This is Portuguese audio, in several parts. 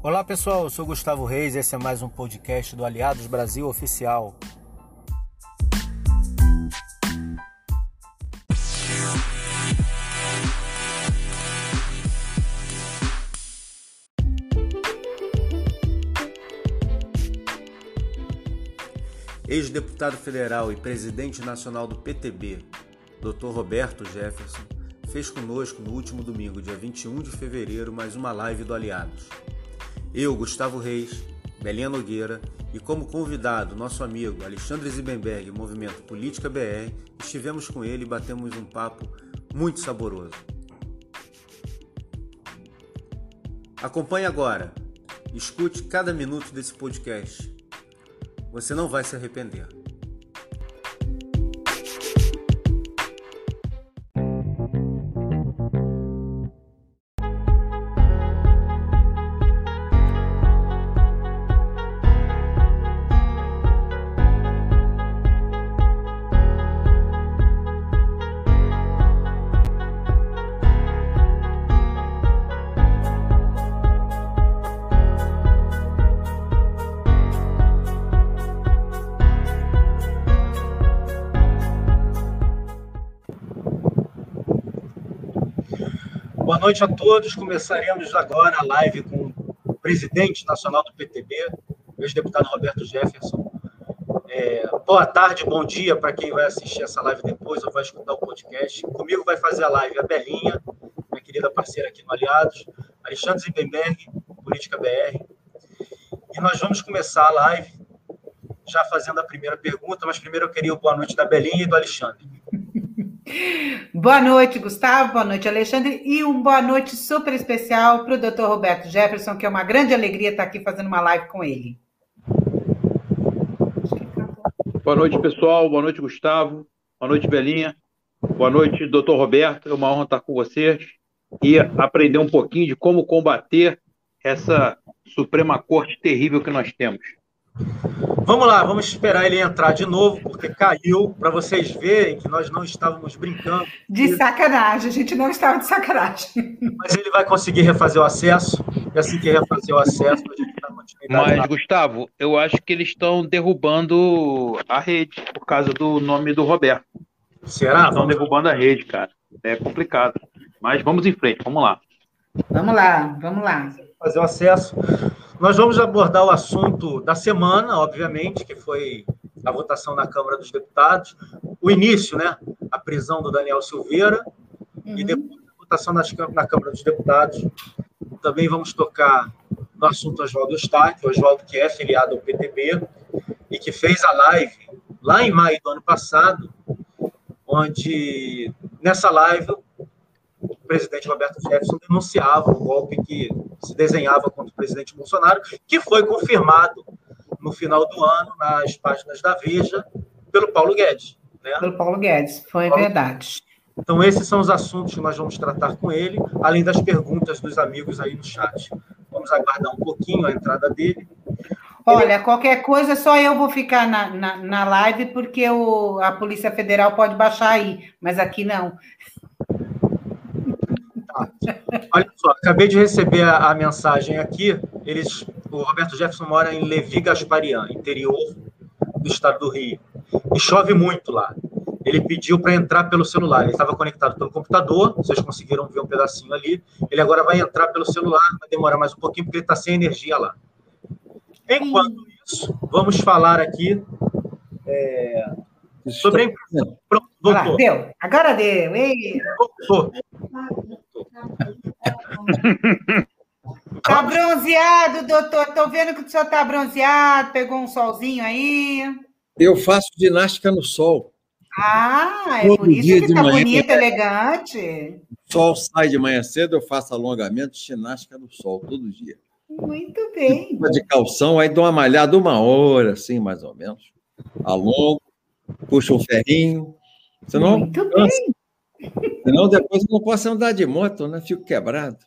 Olá pessoal, eu sou Gustavo Reis e esse é mais um podcast do Aliados Brasil Oficial. Ex-deputado federal e presidente nacional do PTB, Dr. Roberto Jefferson, fez conosco no último domingo, dia 21 de fevereiro, mais uma live do Aliados. Eu, Gustavo Reis, Belinha Nogueira e como convidado nosso amigo Alexandre Zibenberg, Movimento Política BR, estivemos com ele e batemos um papo muito saboroso. Acompanhe agora, escute cada minuto desse podcast. Você não vai se arrepender. Noite a todos. Começaremos agora a live com o presidente nacional do PTB, o ex-deputado Roberto Jefferson. É, boa tarde, bom dia para quem vai assistir essa live depois ou vai escutar o podcast. Comigo vai fazer a live a Belinha, minha querida parceira aqui no Aliados, Alexandre Zimbenberg, Política BR. E nós vamos começar a live já fazendo a primeira pergunta, mas primeiro eu queria o boa noite da Belinha e do Alexandre. Boa noite, Gustavo. Boa noite, Alexandre. E uma boa noite super especial para o Dr. Roberto Jefferson, que é uma grande alegria estar aqui fazendo uma live com ele. Boa noite, pessoal. Boa noite, Gustavo. Boa noite, Belinha. Boa noite, doutor Roberto. É uma honra estar com vocês e aprender um pouquinho de como combater essa Suprema Corte terrível que nós temos. Vamos lá, vamos esperar ele entrar de novo, porque caiu, para vocês verem que nós não estávamos brincando. De sacanagem, a gente não estava de sacanagem. Mas ele vai conseguir refazer o acesso, e assim que refazer o acesso, a gente dá continuidade. Mas, Gustavo, eu acho que eles estão derrubando a rede, por causa do nome do Roberto. Será? Eles estão derrubando a rede, cara. É complicado. Mas vamos em frente, vamos lá. Vamos lá, vamos lá. Fazer o acesso. Nós vamos abordar o assunto da semana, obviamente, que foi a votação na Câmara dos Deputados, o início, né? A prisão do Daniel Silveira, uhum. e depois a votação na Câmara dos Deputados. Também vamos tocar no assunto Oswaldo Eustáquio, Oswaldo que é filiado ao PTB e que fez a live lá em maio do ano passado, onde nessa live o presidente Roberto Jefferson denunciava o golpe que se desenhava contra o presidente Bolsonaro, que foi confirmado no final do ano nas páginas da Veja pelo Paulo Guedes. Né? Pelo Paulo Guedes, foi Paulo... verdade. Então, esses são os assuntos que nós vamos tratar com ele, além das perguntas dos amigos aí no chat. Vamos aguardar um pouquinho a entrada dele. Olha, ele... qualquer coisa, só eu vou ficar na, na, na live, porque o, a Polícia Federal pode baixar aí, mas aqui não. Olha só, acabei de receber a, a, mensagem aqui. Eles, o Roberto Jefferson mora em Levi Gasparian, interior do estado do Rio. E chove muito lá. Ele pediu para entrar pelo celular. Ele estava conectado pelo computador, vocês conseguiram ver um pedacinho ali. Ele agora vai entrar pelo celular, vai demorar mais um pouquinho, porque ele está sem energia lá. Enquanto isso, vamos falar aqui é, sobre a. Pronto, voltou. deu. Agora deu. Voltou. Tá bronzeado, doutor. Tô vendo que o senhor tá bronzeado, pegou um solzinho aí. Eu faço ginástica no sol. Ah, é Todo por isso que tá manhã, bonito, elegante. O sol sai de manhã cedo, eu faço alongamento, ginástica no sol, todo dia. Muito bem. De calção, aí dou uma malhada uma hora, assim, mais ou menos. Alongo, puxo um ferrinho. Senão, Muito cansa. bem. Senão depois eu não posso andar de moto, né? Fico quebrado.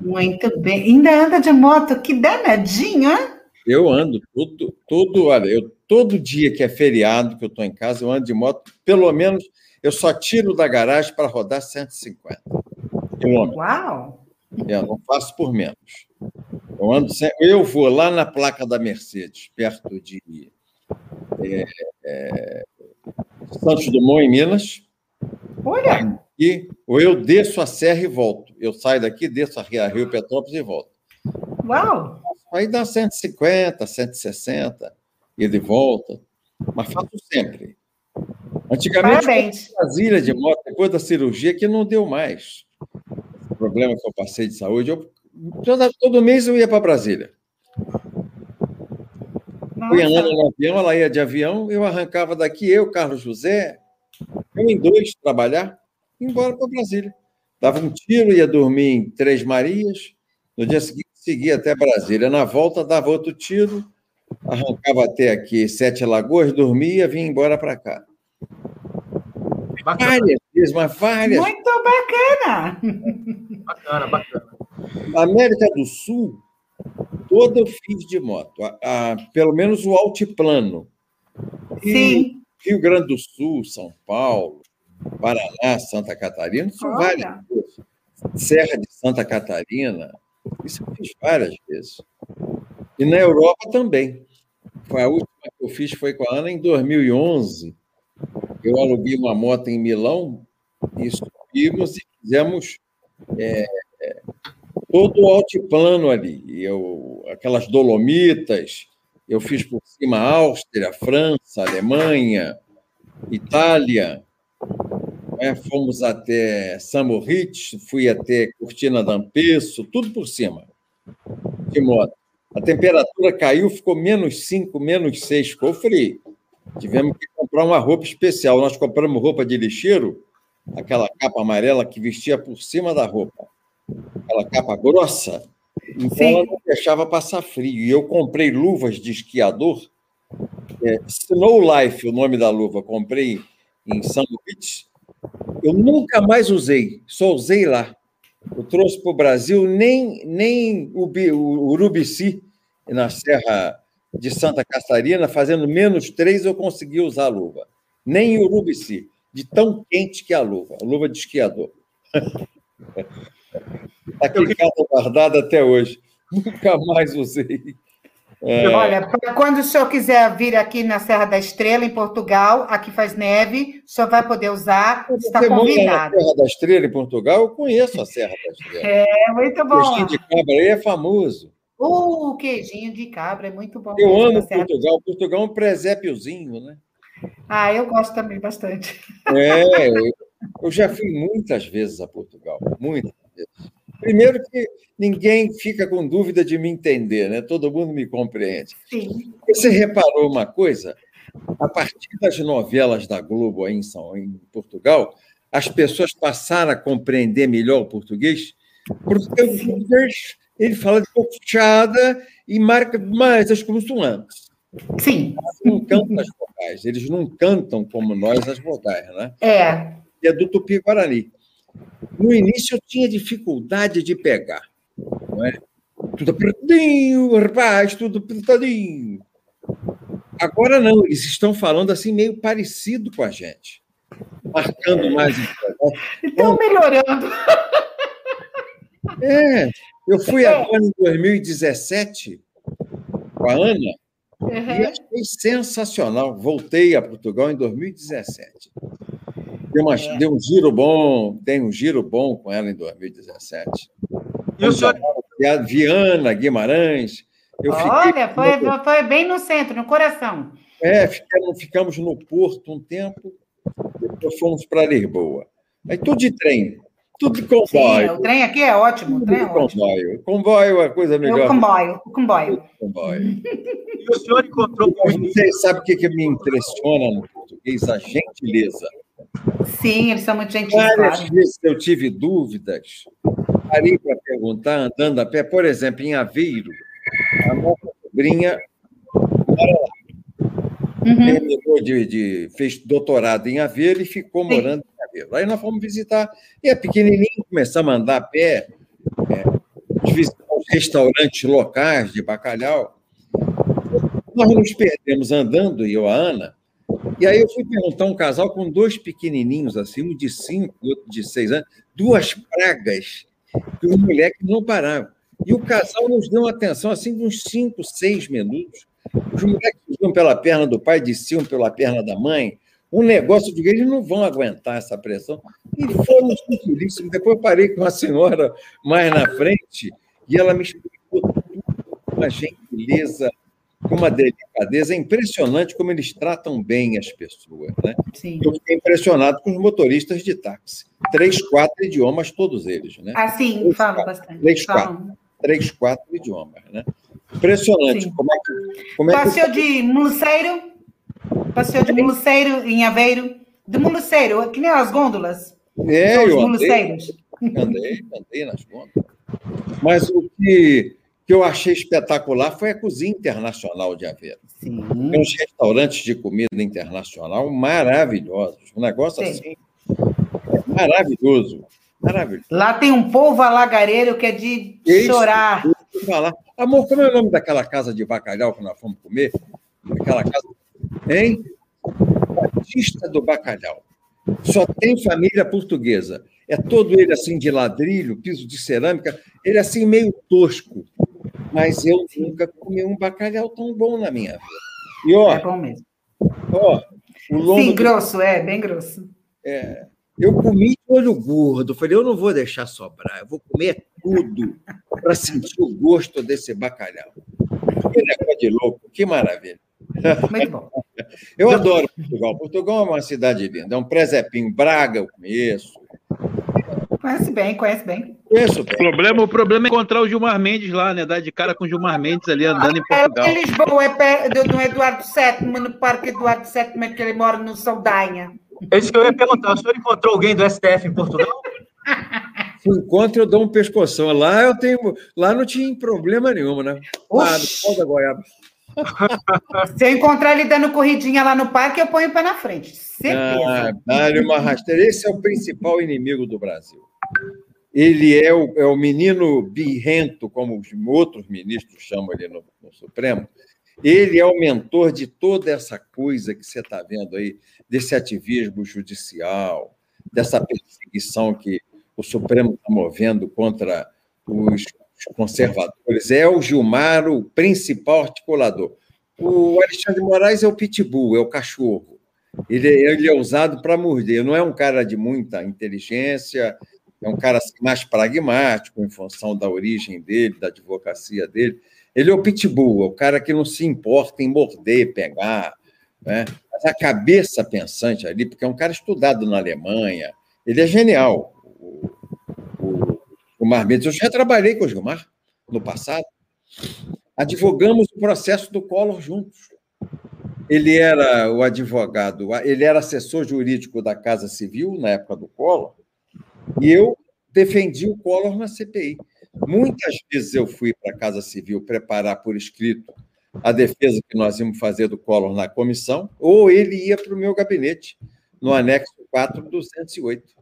Muito bem. Ainda anda de moto, que danadinho, hein? Eu ando todo, todo, olha, eu, todo dia que é feriado, que eu estou em casa, eu ando de moto, pelo menos eu só tiro da garagem para rodar 150 quilômetros. Uau! Eu não faço por menos. Eu, ando sempre, eu vou lá na placa da Mercedes, perto de é, é, Santos Dumont, em Minas. Olha! E, ou eu desço a serra e volto. Eu saio daqui, desço a Rio Petrópolis e volto. Uau! Aí dá 150, 160, e de volta. Mas faço sempre. Antigamente, Parabéns. Brasília de moto, depois da cirurgia, que não deu mais. O problema que eu passei de saúde, eu, toda, todo mês eu ia para Brasília. Fui andando no avião, ela ia de avião, eu arrancava daqui, eu, Carlos José, eu em dois trabalhar, embora para Brasília. Dava um tiro, ia dormir em Três Marias, no dia seguinte seguia até Brasília. Na volta, dava outro tiro, arrancava até aqui Sete Lagoas, dormia, vinha embora para cá. Bacana. Várias vezes, mas várias. Muito bacana! Bacana, bacana. Na América do Sul, toda eu fiz de moto, a, a- pelo menos o altiplano. E Sim. Rio Grande do Sul, São Paulo, Paraná, Santa Catarina, são Olha. várias vezes. Serra de Santa Catarina, isso eu fiz várias vezes. E na Europa também. Foi a última que eu fiz foi com a Ana em 2011. Eu aluguei uma moto em Milão e subimos e fizemos é, é, todo o altiplano ali. Eu, aquelas dolomitas, eu fiz por cima Áustria, França, Alemanha, Itália. Né? Fomos até São Moritz, fui até Cortina d'Ampezzo, tudo por cima, de moto. A temperatura caiu, ficou menos 5, menos 6, ficou frio. Tivemos que comprar uma roupa especial. Nós compramos roupa de lixeiro, aquela capa amarela que vestia por cima da roupa, aquela capa grossa. Então Sim. ela não deixava passar frio. E eu comprei luvas de esquiador, é, Snow Life, o nome da luva, comprei em São Luís. Eu nunca mais usei, só usei lá. Eu trouxe para o Brasil nem, nem o, Bi- o Urubici, na Serra de Santa Catarina, fazendo menos três, eu consegui usar a luva. Nem Urubici, de tão quente que é a luva, a luva de esquiador. Está aqui em casa guardada até hoje. Nunca mais usei. É, Olha, quando o senhor quiser vir aqui na Serra da Estrela, em Portugal, aqui faz neve, o senhor vai poder usar, está você mora na convidado. Serra da Estrela, em Portugal? Eu conheço a Serra da Estrela. É muito O bom. queijinho de cabra aí é famoso. Uh, o queijinho de cabra é muito bom. Eu amo na Portugal. Portugal é um presépiozinho, né? Ah, eu gosto também bastante. É, eu, eu já fui muitas vezes a Portugal, muitas vezes. Primeiro que ninguém fica com dúvida de me entender, né? Todo mundo me compreende. Sim. Você reparou uma coisa? A partir das novelas da Globo aí em, São, em Portugal, as pessoas passaram a compreender melhor o português, porque o português ele fala de pouco fechada e marca mais as consoantes. Sim, Não canta as vogais, eles não cantam como nós as vogais, né? é. E é do Tupi-Guarani. No início eu tinha dificuldade de pegar, não é? Tudo apertadinho, rapaz, tudo apertadinho. Agora não, eles estão falando assim meio parecido com a gente, marcando mais. Estão melhorando. É, eu fui agora em 2017 com a Ana e Uhum. achei sensacional. Voltei a Portugal em 2017. Deu, uma- É. deu um giro bom, tem um giro bom com ela em 2017. E o senhor, E a Viana Guimarães. Eu fiquei, Olha, foi, foi bem no centro, no coração. é, ficamos, ficamos no Porto um tempo, depois fomos para Lisboa. Aí tudo de trem, tudo de Sim, comboio. o trem aqui é ótimo, o tudo trem de é ótimo. comboio. Comboio é a coisa É melhor. o comboio, o comboio. comboio. e o senhor encontrou o. Você sabe o que, que me impressiona no português? A gentileza. Sim, eles são muito gentis, Várias claro. vezes eu tive dúvidas, parei para perguntar, andando a pé. Por exemplo, em Aveiro, a nossa sobrinha Uhum. terminou de, de- fez doutorado em Aveiro e ficou Sim. morando em Aveiro. Aí nós fomos visitar, e é pequenininho, começamos a andar a pé, é, visitar os restaurantes locais de bacalhau. Nós nos perdemos andando, e eu, a Ana, e aí eu fui perguntar um casal com dois pequenininhos, assim, um de cinco, outro de seis anos, duas pragas, e os moleques não paravam. E o casal nos deu uma atenção assim de uns 5, 6 minutos. Os moleques iam pela perna do pai, desciam pela perna da mãe. Um negócio de eles não vão aguentar essa pressão. E foram tranquilíssimos. Depois eu parei com a senhora mais na frente e ela me explicou tudo uma gentileza, com uma delicadeza. É impressionante como eles tratam bem as pessoas. Né? Sim. Eu fiquei impressionado com os motoristas de táxi. Três, quatro idiomas, todos eles. Né? Ah, sim, falo bastante. Três, quatro. Três, quatro idiomas. Né? Impressionante. Como é que, como é Passeio que... de Muluceiro? Passeio de Muluceiro em Aveiro? De Muluceiro, que nem as gôndolas. É, eu andei, andei, andei nas gôndolas. Mas o que, que eu achei espetacular foi a cozinha internacional de Aveiro. Sim. Tem uns restaurantes de comida internacional maravilhosos. Um negócio Sim. assim maravilhoso. Maravilhoso. Lá tem um povo alagareiro que é de Isso, chorar. Falar. Amor, como é o nome daquela casa de bacalhau que nós fomos comer? Aquela casa. Hein? Batista do Bacalhau. Só tem família portuguesa. É todo ele assim de ladrilho, piso de cerâmica, ele assim meio tosco. Mas eu nunca comi um bacalhau tão bom na minha vida. E, ó, é bom mesmo. Ó, o lombo Sim, grosso, é, bem grosso. É, eu comi de olho gordo. Falei, eu não vou deixar sobrar, eu vou comer tudo para sentir o gosto desse bacalhau. Que negócio de louco, que maravilha. Muito bom. Eu adoro Portugal. Portugal é uma cidade linda. É um presepinho. Braga eu conheço. Conhece bem, conhece bem. Conheço. O problema, o problema é encontrar o Gilmar Mendes lá, né? Dar de cara com o Gilmar Mendes ali andando em Portugal. É, em Lisboa, é do Eduardo VII, no Parque Eduardo VII, que ele mora no Saldanha. É isso que eu ia perguntar. O senhor encontrou alguém do STF em Portugal? Se encontro, eu dou um pescoção. Lá eu tenho. Lá não tinha problema nenhum, né? Lá do da goiaba. Se eu encontrar ele dando corridinha lá no parque, eu ponho o pé na frente. Certeza. Ah, uma rasteira. Esse é o principal inimigo do Brasil. Ele é o, é o menino birrento, como os outros ministros chamam ele no, no Supremo. Ele é o mentor de toda essa coisa que você está vendo aí, desse ativismo judicial, dessa perseguição que o Supremo está movendo contra os conservadores. É o Gilmar o principal articulador. O Alexandre Moraes é o pitbull, é o cachorro. Ele, ele é usado para morder. Não é um cara de muita inteligência, é um cara assim, mais pragmático, em função da origem dele, da advocacia dele. Ele é o pitbull, é o cara que não se importa em morder, pegar, né? Mas a cabeça pensante ali, porque é um cara estudado na Alemanha, ele é genial. O, o, o Mar Mendes, eu já trabalhei com o Gilmar no passado. Advogamos o processo do Collor juntos. Ele era o advogado, ele era assessor jurídico da Casa Civil na época do Collor, e eu defendi o Collor na CPI. Muitas vezes eu fui para a Casa Civil preparar por escrito a defesa que nós íamos fazer do Collor na comissão, ou ele ia para o meu gabinete, no anexo 4208.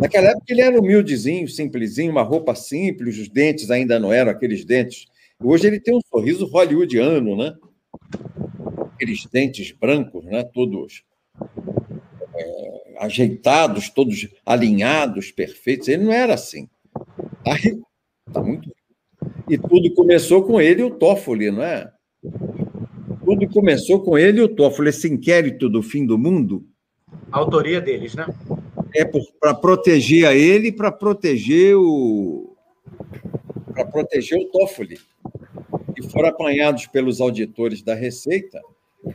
Naquela época ele era humildezinho, simplesinho, uma roupa simples, os dentes ainda não eram aqueles dentes. Hoje ele tem um sorriso hollywoodiano, né? Aqueles dentes brancos, né? Todos ajeitados, todos alinhados, perfeitos. Ele não era assim. Aí, tá muito e tudo começou com ele e o Toffoli, não é? Tudo começou com ele e o Toffoli, esse inquérito do fim do mundo. A autoria deles, né? É para proteger a ele e para proteger o para proteger o Toffoli. E foram apanhados pelos auditores da Receita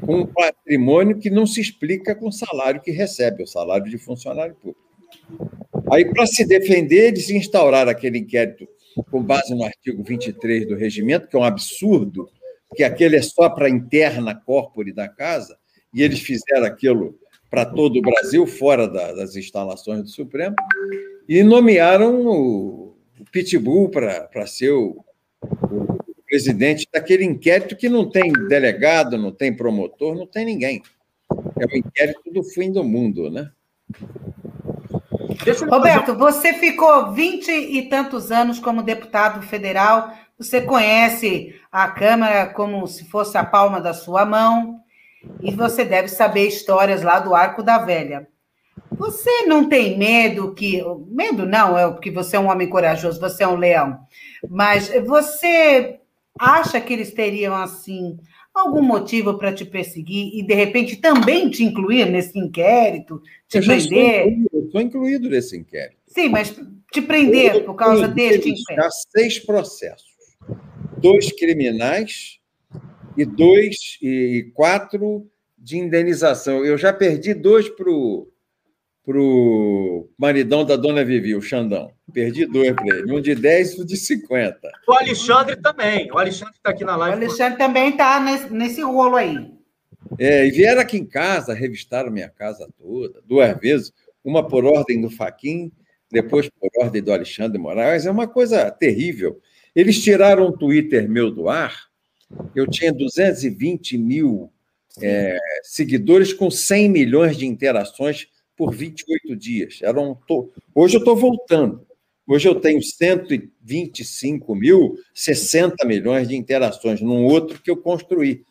com um patrimônio que não se explica com o salário que recebe, o salário de funcionário público. Aí, para se defender, eles instauraram aquele inquérito com base no artigo 23 do regimento, que é um absurdo, que aquele é só para a interna corpore da casa, e eles fizeram aquilo para todo o Brasil, fora da, das instalações do Supremo, e nomearam o, o Pitbull para ser o, presidente daquele inquérito que não tem delegado, não tem promotor, não tem ninguém. É o inquérito do fim do mundo, né? Roberto, você ficou vinte e tantos anos como deputado federal, você conhece a Câmara como se fosse a palma da sua mão, e você deve saber histórias lá do Arco da Velha. Você não tem medo que. Medo não, é porque você é um homem corajoso, você é um leão. Mas você acha que eles teriam, assim, algum motivo para te perseguir e, de repente, também te incluir nesse inquérito, te eu prender? eu sou incluído nesse inquérito. Sim, mas te prender por causa deste inquérito. Há seis processos. Dois criminais e dois e quatro de indenização. Eu já perdi dois para o pro maridão da dona Vivi, o Xandão. Perdi dois para ele, um de 10 e um de 50. O Alexandre também. O Alexandre está aqui na live. O Alexandre também está nesse, nesse rolo aí. É, e vieram aqui em casa, revistaram minha casa toda, duas vezes, uma por ordem do Faquin, depois por ordem do Alexandre Moraes. É uma coisa terrível. Eles tiraram o Twitter meu do ar, eu tinha 220 mil é, seguidores com 100 milhões de interações por 28 dias. Era um to... Hoje eu estou voltando. Hoje eu tenho 125 mil, 60 milhões de interações num outro que eu construí.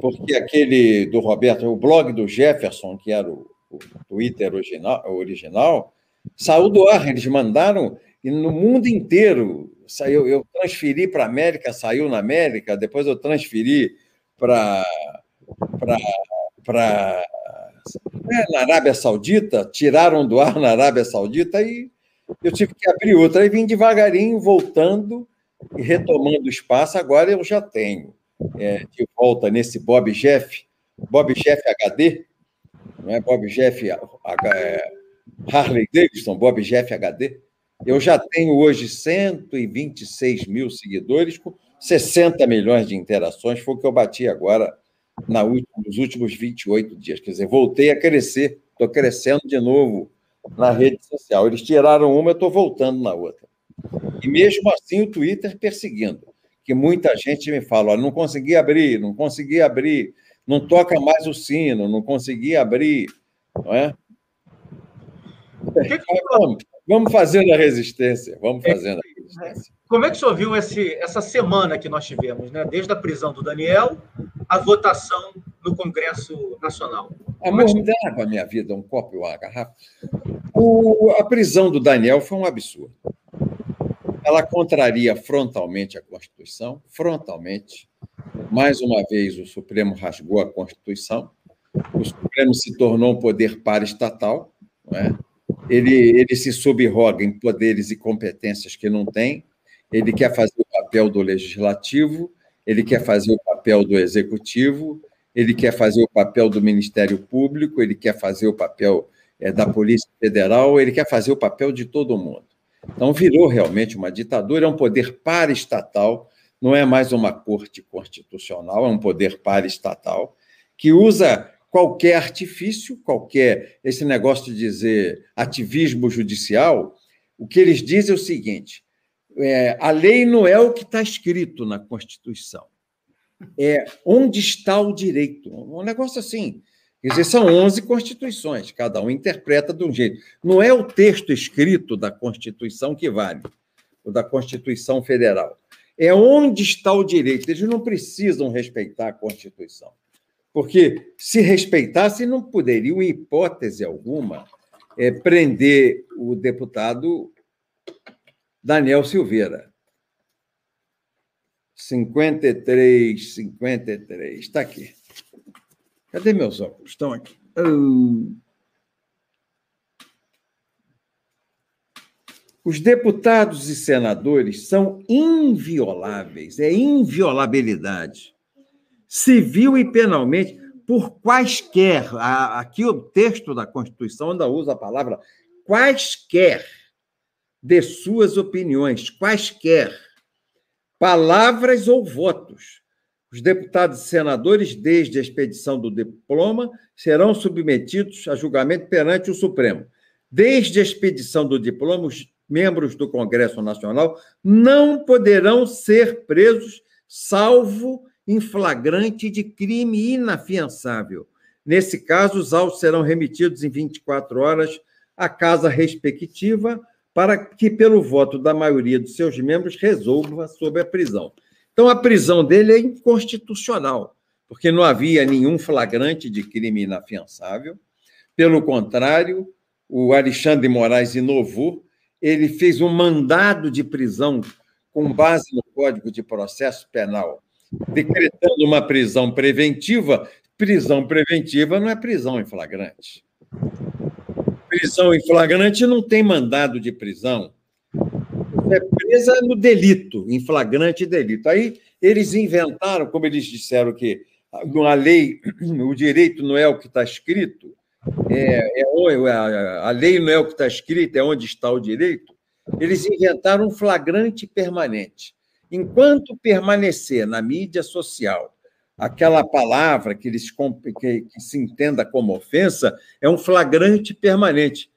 Porque aquele do Roberto, o blog do Jefferson, que era o, o Twitter original, original, saiu do ar. Eles mandaram, e no mundo inteiro, saiu, eu transferi para a América, saiu na América, depois eu transferi para é, na Arábia Saudita, tiraram do ar na Arábia Saudita e eu tive que abrir outra. Aí vim devagarinho, voltando e retomando o espaço. Agora eu já tenho é, de volta nesse Bob Jeff, Bob Jeff HD, não é Bob Jeff é, Harley Davidson, Bob Jeff HD. Eu já tenho hoje 126 mil seguidores, com 60 milhões de interações, foi o que eu bati agora na última, nos últimos 28 dias. Quer dizer, voltei a crescer, estou crescendo de novo na rede social. Eles tiraram uma, eu estou voltando na outra. E mesmo assim o Twitter perseguindo, que muita gente me fala, não consegui abrir, não consegui abrir, não toca mais o sino, não consegui abrir, não é? Vamos, vamos fazendo a resistência, vamos fazendo a resistência. Como é que o senhor viu esse, essa semana que nós tivemos, né? desde a prisão do Daniel, a votação no Congresso Nacional? Amor, me dá água, minha vida, um copo ou uma garrafa. O, a prisão do Daniel foi um absurdo. Ela contraria frontalmente a Constituição, frontalmente. Mais uma vez, o Supremo rasgou a Constituição. O Supremo se tornou um poder paraestatal. Não é? ele, ele se subroga em poderes e competências que não tem ele quer fazer o papel do legislativo, ele quer fazer o papel do executivo, ele quer fazer o papel do Ministério Público, ele quer fazer o papel é, da Polícia Federal, ele quer fazer o papel de todo mundo. Então, virou realmente uma ditadura, é um poder paraestatal, não é mais uma corte constitucional, é um poder paraestatal, que usa qualquer artifício, qualquer. Esse negócio de dizer ativismo judicial, o que eles dizem é o seguinte: é, a lei não é o que está escrito na Constituição. É onde está o direito. Um negócio assim. Quer dizer, são 11 constituições, cada um interpreta de um jeito. Não é o texto escrito da Constituição que vale, o da Constituição Federal. É onde está o direito. Eles não precisam respeitar a Constituição. Porque se respeitassem, não poderiam, em hipótese alguma, é, prender o deputado Daniel Silveira. 53, 53. Está aqui. Cadê meus óculos? Estão aqui. Oh. Os deputados e senadores são invioláveis, é inviolabilidade, civil e penalmente, por quaisquer. Aqui o texto da Constituição ainda usa a palavra quaisquer de suas opiniões, quaisquer, palavras ou votos. Os deputados e senadores, desde a expedição do diploma, serão submetidos a julgamento perante o Supremo. Desde a expedição do diploma, os membros do Congresso Nacional não poderão ser presos, salvo em flagrante de crime inafiançável. Nesse caso, os autos serão remetidos em 24 horas à casa respectiva para que, pelo voto da maioria dos seus membros, resolva sobre a prisão. Então, a prisão dele é inconstitucional, porque não havia nenhum flagrante de crime inafiançável. Pelo contrário, o Alexandre Moraes inovou, ele fez um mandado de prisão com base no Código de Processo Penal, decretando uma prisão preventiva. Prisão preventiva não é prisão em flagrante. Prisão em flagrante não tem mandado de prisão. É presa no delito, em flagrante delito. Aí eles inventaram, como eles disseram que a lei, o direito não é o que está escrito, é, é, a lei não é o que está escrito, é onde está o direito. Eles inventaram um flagrante permanente. Enquanto permanecer na mídia social aquela palavra que, eles, que, que se entenda como ofensa, é um flagrante permanente.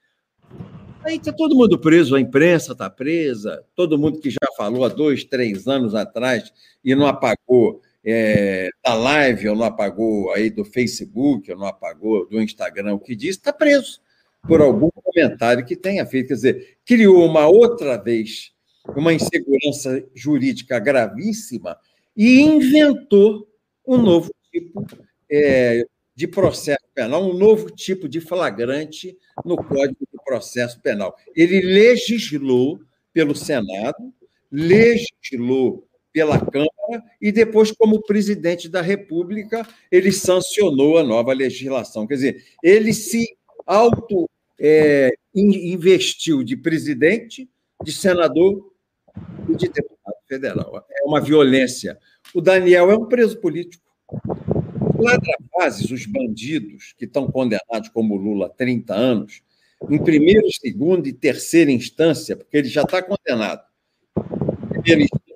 Aí está todo mundo preso, a imprensa está presa, todo mundo que já falou há dois, três anos atrás e não apagou é, da live, ou não apagou aí do Facebook, ou não apagou do Instagram, o que disse, está preso por algum comentário que tenha feito. Quer dizer, criou uma outra vez uma insegurança jurídica gravíssima e inventou um novo tipo é, de processo penal, um novo tipo de flagrante no Código de Processo Penal. Ele legislou pelo Senado, legislou pela Câmara e depois, como presidente da República, ele sancionou a nova legislação. Quer dizer, ele se auto é, investiu de presidente, de senador e de deputado federal. É uma violência. O Daniel é um preso político. Ladra-fases, os bandidos que estão condenados como Lula há 30 anos, em primeira, segunda e terceira instância, porque ele já está condenado. Primeira instância,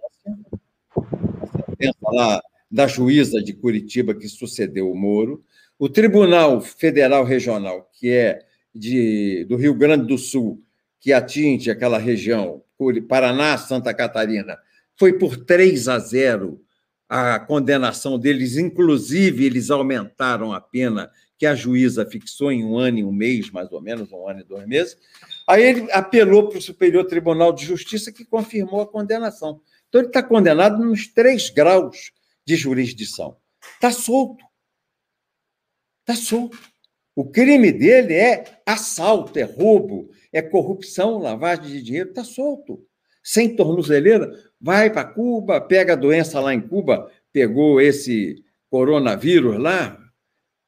sentença lá da juíza de Curitiba que sucedeu o Moro, o Tribunal Federal Regional, que é de, do Rio Grande do Sul, que atinge aquela região, Paraná, Santa Catarina, foi por 3 a 0 a condenação deles, inclusive eles aumentaram a pena que a juíza fixou em um ano e um mês, mais ou menos, um ano e dois meses. Aí ele apelou para o Superior Tribunal de Justiça, que confirmou a condenação. Então, ele está condenado nos três graus de jurisdição. Está solto. Está solto. O crime dele é assalto, é roubo, é corrupção, lavagem de dinheiro, está solto. Sem tornozeleira, vai para Cuba, pega a doença lá em Cuba, pegou esse coronavírus lá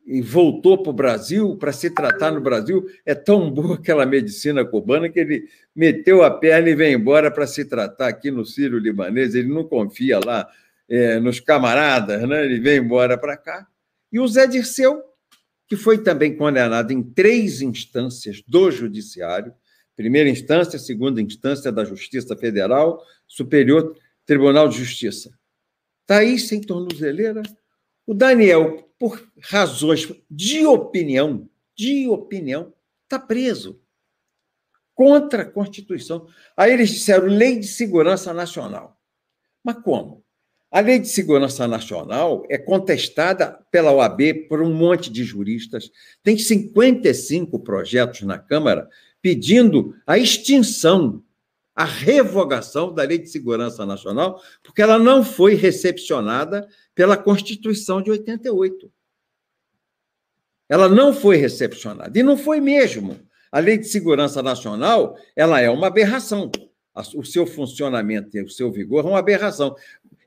e voltou para o Brasil para se tratar no Brasil. É tão boa aquela medicina cubana que ele meteu a perna e veio embora para se tratar aqui no Sírio Libanês. Ele não confia lá é, nos camaradas, né? ele veio embora para cá. E o Zé Dirceu que foi também condenado em três instâncias do Judiciário, primeira instância, segunda instância da Justiça Federal, Superior Tribunal de Justiça. Está aí sem tornozeleira. O Daniel, por razões de opinião, de opinião, está preso. Contra a Constituição. Aí eles disseram lei de segurança nacional. Mas como? A Lei de Segurança Nacional é contestada pela OAB por um monte de juristas. Tem 55 projetos na Câmara pedindo a extinção, a revogação da Lei de Segurança Nacional, porque ela não foi recepcionada pela Constituição de 88. Ela não foi recepcionada. E não foi mesmo. A Lei de Segurança Nacional ela é uma aberração. O seu funcionamento e o seu vigor é uma aberração.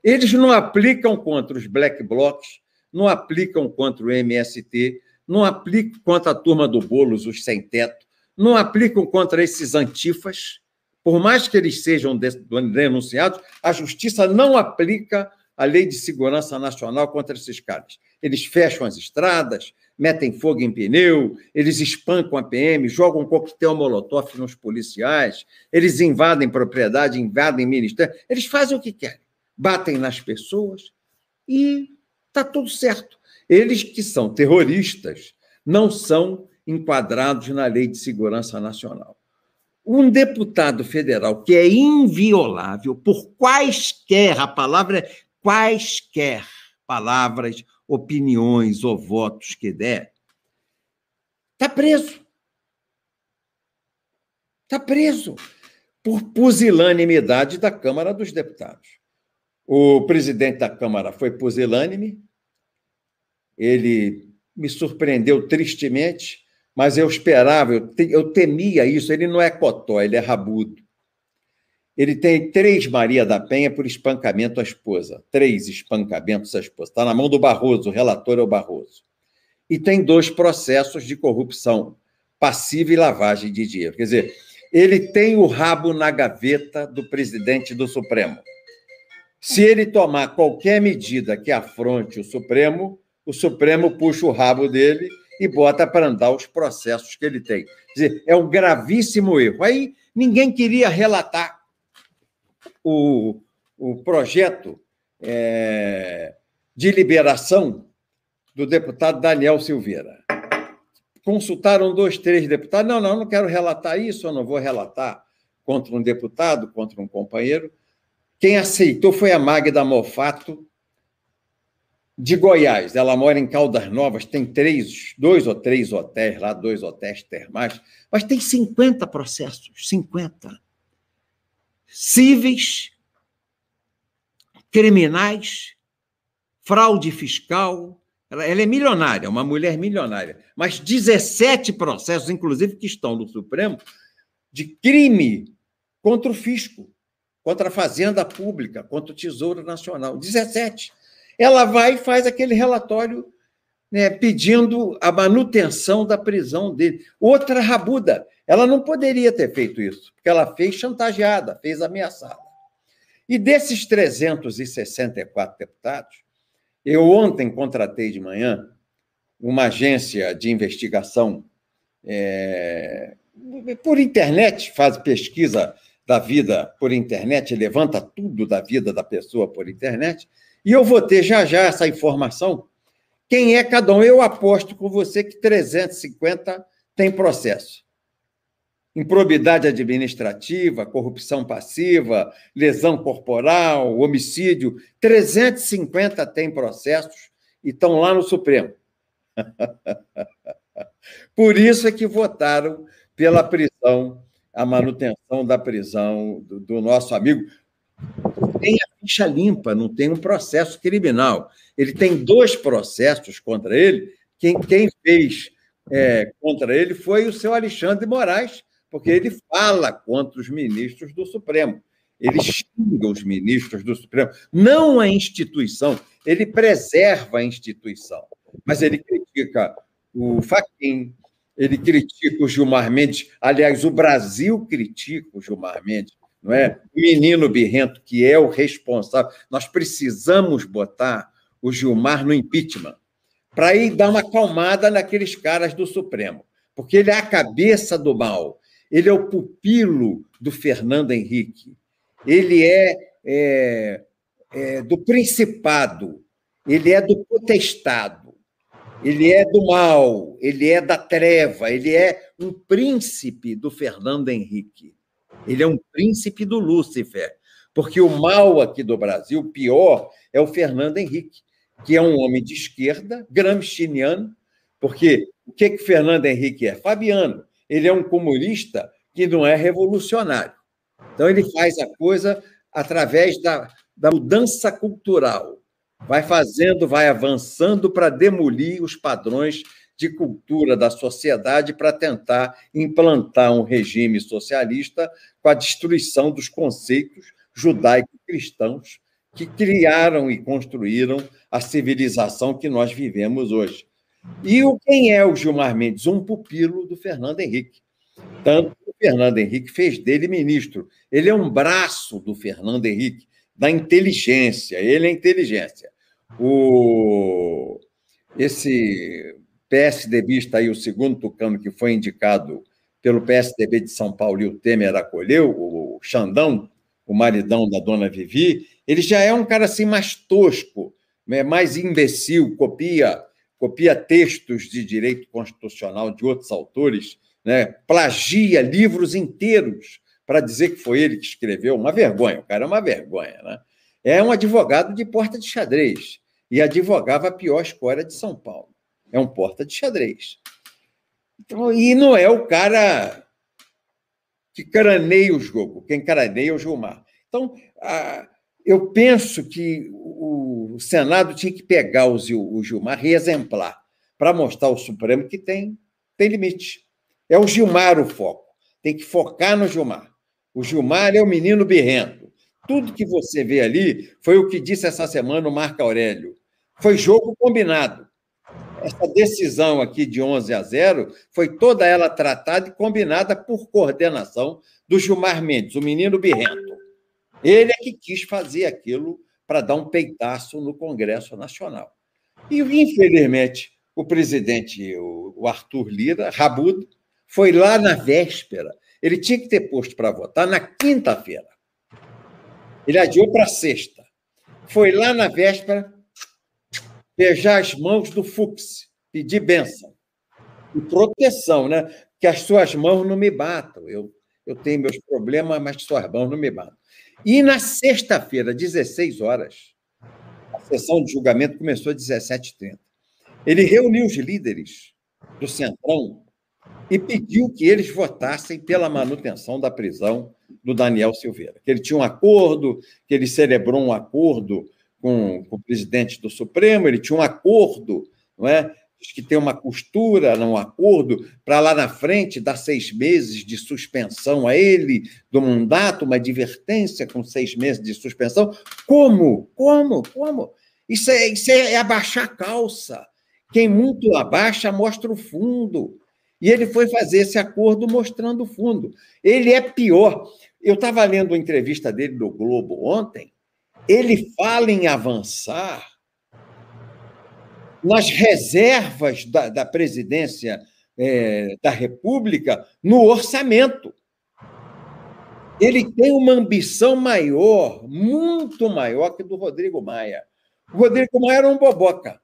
Eles não aplicam contra os black blocs, não aplicam contra o MST, não aplicam contra a turma do Bolos, os sem-teto, não aplicam contra esses antifas. Por mais que eles sejam denunciados, a justiça não aplica a lei de segurança nacional contra esses caras. Eles fecham as estradas, metem fogo em pneu, eles espancam a PM, jogam coquetel molotov nos policiais, eles invadem propriedade, invadem ministério, eles fazem o que querem batem nas pessoas e está tudo certo. Eles que são terroristas não são enquadrados na Lei de Segurança Nacional. Um deputado federal que é inviolável por quaisquer, a palavra é quaisquer palavras, opiniões ou votos que der, está preso. Está preso por pusilanimidade da Câmara dos Deputados. O presidente da Câmara foi pusilânime, ele me surpreendeu tristemente, mas eu esperava, eu, te, eu temia isso. Ele não é cotó, ele é rabudo. Ele tem três Maria da Penha por espancamento à esposa. Três espancamentos à esposa. Está na mão do Barroso, o relator é o Barroso. E tem dois processos de corrupção passiva e lavagem de dinheiro. Quer dizer, ele tem o rabo na gaveta do presidente do Supremo. Se ele tomar qualquer medida que afronte o Supremo, o Supremo puxa o rabo dele e bota para andar os processos que ele tem. Quer dizer, é um gravíssimo erro. Aí ninguém queria relatar o, o projeto é, de liberação do deputado Daniel Silveira. Consultaram dois, três deputados. Não, não, não quero relatar isso, eu não vou relatar contra um deputado, contra um companheiro. Quem aceitou foi a Magda Mofato, de Goiás. Ela mora em Caldas Novas, tem três, dois ou três hotéis lá, dois hotéis termais, mas tem 50 processos, 50 cíveis, criminais, fraude fiscal. Ela, ela, é milionária, uma mulher milionária, mas 17 processos, inclusive, que estão no Supremo, de crime contra o fisco, contra a Fazenda Pública, contra o Tesouro Nacional. 17. Ela vai e faz aquele relatório né, pedindo a manutenção da prisão dele. Outra rabuda. Ela não poderia ter feito isso, porque ela fez chantageada, fez ameaçada. E desses 364 deputados, eu ontem contratei de manhã uma agência de investigação é, por internet, faz pesquisa da vida por internet, levanta tudo da vida da pessoa por internet, e eu vou ter já já essa informação. Quem é cada um? Eu aposto com você que 350 tem processo improbidade administrativa, corrupção passiva, lesão corporal, homicídio. 350 têm processos e estão lá no Supremo. Por isso é que votaram pela prisão, a manutenção da prisão do, do nosso amigo. Tem a ficha limpa, não tem um processo criminal. Ele tem dois processos contra ele. Quem, quem fez é, contra ele foi o seu Alexandre Moraes, porque ele fala contra os ministros do Supremo. Ele xinga os ministros do Supremo, não a instituição, ele preserva a instituição. Mas ele critica o Faquim, ele critica o Gilmar Mendes. Aliás, o Brasil critica o Gilmar Mendes, não é? O menino birrento, que é o responsável. Nós precisamos botar o Gilmar no impeachment para ir dar uma acalmada naqueles caras do Supremo, porque ele é a cabeça do mal. Ele é o pupilo do Fernando Henrique. Ele é, é, é do principado. Ele é do potestado. Ele é do mal. Ele é da treva. Ele é um príncipe do Fernando Henrique. Ele é um príncipe do Lúcifer. Porque o mal aqui do Brasil, o pior, é o Fernando Henrique, que é um homem de esquerda, gramsciano, porque o que, que Fernando Henrique é? Fabiano ele é um comunista que não é revolucionário. Então, ele faz a coisa através da, da mudança cultural. Vai fazendo, vai avançando para demolir os padrões de cultura da sociedade para tentar implantar um regime socialista com a destruição dos conceitos judaico-cristãos que criaram e construíram a civilização que nós vivemos hoje. E o, quem é o Gilmar Mendes? Um pupilo do Fernando Henrique. Tanto que o Fernando Henrique fez dele ministro. Ele é um braço do Fernando Henrique, da inteligência. Ele é inteligência. O, esse PSDBista aí, o segundo tucano que foi indicado pelo PSDB de São Paulo e o Temer acolheu, o Xandão, o maridão da dona Vivi, ele já é um cara assim mais tosco, né, mais imbecil, copia copia textos de direito constitucional de outros autores, né? plagia livros inteiros para dizer que foi ele que escreveu. Uma vergonha, o cara é uma vergonha. Né? É um advogado de porta de xadrez e advogava a pior escola de São Paulo. É um porta de xadrez. Então, e não é o cara que craneia o jogo, quem craneia é o Gilmar. Então, eu penso que o Senado tinha que pegar o Gilmar e exemplar, para mostrar ao Supremo que tem tem limite. É o Gilmar o foco. Tem que focar no Gilmar. O Gilmar é o menino birrento. Tudo que você vê ali foi o que disse essa semana o Marco Aurélio. Foi jogo combinado. Essa decisão aqui de 11 a 0 foi toda ela tratada e combinada por coordenação do Gilmar Mendes, o menino birrento. Ele é que quis fazer aquilo para dar um peitaço no Congresso Nacional. E, infelizmente, o presidente, o Arthur Lira, rabudo, foi lá na véspera. Ele tinha que ter posto para votar na quinta-feira. Ele adiou para sexta. Foi lá na véspera beijar as mãos do Fux, pedir bênção. E proteção, né? Que as suas mãos não me batam. Eu, eu tenho meus problemas, mas suas mãos não me batam. E na sexta-feira, 16 horas, a sessão de julgamento começou às 17h30. Ele reuniu os líderes do Centrão e pediu que eles votassem pela manutenção da prisão do Daniel Silveira. Que ele tinha um acordo, que ele celebrou um acordo com, com o presidente do Supremo, ele tinha um acordo, não é? Diz que tem uma costura num acordo para lá na frente dar seis meses de suspensão a ele do mandato, uma advertência com seis meses de suspensão. Como? Como? Como? Isso é, isso é abaixar a calça. Quem muito abaixa mostra o fundo. E ele foi fazer esse acordo mostrando o fundo. Ele é pior. Eu estava lendo a entrevista dele no Globo ontem. Ele fala em avançar nas reservas da, da presidência é, da República no orçamento. Ele tem uma ambição maior, muito maior que do Rodrigo Maia. O Rodrigo Maia era um boboca.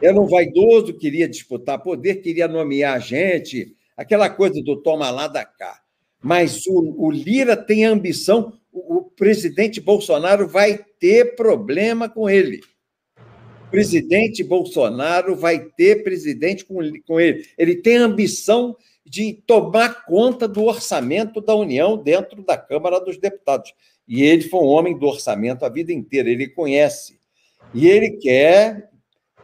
Era um vaidoso, queria disputar poder, queria nomear gente, aquela coisa do toma lá da cá. Mas o, o Lira tem ambição, o, o presidente Bolsonaro vai ter problema com ele presidente Bolsonaro vai ter presidente com, com ele. Ele tem ambição de tomar conta do orçamento da União dentro da Câmara dos Deputados. E ele foi um homem do orçamento a vida inteira, ele conhece. E ele quer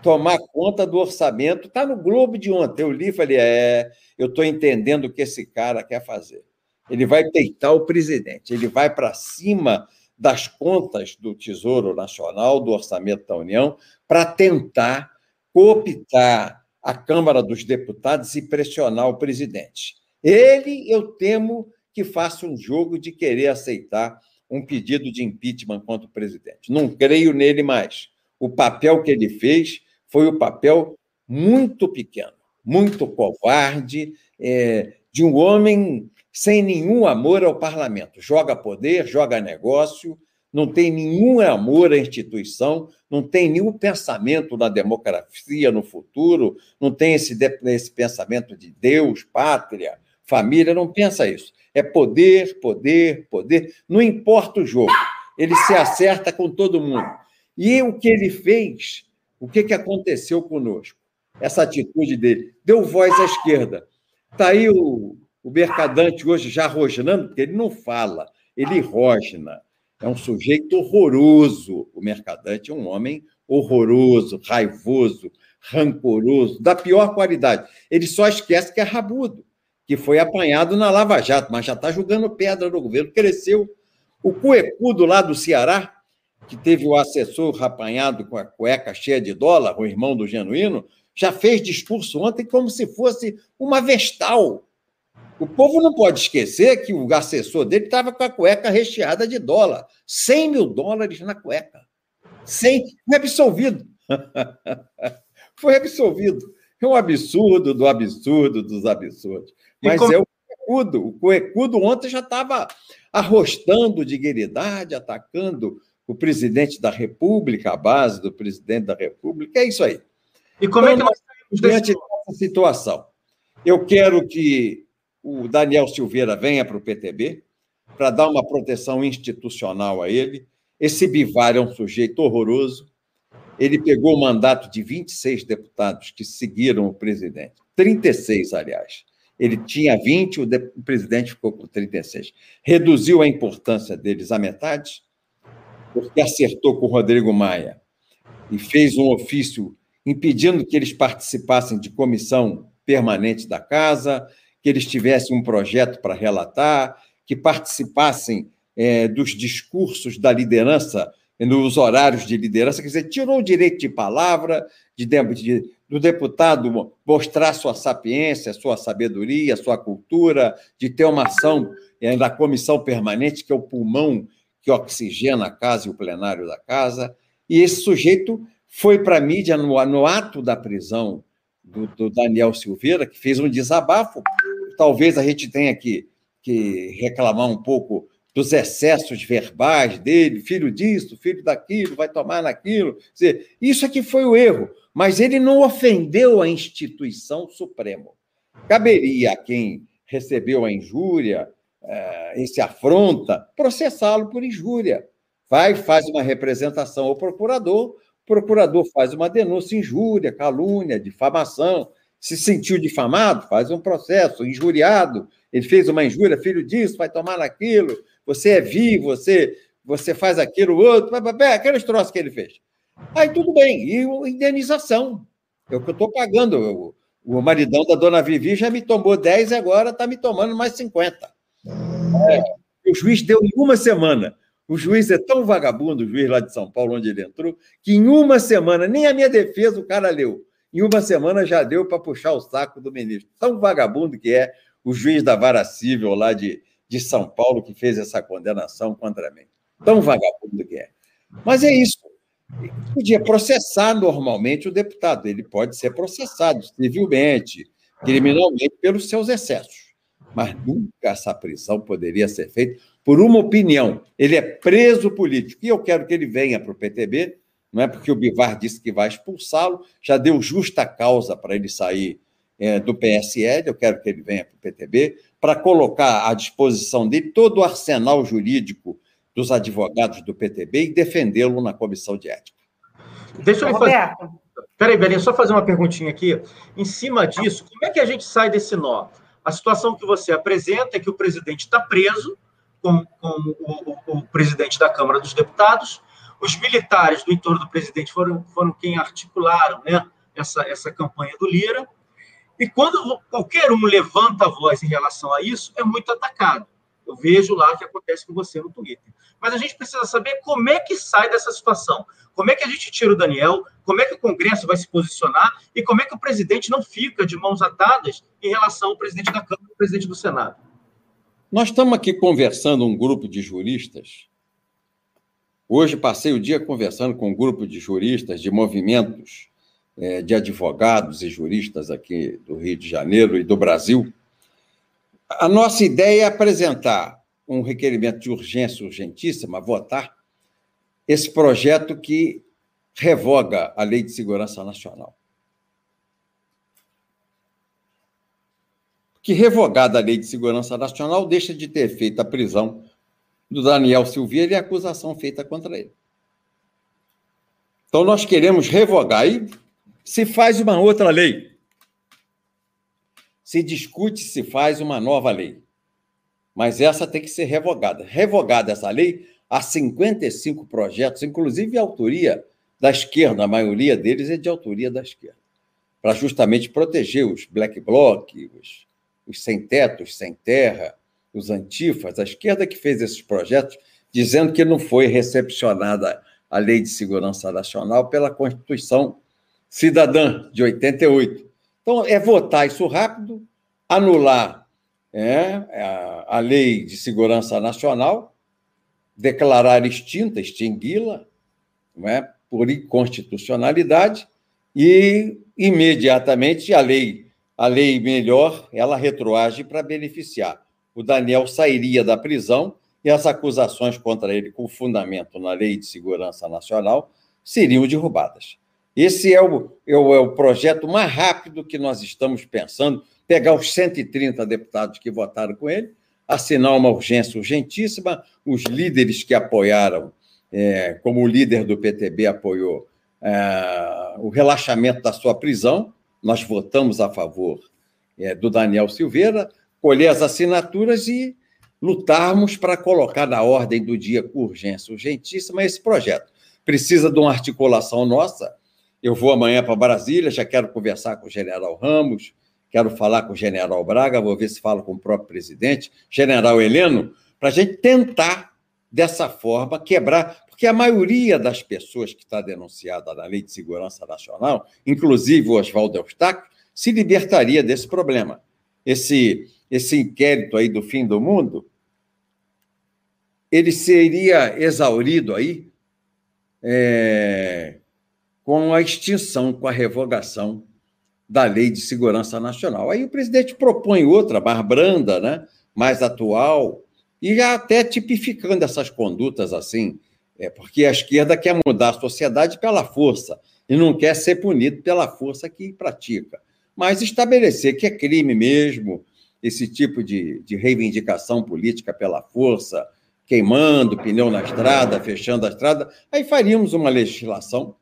tomar conta do orçamento. Está no Globo de ontem. Eu li e falei: é, eu estou entendendo o que esse cara quer fazer. Ele vai peitar o presidente, ele vai para cima das contas do Tesouro Nacional, do Orçamento da União, para tentar cooptar a Câmara dos Deputados e pressionar o presidente. Ele, eu temo que faça um jogo de querer aceitar um pedido de impeachment contra o presidente. Não creio nele mais. O papel que ele fez foi o um papel muito pequeno, muito covarde, é, de um homem sem nenhum amor ao parlamento. Joga poder, joga negócio, não tem nenhum amor à instituição, não tem nenhum pensamento na democracia no futuro, não tem esse, esse pensamento de Deus, pátria, família, não pensa isso. É poder, poder, poder, não importa o jogo, ele se acerta com todo mundo. E o que ele fez, o que, que aconteceu conosco? Essa atitude dele, deu voz à esquerda. Está aí o, o Mercadante hoje já rosnando, porque ele não fala, ele rosna. É um sujeito horroroso. O Mercadante é um homem horroroso, raivoso, rancoroso, da pior qualidade. Ele só esquece que é rabudo, que foi apanhado na Lava Jato, mas já está jogando pedra no governo, cresceu. O Cuecudo lá do Ceará, que teve o assessor apanhado com a cueca cheia de dólar, o irmão do Genuíno, já fez discurso ontem como se fosse uma vestal. O povo não pode esquecer que o assessor dele estava com a cueca recheada de dólar. 100 mil dólares na cueca. 100, foi absolvido. foi absolvido. É um absurdo do absurdo dos absurdos. Mas como... é o Cuecudo. O Cuecudo ontem já estava arrostando dignidade, atacando o presidente da República, a base do presidente da República. É isso aí. E como então, é que nós estamos diante dessa situação? Eu quero que o Daniel Silveira venha para o PTB para dar uma proteção institucional a ele. Esse Bivar é um sujeito horroroso. Ele pegou o mandato de 26 deputados que seguiram o presidente, 36, aliás. Ele tinha 20, o, o presidente ficou com 36. Reduziu a importância deles à metade, porque acertou com o Rodrigo Maia e fez um ofício impedindo que eles participassem de comissão permanente da casa, que eles tivessem um projeto para relatar, que participassem é, dos discursos da liderança nos horários de liderança, quer dizer, tirou o direito de palavra de, de, do deputado mostrar sua sapiência, sua sabedoria, sua cultura, de ter uma ação é, da comissão permanente, que é o pulmão que oxigena a casa e o plenário da casa. E esse sujeito foi para a mídia no, no, ato da prisão do, do, Daniel Silveira, que fez um desabafo. Talvez a gente tenha que, que reclamar um pouco dos excessos verbais dele, filho disso, filho daquilo, vai tomar naquilo. Dizer, isso que foi o erro, mas ele não ofendeu a instituição suprema. Caberia a quem recebeu a injúria, eh, esse afronta, processá-lo por injúria. Vai, faz uma representação ao procurador, o procurador faz uma denúncia, injúria, calúnia, difamação. Se sentiu difamado, faz um processo, injuriado, ele fez uma injúria, filho disso, vai tomar naquilo, você é vivo, você, você faz aquilo, outro, aqueles troços que ele fez. Aí tudo bem, e indenização. É o que eu estou pagando. O, maridão da dona Vivi já me tomou 10 e agora está me tomando mais 50. É, o juiz deu em uma semana. O juiz é tão vagabundo, o juiz lá de São Paulo, onde ele entrou, que em uma semana, nem a minha defesa o cara leu. Em uma semana já deu para puxar o saco do ministro. Tão vagabundo que é o juiz da vara civil lá de, de São Paulo que fez essa condenação contra mim. Tão vagabundo que é. Mas é isso. Ele podia processar normalmente o deputado. Ele pode ser processado civilmente, criminalmente, pelos seus excessos. Mas nunca essa prisão poderia ser feita por uma opinião. Ele é preso político. E eu quero que ele venha para o PTB, não é porque o Bivar disse que vai expulsá-lo, já deu justa causa para ele sair é, do PSL, eu quero que ele venha para o PTB, para colocar à disposição dele todo o arsenal jurídico dos advogados do PTB e defendê-lo na comissão de ética. Deixa eu fazer. Peraí, Belinha, só fazer uma perguntinha aqui. Em cima disso, como é que a gente sai desse nó? A situação que você apresenta é que o presidente está preso, com, com o, o, o, presidente da Câmara dos Deputados. Os militares do entorno do presidente foram, foram quem articularam né, essa, essa campanha do Lira. E quando qualquer um levanta a voz em relação a isso, é muito atacado. Eu vejo lá o que acontece com você no Twitter. Mas a gente precisa saber como é que sai dessa situação. Como é que a gente tira o Daniel? Como é que o Congresso vai se posicionar? E como é que o presidente não fica de mãos atadas em relação ao presidente da Câmara e ao presidente do Senado? Nós estamos aqui conversando um grupo de juristas. Hoje passei o dia conversando com um grupo de juristas de movimentos é, de advogados e juristas aqui do Rio de Janeiro e do Brasil. A nossa ideia é apresentar um requerimento de urgência urgentíssima, votar esse projeto que revoga a Lei de Segurança Nacional. Que revogada a Lei de Segurança Nacional deixa de ter feito a prisão do Daniel Silveira e a acusação feita contra ele. Então, nós queremos revogar. E se faz uma outra lei. Se discute se faz uma nova lei. Mas essa tem que ser revogada. Revogada essa lei, há 55 projetos, inclusive a autoria da esquerda, a maioria deles é de autoria da esquerda, para justamente proteger os black bloc, os, os sem teto, os sem terra, os antifas, a esquerda que fez esses projetos, dizendo que não foi recepcionada a Lei de Segurança Nacional pela Constituição cidadã de 88. Então, é votar isso rápido, anular é, a, lei de segurança nacional, declarar extinta, extingui-la, é, por inconstitucionalidade, e imediatamente a lei, a lei melhor, ela retroage para beneficiar. O Daniel sairia da prisão e as acusações contra ele com fundamento na Lei de Segurança Nacional seriam derrubadas. Esse é o, é o, é o projeto mais rápido que nós estamos pensando, pegar os 130 deputados que votaram com ele, assinar uma urgência urgentíssima, os líderes que apoiaram, é, como o líder do PTB apoiou é, o relaxamento da sua prisão, nós votamos a favor é, do Daniel Silveira, colher as assinaturas e lutarmos para colocar na ordem do dia com urgência urgentíssima esse projeto. Precisa de uma articulação nossa, eu vou amanhã para Brasília, já quero conversar com o general Ramos, quero falar com o general Braga, vou ver se falo com o próprio presidente, general Heleno, para a gente tentar, dessa forma, quebrar. Porque a maioria das pessoas que está denunciada na Lei de Segurança Nacional, inclusive o Oswaldo Eustáquio, se libertaria desse problema. Esse, esse inquérito aí do fim do mundo, ele seria exaurido aí é, com a extinção, com a revogação da Lei de Segurança Nacional. Aí o presidente propõe outra, mais branda, né? mais atual, e já até tipificando essas condutas assim, é porque a esquerda quer mudar a sociedade pela força e não quer ser punido pela força que pratica. Mas estabelecer que é crime mesmo esse tipo de, de reivindicação política pela força, queimando pneu na estrada, fechando a estrada, aí faríamos uma legislação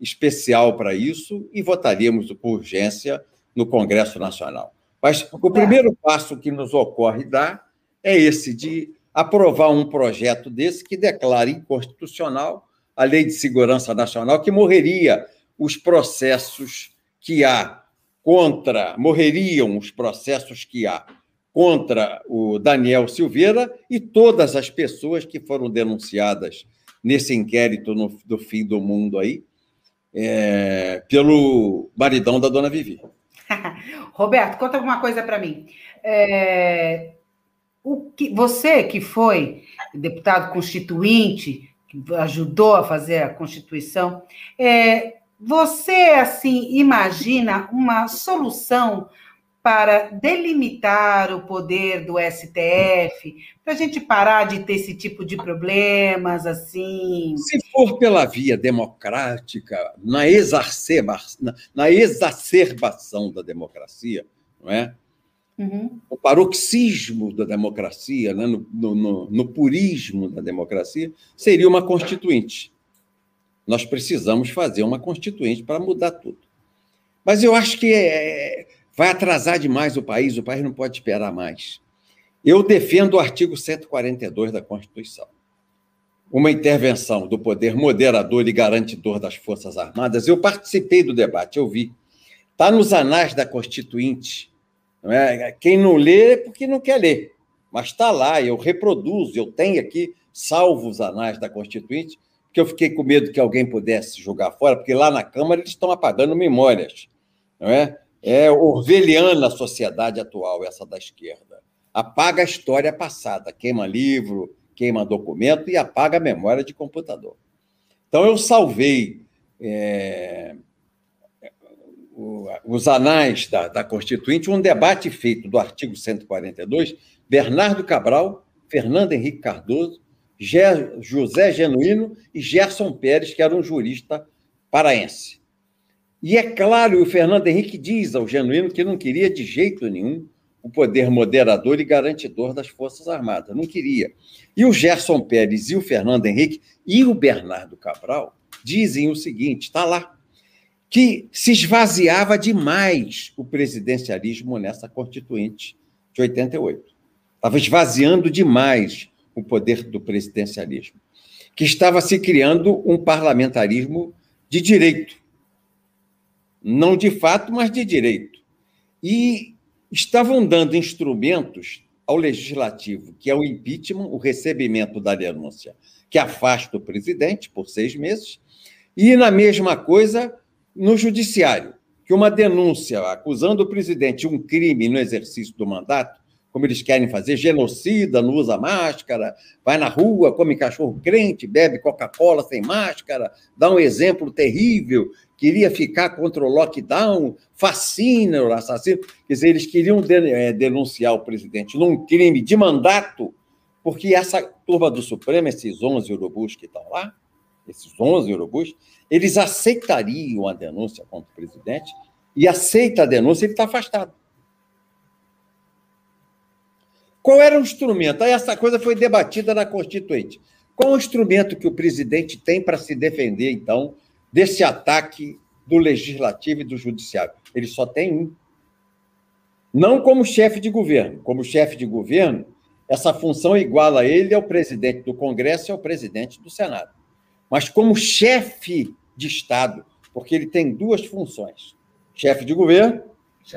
especial para isso e votaríamos por urgência no Congresso Nacional. Mas o primeiro passo que nos ocorre dar é esse de aprovar um projeto desse que declara inconstitucional a Lei de Segurança Nacional, que morreria os processos que há contra, morreriam os processos que há contra o Daniel Silveira e todas as pessoas que foram denunciadas nesse inquérito no, do fim do mundo aí, é, pelo maridão da dona Vivi. Roberto, conta alguma coisa para mim. É, o que, você que foi deputado constituinte, que ajudou a fazer a Constituição, é, você assim imagina uma solução para delimitar o poder do STF, para a gente parar de ter esse tipo de problemas assim? Se for pela via democrática, na, exacerba, na, na exacerbação da democracia, não é? Uhum. O paroxismo da democracia, né? no, no, no purismo da democracia, seria uma constituinte. Nós precisamos fazer uma constituinte para mudar tudo. Mas eu acho que é, vai atrasar demais o país, o país não pode esperar mais. Eu defendo o artigo 142 da Constituição. Uma intervenção do poder moderador e garantidor das Forças Armadas. Eu participei do debate, eu vi. Está nos anais da Constituinte não é? Quem não lê é porque não quer ler, mas está lá, eu reproduzo, eu tenho aqui, salvo os anais da Constituinte, porque eu fiquei com medo que alguém pudesse jogar fora, porque lá na Câmara eles estão apagando memórias, não é? É orwelliana a sociedade atual, essa da esquerda. Apaga a história passada, queima livro, queima documento e apaga a memória de computador. Então, eu salvei é, os anais da, da Constituinte, um debate feito do artigo 142, Bernardo Cabral, Fernando Henrique Cardoso, José Genuíno e Gerson Pérez, que era um jurista paraense. E é claro, o Fernando Henrique diz ao Genuíno que não queria de jeito nenhum o poder moderador e garantidor das Forças Armadas, não queria. E o Gerson Pérez e o Fernando Henrique e o Bernardo Cabral dizem o seguinte: está lá, que se esvaziava demais o presidencialismo nessa Constituinte de 88. Estava esvaziando demais o poder do presidencialismo, que estava se criando um parlamentarismo de direito. Não de fato, mas de direito. E estavam dando instrumentos ao legislativo, que é o impeachment, o recebimento da denúncia, que afasta o presidente por seis meses, e na mesma coisa no judiciário que uma denúncia acusando o presidente de um crime no exercício do mandato, como eles querem fazer, genocida, não usa máscara, vai na rua, come cachorro crente, bebe Coca-Cola sem máscara, dá um exemplo terrível, queria ficar contra o lockdown, fascina o assassino. Quer dizer, eles queriam eh, denunciar o presidente num crime de mandato, porque essa turma do Supremo, esses 11 urubus que estão lá, esses 11 urubus, eles aceitariam a denúncia contra o presidente e aceita a denúncia, ele está afastado. Qual era o instrumento? Aí essa coisa foi debatida na Constituinte. Qual o instrumento que o presidente tem para se defender, então, desse ataque do legislativo e do judiciário? Ele só tem um. Não como chefe de governo. Como chefe de governo, essa função iguala a ele ao presidente do Congresso e ao presidente do Senado mas como chefe de Estado, porque ele tem duas funções: chefe de governo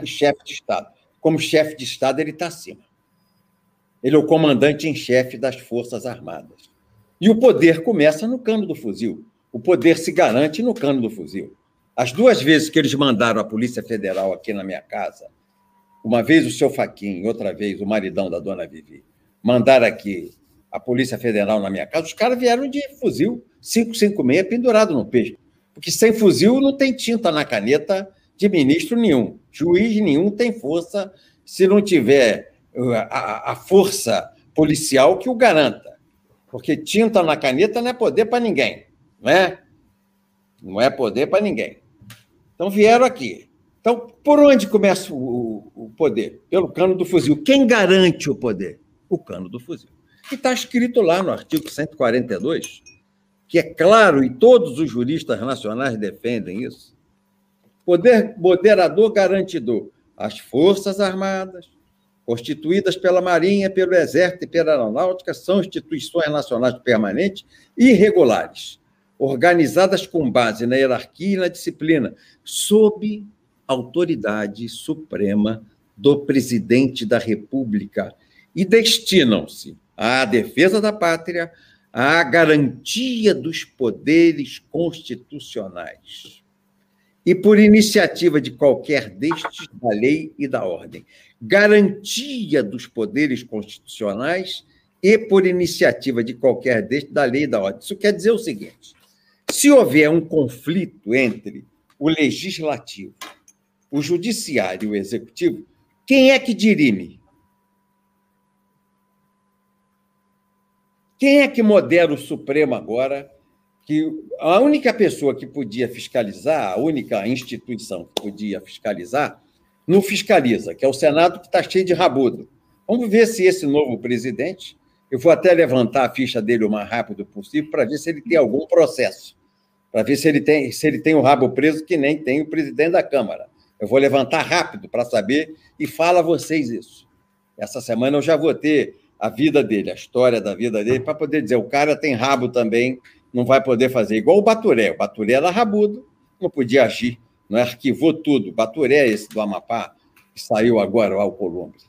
e chefe de Estado. Como chefe de Estado, ele está acima. Ele é o comandante em chefe das Forças Armadas. E o poder começa no cano do fuzil. O poder se garante no cano do fuzil. As duas vezes que eles mandaram a Polícia Federal aqui na minha casa, uma vez o seu Faquinho, outra vez o maridão da dona Vivi, mandaram aqui a Polícia Federal na minha casa, os caras vieram de fuzil 556 pendurado no peito. Porque sem fuzil não tem tinta na caneta de ministro nenhum. Juiz nenhum tem força se não tiver a, força policial que o garanta. Porque tinta na caneta não é poder para ninguém, não é? Não é poder para ninguém. Então vieram aqui. Então, por onde começa o, o poder? Pelo cano do fuzil. Quem garante o poder? O cano do fuzil. E está escrito lá no artigo 142, que é claro, e todos os juristas nacionais defendem isso, poder moderador garantidor as Forças Armadas, constituídas pela Marinha, pelo Exército e pela Aeronáutica, são instituições nacionais permanentes e regulares, organizadas com base na hierarquia e na disciplina, sob autoridade suprema do presidente da República. E destinam-se à defesa da pátria, à garantia dos poderes constitucionais e por iniciativa de qualquer destes da lei e da ordem, garantia dos poderes constitucionais e por iniciativa de qualquer destes da lei e da ordem. Isso quer dizer o seguinte: se houver um conflito entre o legislativo, o judiciário e o executivo, quem é que dirime? Quem é que modera o Supremo agora que a única pessoa que podia fiscalizar, a única instituição que podia fiscalizar, não fiscaliza, que é o Senado, que está cheio de rabudo. Vamos ver se esse novo presidente, eu vou até levantar a ficha dele o mais rápido possível para ver se ele tem algum processo, para ver se ele tem se ele tem o rabo preso que nem tem o presidente da Câmara. Eu vou levantar rápido para saber e fala a vocês isso. Essa semana eu já vou ter a vida dele, a história da vida dele, para poder dizer, o cara tem rabo também não vai poder fazer igual o Baturé. O Baturé era rabudo, não podia agir, não é? arquivou tudo. O Baturé, esse do Amapá, que saiu agora ao Colômbia.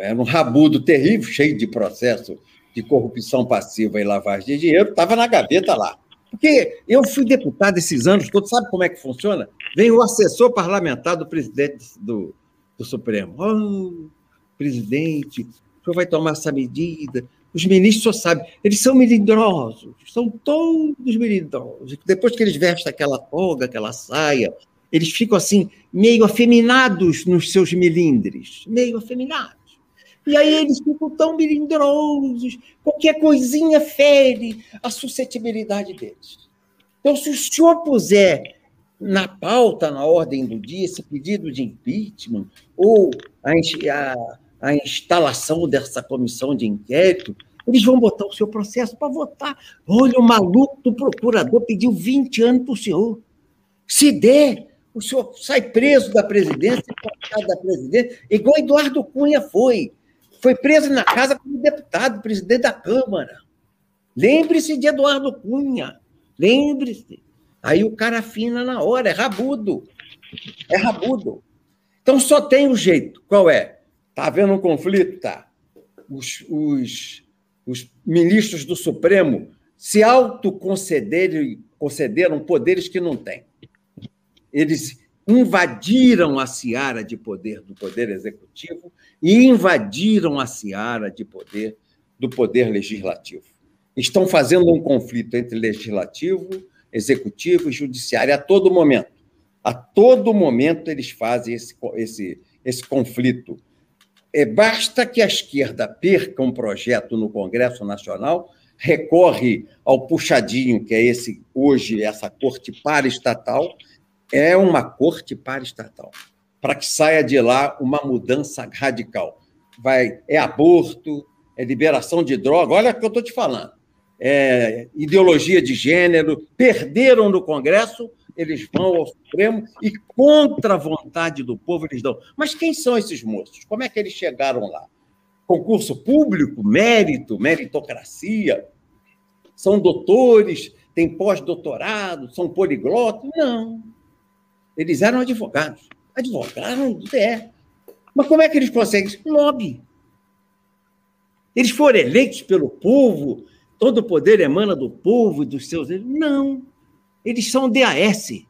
Era um rabudo terrível, cheio de processo de corrupção passiva e lavagem de dinheiro, estava na gaveta lá. Porque eu fui deputado esses anos todos, sabe como é que funciona? Vem o assessor parlamentar do presidente do, do Supremo. Oh, presidente, o senhor vai tomar essa medida, os ministros só sabem, eles são melindrosos, são todos melindrosos. Depois que eles vestem aquela toga, aquela saia, eles ficam assim, meio afeminados nos seus melindres, meio afeminados. E aí eles ficam tão melindrosos, qualquer coisinha fere a suscetibilidade deles. Então, se o senhor puser na pauta, na ordem do dia, esse pedido de impeachment, ou a, a a instalação dessa comissão de inquérito, eles vão botar o seu processo para votar. Olha, o maluco do procurador pediu 20 anos para o senhor. Se der, o senhor sai preso da presidência, da presidência, igual Eduardo Cunha foi. Foi preso na casa como deputado, presidente da Câmara. Lembre-se de Eduardo Cunha. Lembre-se. Aí o cara afina na hora, é rabudo. É rabudo. Então só tem um jeito. Qual é? Está havendo um conflito? Tá. Os, os, os ministros do Supremo se autoconcederam concederam poderes que não têm. Eles invadiram a seara de poder do poder executivo e invadiram a seara de poder do poder legislativo. Estão fazendo um conflito entre legislativo, executivo e judiciário a todo momento. A todo momento eles fazem esse, esse, esse conflito basta que a esquerda perca um projeto no Congresso Nacional, recorre ao puxadinho, que é esse hoje, essa corte paraestatal, é uma corte paraestatal, para que saia de lá uma mudança radical. Vai, é aborto, é liberação de droga, olha o que eu estou te falando. É ideologia de gênero, perderam no Congresso, eles vão ao Supremo e, contra a vontade do povo, eles dão. Mas quem são esses moços? Como é que eles chegaram lá? Concurso público, mérito, meritocracia? São doutores, têm pós-doutorado, são poliglotas? Não. Eles eram advogados. Advogado, é. Mas como é que eles conseguem? Lobby. Eles foram eleitos pelo povo, todo o poder emana do povo e dos seus. Não. Eles são DAS.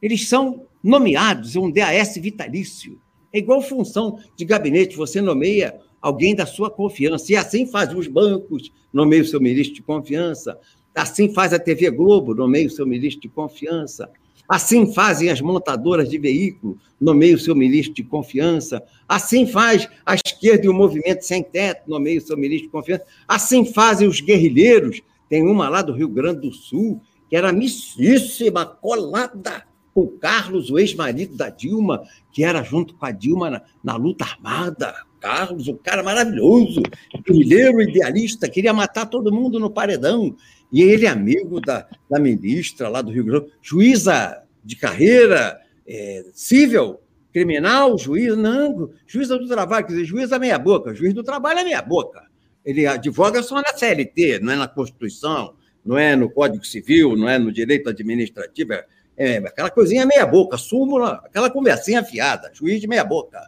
Eles são nomeados, é um DAS vitalício. É igual função de gabinete, você nomeia alguém da sua confiança. E assim faz os bancos, nomeia o seu ministro de confiança. Assim faz a TV Globo, nomeia o seu ministro de confiança. Assim fazem as montadoras de veículo, nomeia o seu ministro de confiança. Assim faz a esquerda e o movimento sem teto, nomeia o seu ministro de confiança. Assim fazem os guerrilheiros. Tem uma lá do Rio Grande do Sul, que era amicíssima, colada com Carlos, o ex-marido da Dilma, que era junto com a Dilma na, na luta armada. Carlos, um cara maravilhoso, guerrilheiro, idealista, queria matar todo mundo no paredão. E ele amigo da, da ministra lá do Rio Grande juíza de carreira, é, civil, criminal, juiz, não, juíza do trabalho, quer dizer, juiz da meia boca, juiz do trabalho é meia boca. Ele advoga só na CLT, não é na Constituição, não é no Código Civil, não é no direito administrativo, é, é aquela coisinha meia boca, súmula, aquela conversinha afiada, juiz de meia boca.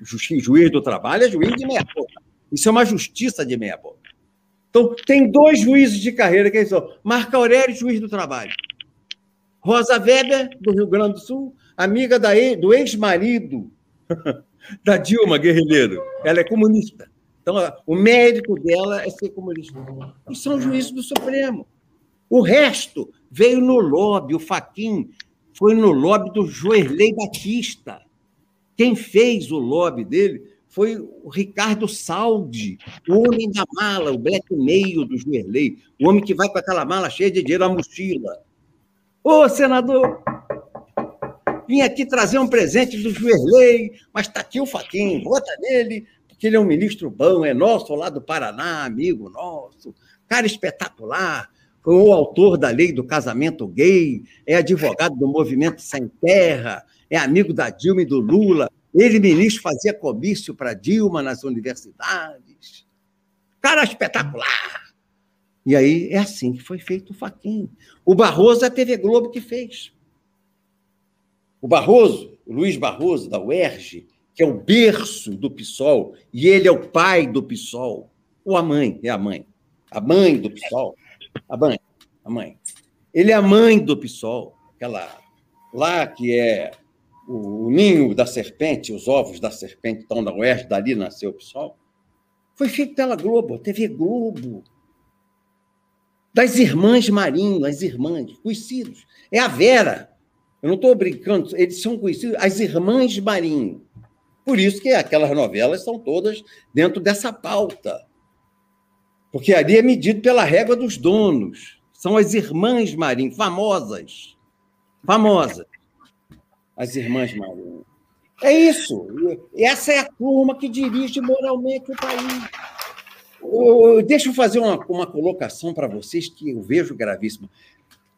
Ju, juiz do trabalho é juiz de meia boca. Isso é uma justiça de meia boca. Então, tem dois juízes de carreira, que são Marco Aurélio, juiz do trabalho. Rosa Weber, do Rio Grande do Sul, amiga da, do ex-marido da Dilma Guerrilheiro. Ela é comunista. Então, o mérito dela é ser comunista. E são juízes do Supremo. O resto veio no lobby. O Faquin foi no lobby do Joerley Batista. Quem fez o lobby dele foi o Ricardo Saldi, o homem da mala, o black meio do Juerley, o homem que vai com aquela mala cheia de dinheiro, a mochila. Ô, senador, vim aqui trazer um presente do Juerley, mas está aqui o Faquinho, vota nele, porque ele é um ministro bom, é nosso lá do Paraná, amigo nosso, cara espetacular, foi o autor da lei do casamento gay, é advogado do movimento Sem Terra, é amigo da Dilma e do Lula, ele, ministro, fazia comício para Dilma nas universidades. Cara espetacular. E aí é assim que foi feito o Faquinho. O Barroso é a TV Globo que fez. O Barroso, o Luiz Barroso, da UERJ, que é o berço do PSOL, e ele é o pai do PSOL, ou a mãe, é a mãe. A mãe do PSOL. A mãe, a mãe. Ele é a mãe do PSOL, aquela lá que é o, ninho da serpente, os ovos da serpente estão na oeste, dali nasceu o PSOL, foi feito pela Globo, TV Globo. Das irmãs Marinho, as irmãs, conhecidos. É a Vera. Eu não estou brincando, eles são conhecidos, as irmãs Marinho. Por isso que aquelas novelas são todas dentro dessa pauta. Porque ali é medido pela régua dos donos. São as irmãs Marinho, famosas. Famosas as irmãs Marinho. É isso. Essa é a turma que dirige moralmente o país. Deixa eu fazer uma, uma colocação para vocês que eu vejo gravíssima.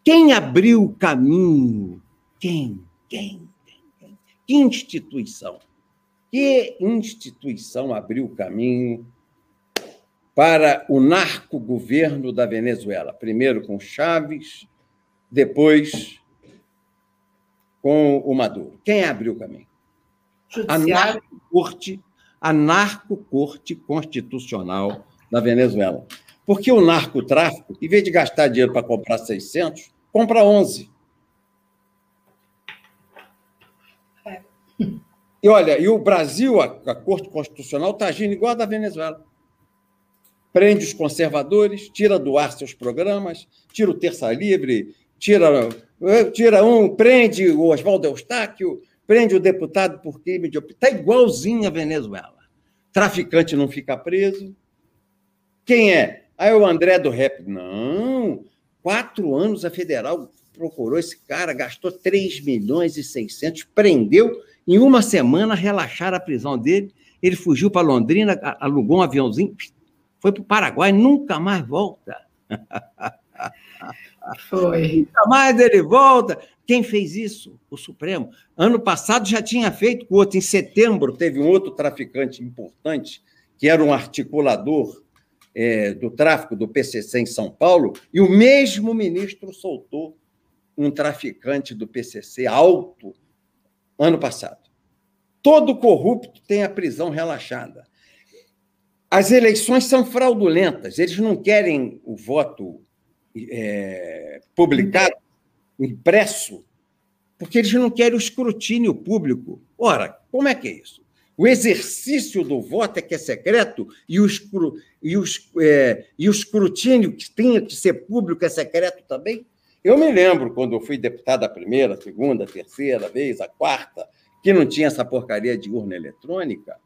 Quem abriu o caminho? Quem? Quem? Quem? Que instituição? Que instituição abriu o caminho para o narco-governo da Venezuela? Primeiro com Chaves, depois com o Maduro. Quem abriu o caminho? A narco-corte, a narco-corte constitucional da Venezuela. Porque o narcotráfico, em vez de gastar dinheiro para comprar 600, compra 11. É. E olha, e o Brasil, a, a Corte Constitucional, está agindo igual a da Venezuela. Prende os conservadores, tira do ar seus programas, tira o Terça Livre, tira tira um, prende o Oswaldo Eustáquio, prende o deputado por crime de opinião. Está igualzinho a Venezuela. Traficante não fica preso. Quem é? Aí é o André do Rap. Não, quatro anos a federal procurou esse cara, gastou 3 milhões e 600, prendeu, em uma semana relaxaram a prisão dele, ele fugiu para Londrina, alugou um aviãozinho, foi para o Paraguai, nunca mais volta. Foi. Nunca mais ele volta. Quem fez isso? O Supremo. Ano passado já tinha feito com outro. Em setembro, teve um outro traficante importante, que era um articulador é, do tráfico do PCC em São Paulo, e o mesmo ministro soltou um traficante do PCC alto, ano passado. Todo corrupto tem a prisão relaxada. As eleições são fraudulentas, eles não querem o voto é, publicado, impresso, porque eles não querem o escrutínio público. Ora, como é que é isso? O exercício do voto é que é secreto e o, escru, e, os, é, e o escrutínio que tinha que ser público é secreto também? Eu me lembro quando eu fui deputado a primeira, segunda, terceira vez, a quarta, que não tinha essa porcaria de urna eletrônica.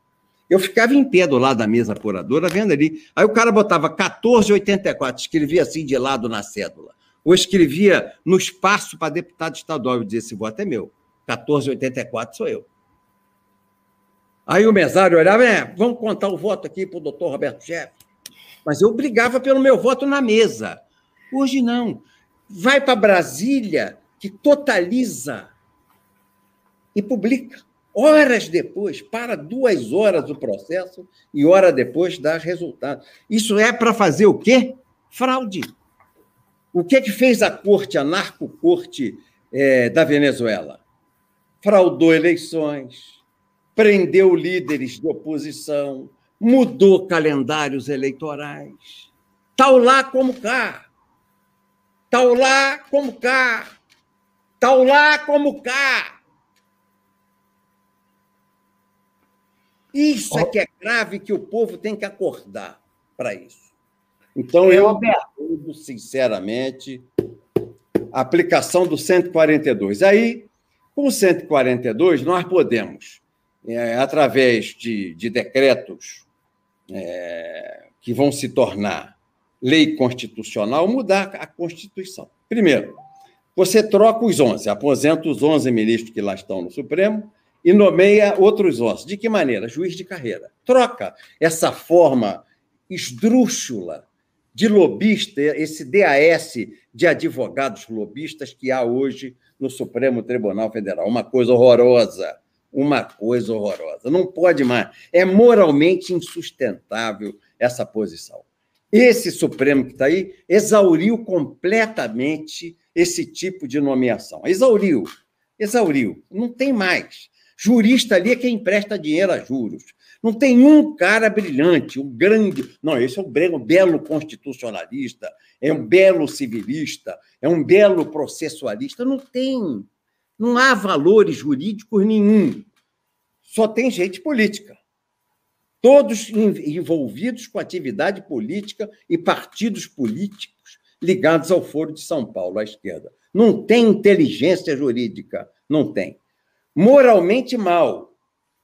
Eu ficava em pé do lado da mesa apuradora, vendo ali. Aí o cara botava 1484, escrevia assim de lado na cédula. Ou escrevia no espaço para deputado estadual. Eu dizia: esse voto é meu. 1484 sou eu. Aí o mesário olhava, é, vamos contar o voto aqui para o doutor Roberto Chefe. Mas eu brigava pelo meu voto na mesa. Hoje não. Vai para Brasília, que totaliza e publica. Horas depois, para duas horas o processo e hora depois dá resultado. Isso é para fazer o quê? Fraude. O que, é que fez a corte, a narco-corte é, da Venezuela? Fraudou eleições, prendeu líderes de oposição, mudou calendários eleitorais. Tal lá como cá. Tal lá como cá. Tal lá como cá. Isso é que é grave que o povo tem que acordar para isso. Então, eu, eu sinceramente, a aplicação do 142. Aí, com o 142, nós podemos é, através de, de decretos é, que vão se tornar lei constitucional, mudar a Constituição. Primeiro, você troca os 11, aposenta os 11 ministros que lá estão no Supremo e nomeia outros 11. De que maneira? Juiz de carreira. Troca essa forma esdrúxula de lobista, esse DAS de advogados lobistas que há hoje no Supremo Tribunal Federal. Uma coisa horrorosa uma coisa horrorosa. Não pode mais. É moralmente insustentável essa posição. Esse Supremo que está aí exauriu completamente esse tipo de nomeação. Exauriu. Exauriu. Não tem mais. Jurista ali é quem empresta dinheiro a juros. Não tem um cara brilhante, um grande. Não, esse é um belo, belo constitucionalista, é um belo civilista, é um belo processualista. Não tem. Não há valores jurídicos nenhum. Só tem gente política. Todos envolvidos com atividade política e partidos políticos ligados ao Foro de São Paulo, à esquerda. Não tem inteligência jurídica, não tem. Moralmente mal.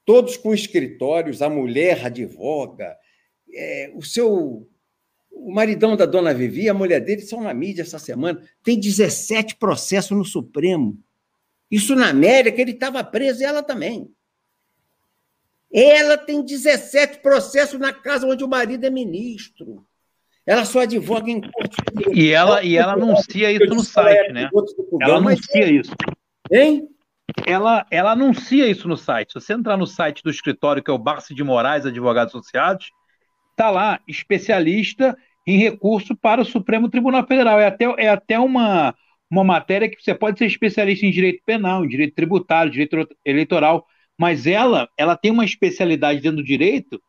Todos com escritórios, a mulher advoga, é, o seu o maridão da dona Vivi, a mulher dele, são na mídia essa semana. Tem 17 processos no Supremo. Isso na América, ele estava preso e ela também. Ela tem 17 processos na casa onde o marido é ministro. Ela só advoga em corte. E ela, e ela anuncia isso no site, né? Ela anuncia isso. Hein? Ela, ela anuncia isso no site. Se você entrar no site do escritório, que é o Barça de Moraes Advogados Associados, está lá, especialista em recurso para o Supremo Tribunal Federal. É até, é até uma, uma matéria que você pode ser especialista em direito penal, em direito tributário, direito eleitoral, mas ela, ela tem uma especialidade dentro do direito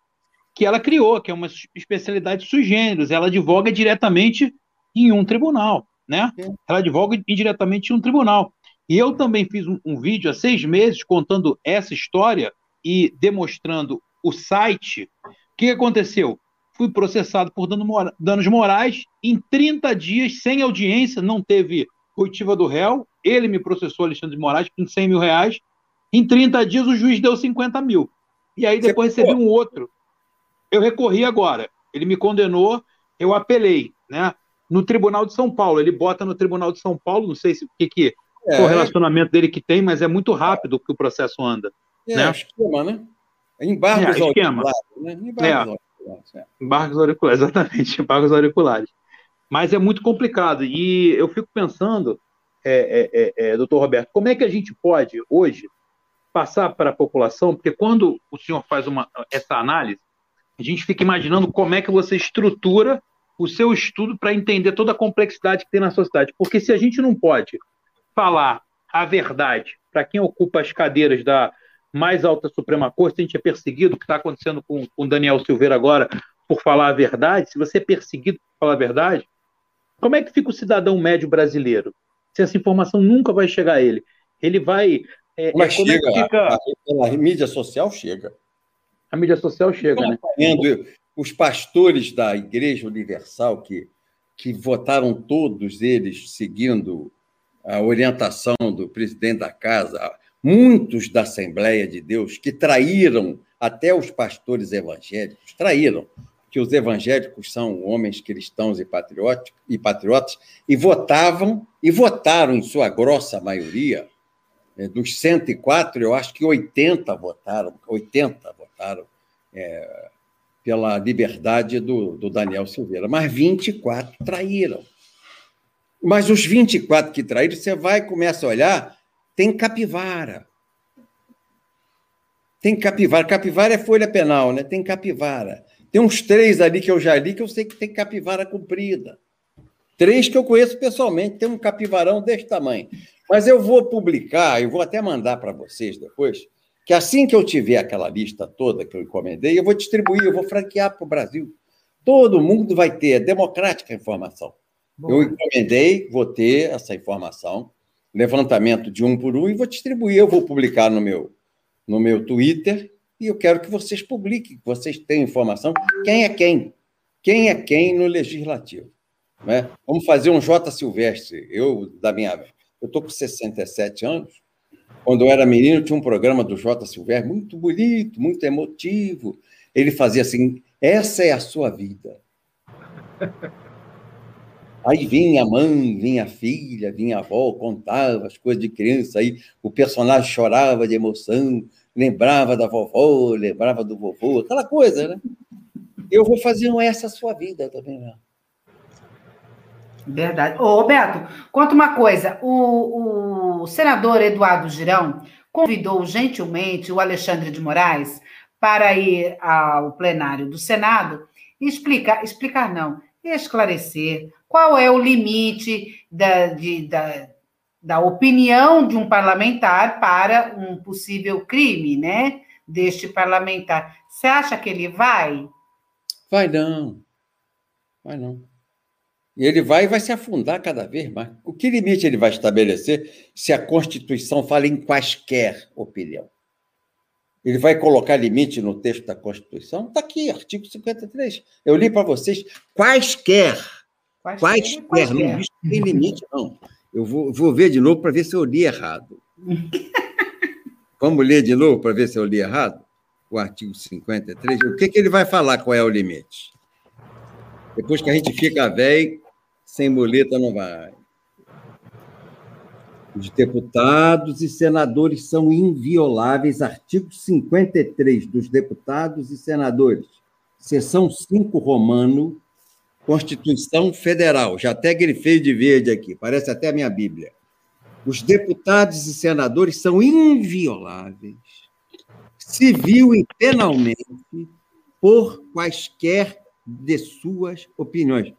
que ela criou, que é uma especialidade sui generis. Ela advoga diretamente em um tribunal, né? Ela advoga indiretamente em um tribunal. E eu também fiz um, um vídeo há seis meses contando essa história e demonstrando o site. O que aconteceu? Fui processado por danos morais em 30 dias, sem audiência, não teve coitiva do réu, ele me processou, Alexandre de Moraes, por 100 mil reais. Em 30 dias, o juiz deu 50 mil. E aí depois recebi um outro. Eu recorri agora. Ele me condenou, eu apelei, né? No Tribunal de São Paulo. Ele bota no Tribunal de São Paulo, não sei se o que, que é, o relacionamento dele que tem, mas é muito rápido que o processo anda. É, né? esquema, né? Embargos é, esquema. auriculares. Né? Embargos é. auriculares. É. Embargos auriculares, exatamente. Embargos auriculares mas é muito complicado. E eu fico pensando, é, é, é, é, doutor Roberto, como é que a gente pode, hoje, passar para a população? Porque quando o senhor faz uma, essa análise, a gente fica imaginando como é que você estrutura o seu estudo para entender toda a complexidade que tem na sociedade. Porque se a gente não pode falar a verdade? Para quem ocupa as cadeiras da mais alta Suprema Corte, a gente é perseguido, o que está acontecendo com o Daniel Silveira agora por falar a verdade, se você é perseguido por falar a verdade, como é que fica o cidadão médio brasileiro? Se essa informação nunca vai chegar a ele. Ele vai. É, Mas é, chega, é fica... a, a, mídia social chega. A mídia social chega, né? Os pastores da Igreja Universal, que, que votaram todos eles seguindo a orientação do presidente da casa, muitos da Assembleia de Deus que traíram até os pastores evangélicos, traíram, que os evangélicos são homens cristãos e, e patriotas, e votavam, e votaram em sua grossa maioria, é, dos 104, eu acho que 80 votaram, 80 votaram é, pela liberdade do, do Daniel Silveira, mas 24 traíram. Mas os 24 que traíram, você vai e começa a olhar, tem capivara. Tem capivara. Capivara é folha penal, né? Tem capivara. Tem uns três ali que eu já li que eu sei que tem capivara comprida. Três que eu conheço pessoalmente, tem um capivarão desse tamanho. Mas eu vou publicar, eu vou até mandar para vocês depois, que assim que eu tiver aquela lista toda que eu encomendei, eu vou distribuir, eu vou franquear para o Brasil. Todo mundo vai ter, é democrática a informação. Bom. Eu encomendei, vou ter essa informação, levantamento de um por um, e vou distribuir. Eu vou publicar no meu, no meu Twitter, e eu quero que vocês publiquem, que vocês tenham informação. Quem é quem? Quem é quem no legislativo? Né? Vamos fazer um J. Silvestre. Eu, da minha. Eu estou com 67 anos. Quando eu era menino, tinha um programa do J. Silvestre muito bonito, muito emotivo. Ele fazia assim: essa é a sua vida. Aí vinha a mãe, vinha a filha, vinha a avó, contava as coisas de criança, aí o personagem chorava de emoção, lembrava da vovó, lembrava do vovô, aquela coisa, né? Eu vou fazer essa sua vida também, né? Verdade. Ô, Roberto, conta uma coisa. O, o senador Eduardo Girão convidou gentilmente o Alexandre de Moraes para ir ao plenário do Senado e explicar, explicar não, esclarecer qual é o limite da, de, da, da opinião de um parlamentar para um possível crime, né? Deste parlamentar. Você acha que ele vai? Vai não. Vai não. E ele vai vai se afundar cada vez mais. O que limite ele vai estabelecer se a Constituição fala em quaisquer opinião? Ele vai colocar limite no texto da Constituição? Está aqui, artigo 53. Eu li para vocês quaisquer Quaisquer, quaisquer. não existe tem limite, não. Eu vou, vou ver de novo para ver se eu li errado. Vamos ler de novo para ver se eu li errado? O artigo 53. O que, que ele vai falar qual é o limite? Depois que a gente fica velho, sem muleta não vai. Os deputados e senadores são invioláveis. Artigo 53 dos deputados e senadores. Seção 5 romano Constituição Federal, já até grifei de verde aqui, parece até a minha Bíblia. Os deputados e senadores são invioláveis, civil e penalmente, por quaisquer de suas opiniões.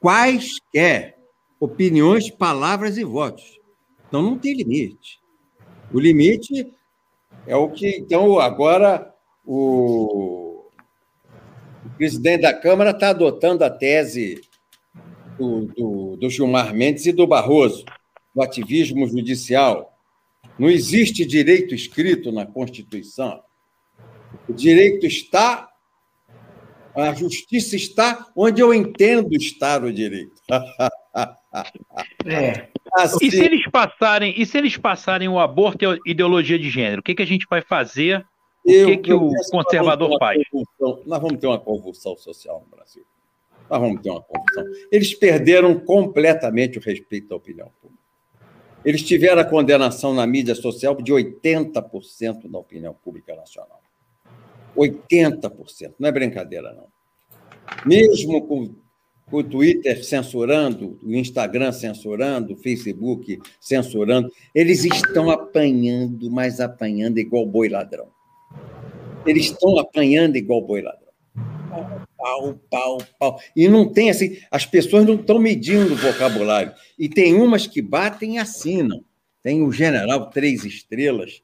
Quaisquer opiniões, palavras e votos. Então, não tem limite. O limite é o que, então, agora o o presidente da Câmara está adotando a tese do, do, do Gilmar Mendes e do Barroso, do ativismo judicial. Não existe direito escrito na Constituição. O direito está, a justiça está onde eu entendo estar o direito. É. Assim, e se eles passarem, e se eles passarem o aborto e ideologia de gênero, o que, que a gente vai fazer o eu, que, que o conservador faz? Nós vamos ter uma convulsão social no Brasil. Nós vamos ter uma convulsão. Eles perderam completamente o respeito à opinião pública. Eles tiveram a condenação na mídia social de 80% da opinião pública nacional. 80%. Não é brincadeira, não. Mesmo com o Twitter censurando, o Instagram censurando, o Facebook censurando, eles estão apanhando, mas apanhando igual boi ladrão. Eles estão apanhando igual boi ladrão. Pau, pau, pau. E não tem assim, as pessoas não estão medindo o vocabulário. E tem umas que batem e assinam. tem o general Três Estrelas,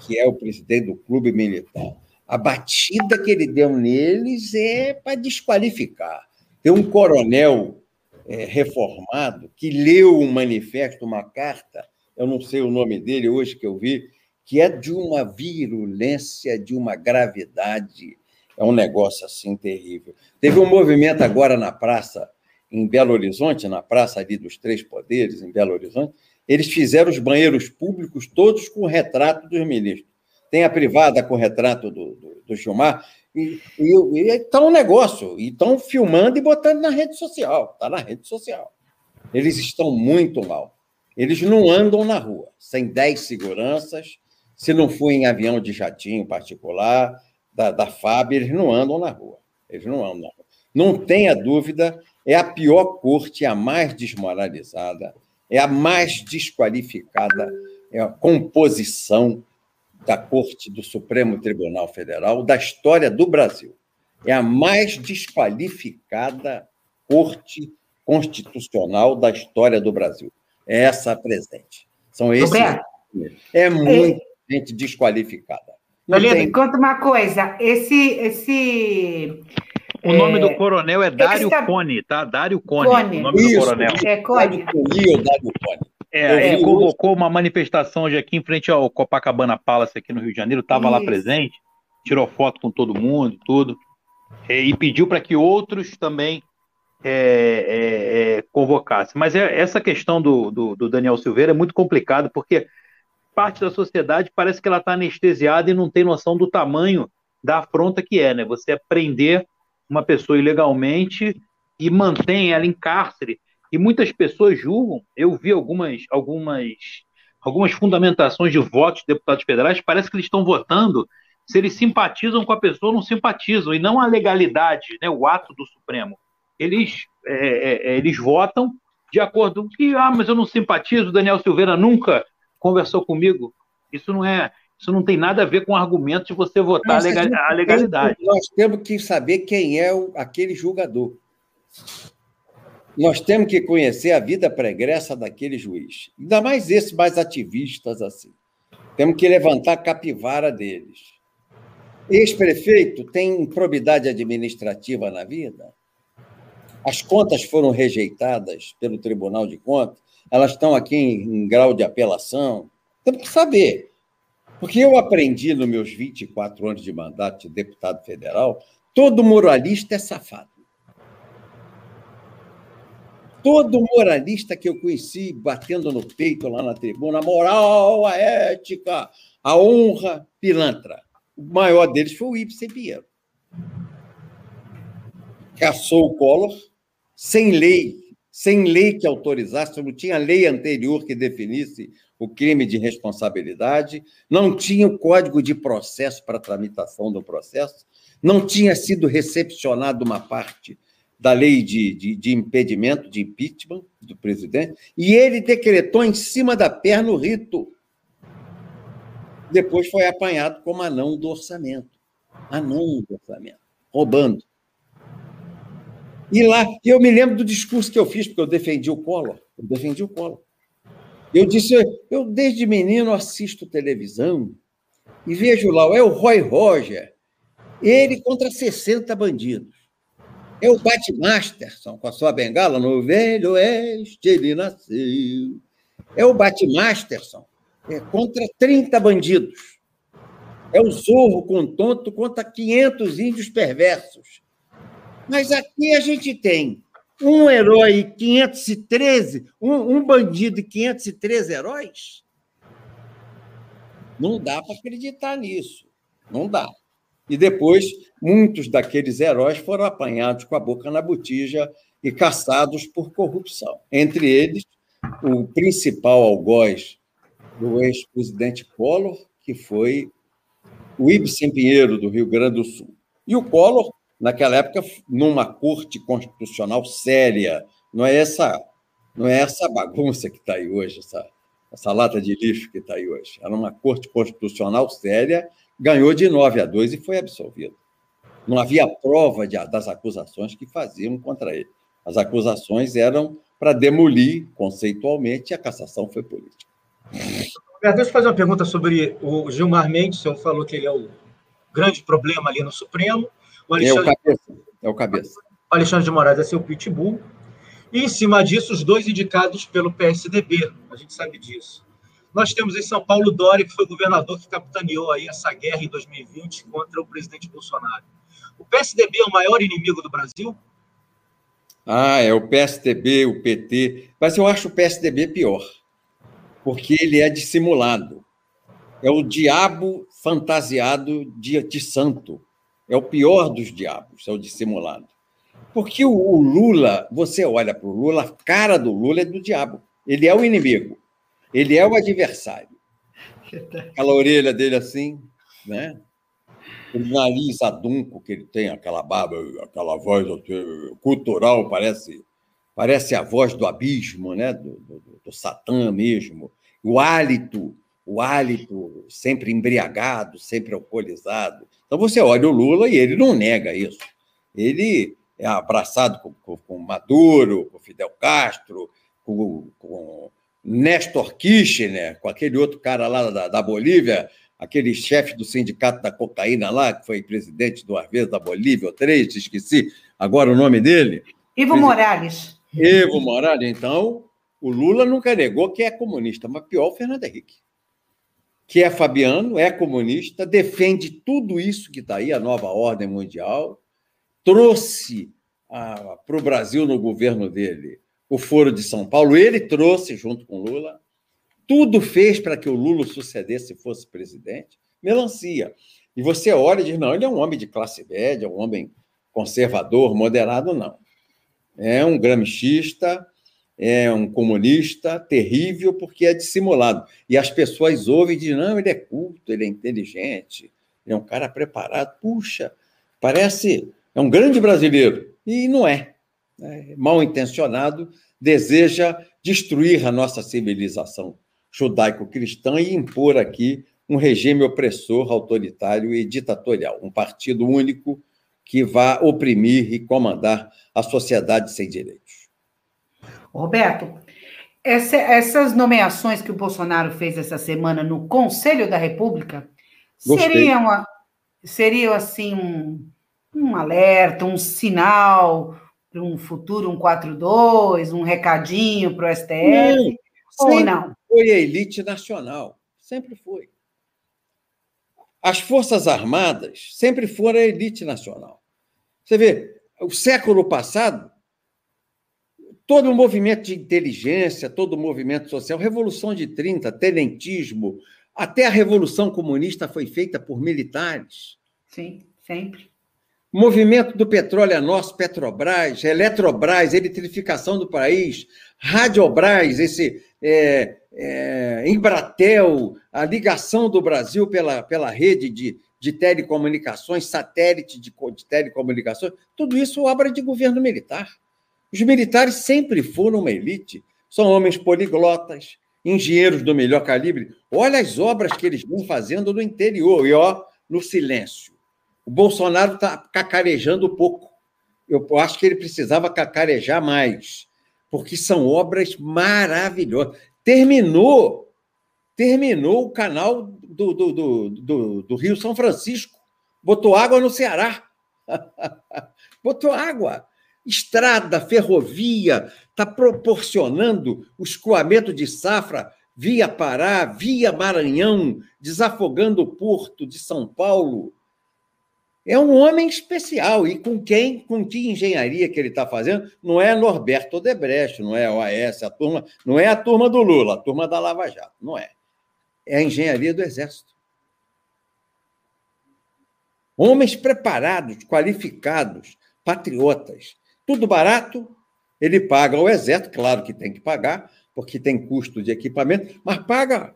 que é o presidente do clube militar. A batida que ele deu neles é para desqualificar. Tem um coronel é, reformado que leu um manifesto, uma carta, eu não sei o nome dele hoje que eu vi, que é de uma virulência, de uma gravidade. É um negócio assim terrível. Teve um movimento agora na praça, em Belo Horizonte, na praça ali dos Três Poderes, em Belo Horizonte, eles fizeram os banheiros públicos todos com o retrato dos ministros. Tem a privada com o retrato do, do, do Gilmar, e está um negócio, e estão filmando e botando na rede social. Está na rede social. Eles estão muito mal. Eles não andam na rua, sem 10 seguranças. Se não for em avião de jatinho particular, da, da FAB, eles não andam na rua. Eles não andam na rua. Não tenha dúvida, é a pior corte, a mais desmoralizada, é a mais desqualificada, é a composição da Corte do Supremo Tribunal Federal da história do Brasil. É a mais desqualificada Corte Constitucional da história do Brasil. É essa presente. São esses. Roberto, é muita é... gente desqualificada. Valendo, tem... conta uma coisa. Esse. esse o nome é... do coronel é Dário está... Cone, tá? Dário Cone. Cone. O nome Isso, do coronel. É Cone. Dário Cone. É, ele convocou uma manifestação hoje aqui em frente ao Copacabana Palace aqui no Rio de Janeiro, estava lá presente, tirou foto com todo mundo, tudo, é, e pediu para que outros também é, é, é, convocassem. Mas é, essa questão do, do, do, Daniel Silveira é muito complicado, porque parte da sociedade parece que ela está anestesiada e não tem noção do tamanho da afronta que é, né? Você prender uma pessoa ilegalmente e mantém ela em cárcere e muitas pessoas julgam, eu vi algumas, algumas, algumas fundamentações de votos de deputados federais, parece que eles estão votando se eles simpatizam com a pessoa ou não simpatizam, e não a legalidade, né, o ato do Supremo. Eles, é, é, é eles votam de acordo com que, ah, mas eu não simpatizo, Daniel Silveira nunca conversou comigo. Isso não é, isso não tem nada a ver com o argumento de você votar a, legalidade. Nós temos que saber quem é o, aquele julgador. Nós temos que conhecer a vida pregressa daquele juiz. Ainda mais esses mais ativistas assim. Temos que levantar a capivara deles. Ex-prefeito tem improbidade administrativa na vida? As contas foram rejeitadas pelo Tribunal de Contas? Elas estão aqui em, em grau de apelação? Temos que saber. Porque eu aprendi nos meus 24 anos de mandato de deputado federal, todo moralista é safado. Todo moralista que eu conheci batendo no peito lá na tribuna, a moral, a ética, a honra, pilantra. O maior deles foi o Ibsen Pinheiro. Caçou o Collor sem lei, sem lei que autorizasse, não tinha lei anterior que definisse o crime de responsabilidade, não tinha o código de processo para tramitação do processo, não tinha sido recepcionado uma parte da lei de, de, de, impedimento, de impeachment do presidente, e ele decretou em cima da perna o rito. Depois foi apanhado como anão do orçamento. Anão do orçamento, roubando. E lá, eu me lembro do discurso que eu fiz, porque eu defendi o Collor. Eu defendi o Collor. Eu disse, eu desde menino assisto televisão e vejo lá, é o Roy Roger, ele contra 60 bandidos. É o Bat Masterson com a sua bengala no Velho Oeste, ele nasceu. É o Bat Masterson é, contra 30 bandidos. É o Zorro com tonto contra 500 índios perversos. Mas aqui a gente tem um herói 513, um, um bandido e 513 heróis. Não dá para acreditar nisso. Não dá. E depois, muitos daqueles heróis foram apanhados com a boca na botija e caçados por corrupção. Entre eles, o principal algoz do ex-presidente Collor, que foi o Ibsen Pinheiro, do Rio Grande do Sul. E o Collor, naquela época, numa corte constitucional séria, não é essa, não é essa bagunça que está aí hoje, essa, essa lata de lixo que está aí hoje. Era uma corte constitucional séria ganhou de 9 a 2 e foi absolvido. Não havia prova de, das acusações que faziam contra ele. As acusações eram para demolir conceitualmente e a cassação foi política. Deixa eu fazer uma pergunta sobre o Gilmar Mendes. O senhor falou que ele é o grande problema ali no Supremo. O Alexandre... É o cabeça. É o cabeça. O Alexandre de Moraes é seu pitbull. E, em cima disso, os dois indicados pelo PSDB. A gente sabe disso. Nós temos em São Paulo Dória, que foi governador que capitaneou aí essa guerra em 2020 contra o presidente Bolsonaro. O PSDB é o maior inimigo do Brasil? Ah, é o PSDB, o PT. Mas eu acho o PSDB pior, porque ele é dissimulado. É o diabo fantasiado de, de santo. É o pior dos diabos, é o dissimulado. Porque o, o Lula, você olha para o Lula, a cara do Lula é do diabo. Ele é o inimigo. Ele é o adversário. Aquela orelha dele assim, né? O nariz adunco que ele tem, aquela barba, aquela voz cultural, parece parece a voz do abismo, né? do, do, do Satã mesmo. O hálito, o hálito sempre embriagado, sempre alcoolizado. Então você olha o Lula e ele não nega isso. Ele é abraçado com, com, com Maduro, com Fidel Castro, com, com Néstor Kirchner, com aquele outro cara lá da, da Bolívia, aquele chefe do sindicato da cocaína lá, que foi presidente do Arvez da Bolívia, ou três, esqueci agora o nome dele. Ivo Morales. Evo Morales. Então, o Lula nunca negou que é comunista, mas pior o Fernando Henrique, que é fabiano, é comunista, defende tudo isso que está aí, a nova ordem mundial, trouxe para o Brasil no governo dele o Foro de São Paulo, ele trouxe junto com Lula, tudo fez para que o Lula sucedesse e fosse presidente, melancia. E você olha e diz: não, ele é um homem de classe média, um homem conservador, moderado, não. É um gramscista, é um comunista terrível porque é dissimulado. E as pessoas ouvem e dizem: não, ele é culto, ele é inteligente, ele é um cara preparado. Puxa, parece é um grande brasileiro. E não é. É mal intencionado, deseja destruir a nossa civilização judaico-cristã e impor aqui um regime opressor, autoritário e ditatorial, um partido único que vá oprimir e comandar a sociedade sem direitos. Roberto, essa, essas nomeações que o Bolsonaro fez essa semana no Conselho da República seriam, seriam assim um, um alerta, um sinal para um futuro, um 4-2, um recadinho para o STF? Não, ou não? Foi a elite nacional, sempre foi. As Forças Armadas sempre foram a elite nacional. Você vê, o século passado, todo o movimento de inteligência, todo o movimento social, Revolução de 30, tenentismo, até a Revolução Comunista foi feita por militares. Sim, sempre. Movimento do petróleo é nosso, Petrobras, Eletrobras, eletrificação do país, Radiobras, esse é, é, Embratel, a ligação do Brasil pela, pela rede de, de telecomunicações, satélite de, de telecomunicações, tudo isso obra de governo militar. Os militares sempre foram uma elite, são homens poliglotas, engenheiros do melhor calibre. Olha as obras que eles vão fazendo no interior, e ó, no silêncio. O Bolsonaro está cacarejando pouco. Eu acho que ele precisava cacarejar mais, porque são obras maravilhosas. Terminou, terminou o canal do, do, do, do, do Rio São Francisco. Botou água no Ceará. Botou água. Estrada, ferrovia, está proporcionando o escoamento de safra via Pará, via Maranhão, desafogando o porto de São Paulo é um homem especial. E com quem, com que engenharia que ele está fazendo? Não é Norberto Odebrecht, não é a OAS, a turma, não é a turma do Lula, a turma da Lava Jato, não é. É a engenharia do Exército. Homens preparados, qualificados, patriotas. Tudo barato, ele paga ao Exército, claro que tem que pagar, porque tem custo de equipamento, mas paga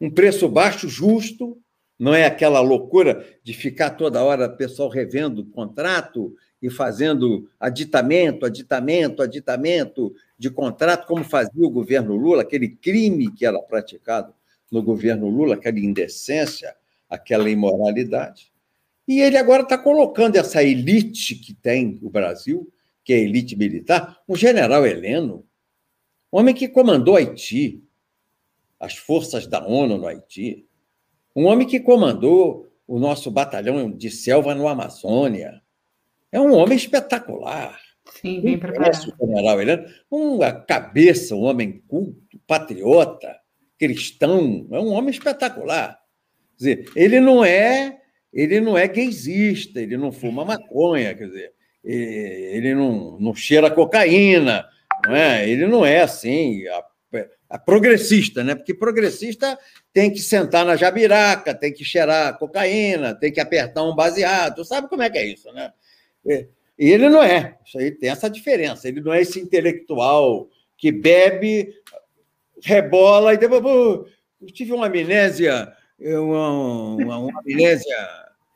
um preço baixo, justo, não é aquela loucura de ficar toda hora o pessoal revendo o contrato e fazendo aditamento, aditamento, aditamento de contrato, como fazia o governo Lula, aquele crime que era praticado no governo Lula, aquela indecência, aquela imoralidade. E ele agora está colocando essa elite que tem o Brasil, que é a elite militar, um general Heleno, homem que comandou Haiti, as forças da ONU no Haiti, um homem que comandou o nosso batalhão de selva no Amazônia. É um homem espetacular. Sim, bem preparado. O general Heleno, uma cabeça, um homem culto, patriota, cristão, é um homem espetacular. Quer dizer, ele não é, ele não é gaysista, ele não fuma maconha, quer dizer, ele não, não cheira cocaína, não é? Ele não é assim, a progressista, né? Porque progressista tem que sentar na jabiraca, tem que cheirar cocaína, tem que apertar um baseado, sabe como é que é isso, né? E ele não é, isso aí tem essa diferença, ele não é esse intelectual que bebe, rebola e depois, eu tive uma amnésia, uma, uma, uma amnésia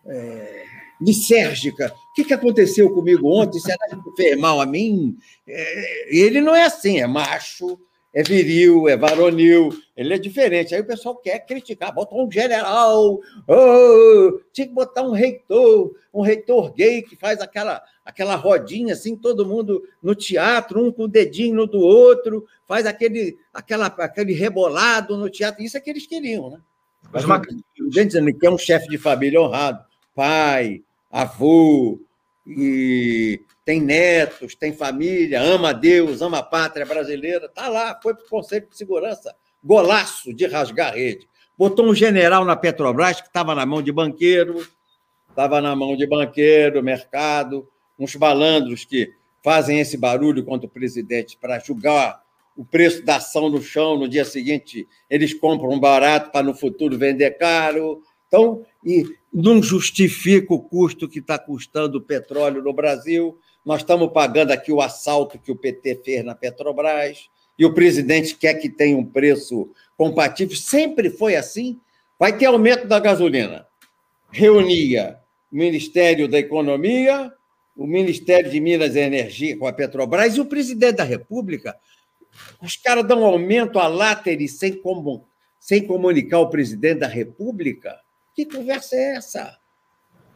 é, lisérgica. O que, que aconteceu comigo ontem? Será que fez mal a mim? É, ele não é assim, é macho, é viril, é varonil, ele é diferente. Aí o pessoal quer criticar, bota um general, oh, tinha que botar um reitor, um reitor gay que faz aquela, aquela rodinha assim, todo mundo no teatro, um com o dedinho no do outro, faz aquele, aquela, aquele rebolado no teatro. Isso é que eles queriam, né? Mas uma... gente dizendo que é um chefe de família honrado, pai, avô, e tem netos, tem família, ama Deus, ama a pátria brasileira, está lá, foi para o Conselho de Segurança, golaço de rasgar rede. Botou um general na Petrobras que estava na mão de banqueiro, estava na mão de banqueiro, mercado, uns balandros que fazem esse barulho contra o presidente para julgar o preço da ação no chão, no dia seguinte eles compram barato para no futuro vender caro. Então, e não justifica o custo que está custando o petróleo no Brasil. Nós estamos pagando aqui o assalto que o PT fez na Petrobras, e o presidente quer que tenha um preço compatível. Sempre foi assim. Vai ter aumento da gasolina. Reunia o Ministério da Economia, o Ministério de Minas e Energia com a Petrobras e o presidente da República. Os caras dão aumento à láteri sem, como, sem comunicar o presidente da República. Que conversa é essa?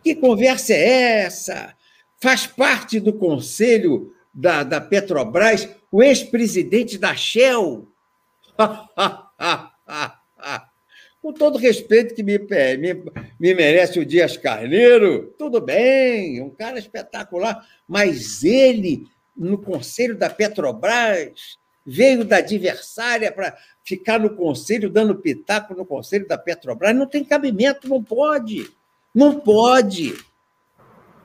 Que conversa é essa? Faz parte do conselho da, da Petrobras o ex-presidente da Shell. Com todo respeito que me, me, me merece o Dias Carneiro, tudo bem, um cara espetacular, mas ele, no conselho da Petrobras, veio da adversária para ficar no conselho, dando pitaco no conselho da Petrobras. Não tem cabimento, não pode. Não pode.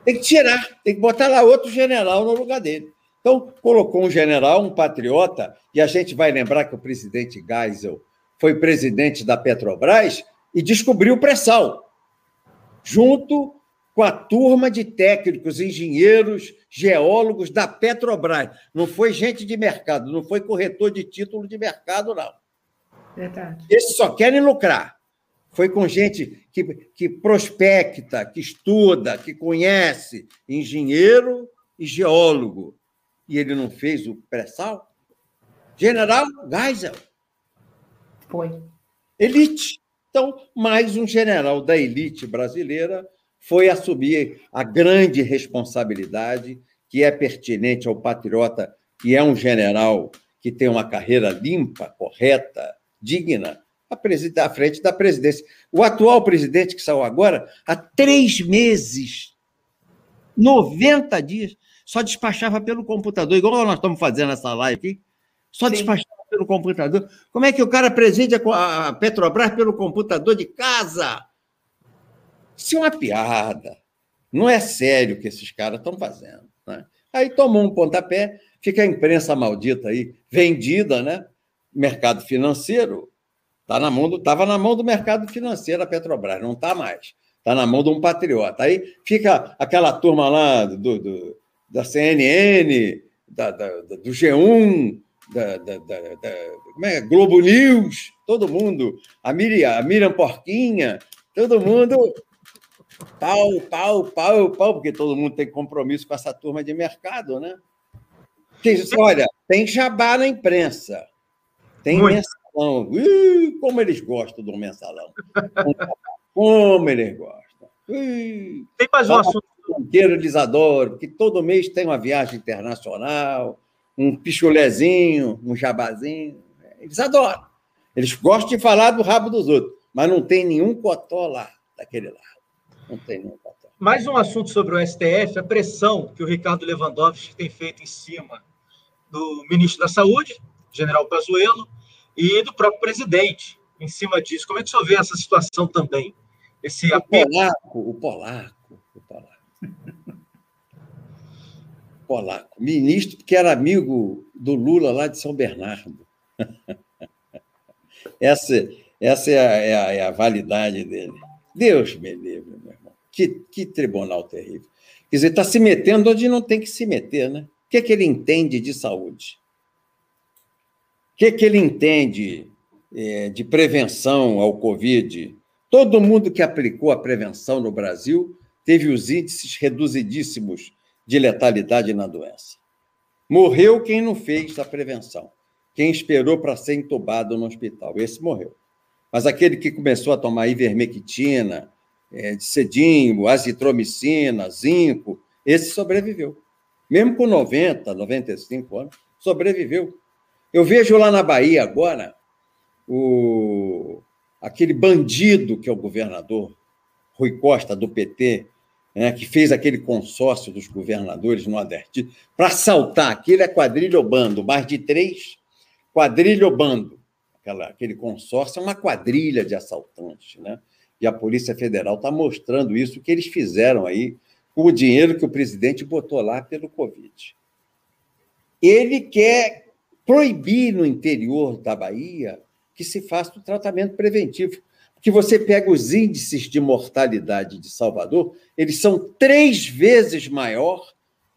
Tem que tirar, tem que botar lá outro general no lugar dele. Então, colocou um general, um patriota, e a gente vai lembrar que o presidente Geisel foi presidente da Petrobras e descobriu o pré-sal, junto com a turma de técnicos, engenheiros, geólogos da Petrobras. Não foi gente de mercado, não foi corretor de título de mercado, não. Verdade. Esses só querem lucrar. Foi com gente que, que prospecta, que estuda, que conhece, engenheiro e geólogo. E ele não fez o pré-sal? General Geisel. Foi. Elite. Então, mais um general da elite brasileira foi assumir a grande responsabilidade que é pertinente ao patriota, que é um general que tem uma carreira limpa, correta, digna, à frente da presidência. O atual presidente que saiu agora, há três meses, 90 dias, só despachava pelo computador, igual nós estamos fazendo essa live aqui, só Sim. despachava pelo computador. Como é que o cara preside a Petrobras pelo computador de casa? Isso é uma piada. Não é sério o que esses caras estão fazendo. Né? Aí tomou um pontapé, fica a imprensa maldita aí, vendida, né? Mercado financeiro. Tá na mão do, estava na mão do mercado financeiro a Petrobras, não está mais. Está na mão de um patriota. Aí fica aquela turma lá do, do da CNN, da, da, do G1, da, da, como é? Globo News, todo mundo, a Miriam, a Miriam Porquinha, todo mundo Pau, pau, pau, pau, porque todo mundo tem compromisso com essa turma de mercado, né? olha, tem jabá na imprensa, tem Muito. Mensalão. Ih, como eles gostam do mensalão. Como eles gostam. Ih, tem mais um assunto. Inteiro eles adoram, porque todo mês tem uma viagem internacional, um pichulezinho, um jabazinho. Eles adoram. Eles gostam de falar do rabo dos outros, mas não tem nenhum cotó lá, daquele lado. Não tem nenhum cotó. Mais um assunto sobre o STF, a pressão que o Ricardo Lewandowski tem feito em cima do ministro da Saúde, general Pazuello, e do próprio presidente, em cima disso. Como é que o senhor vê essa situação também? Esse o polaco, o polaco, o polaco. polaco, ministro que era amigo do Lula lá de São Bernardo. essa essa é a, é, a, é a, validade dele. Deus me livre, meu irmão. Que, que tribunal terrível. Quer dizer, está se metendo onde não tem que se meter, né? O que, é que ele entende de saúde? Que, que ele entende é, de prevenção ao Covid? Todo mundo que aplicou a prevenção no Brasil teve os índices reduzidíssimos de letalidade na doença. Morreu quem não fez a prevenção, quem esperou para ser entubado no hospital. Esse morreu. Mas aquele que começou a tomar ivermectina, é, cedinho, azitromicina, zinco, esse sobreviveu. Mesmo com 90, 95 anos, sobreviveu. Eu vejo lá na Bahia agora o, aquele bandido que é o governador, Rui Costa, do PT, né, que fez aquele consórcio dos governadores no Nordeste, para assaltar, aquele é quadrilha ou bando, mais de três, quadrilha ou bando. Aquela, aquele consórcio é uma quadrilha de assaltantes, né? E a Polícia Federal está mostrando isso que eles fizeram aí com o dinheiro que o presidente botou lá pelo Covid. Ele quer proibir no interior da Bahia que se faça o tratamento preventivo que você pega os índices de mortalidade de Salvador, eles são três vezes maior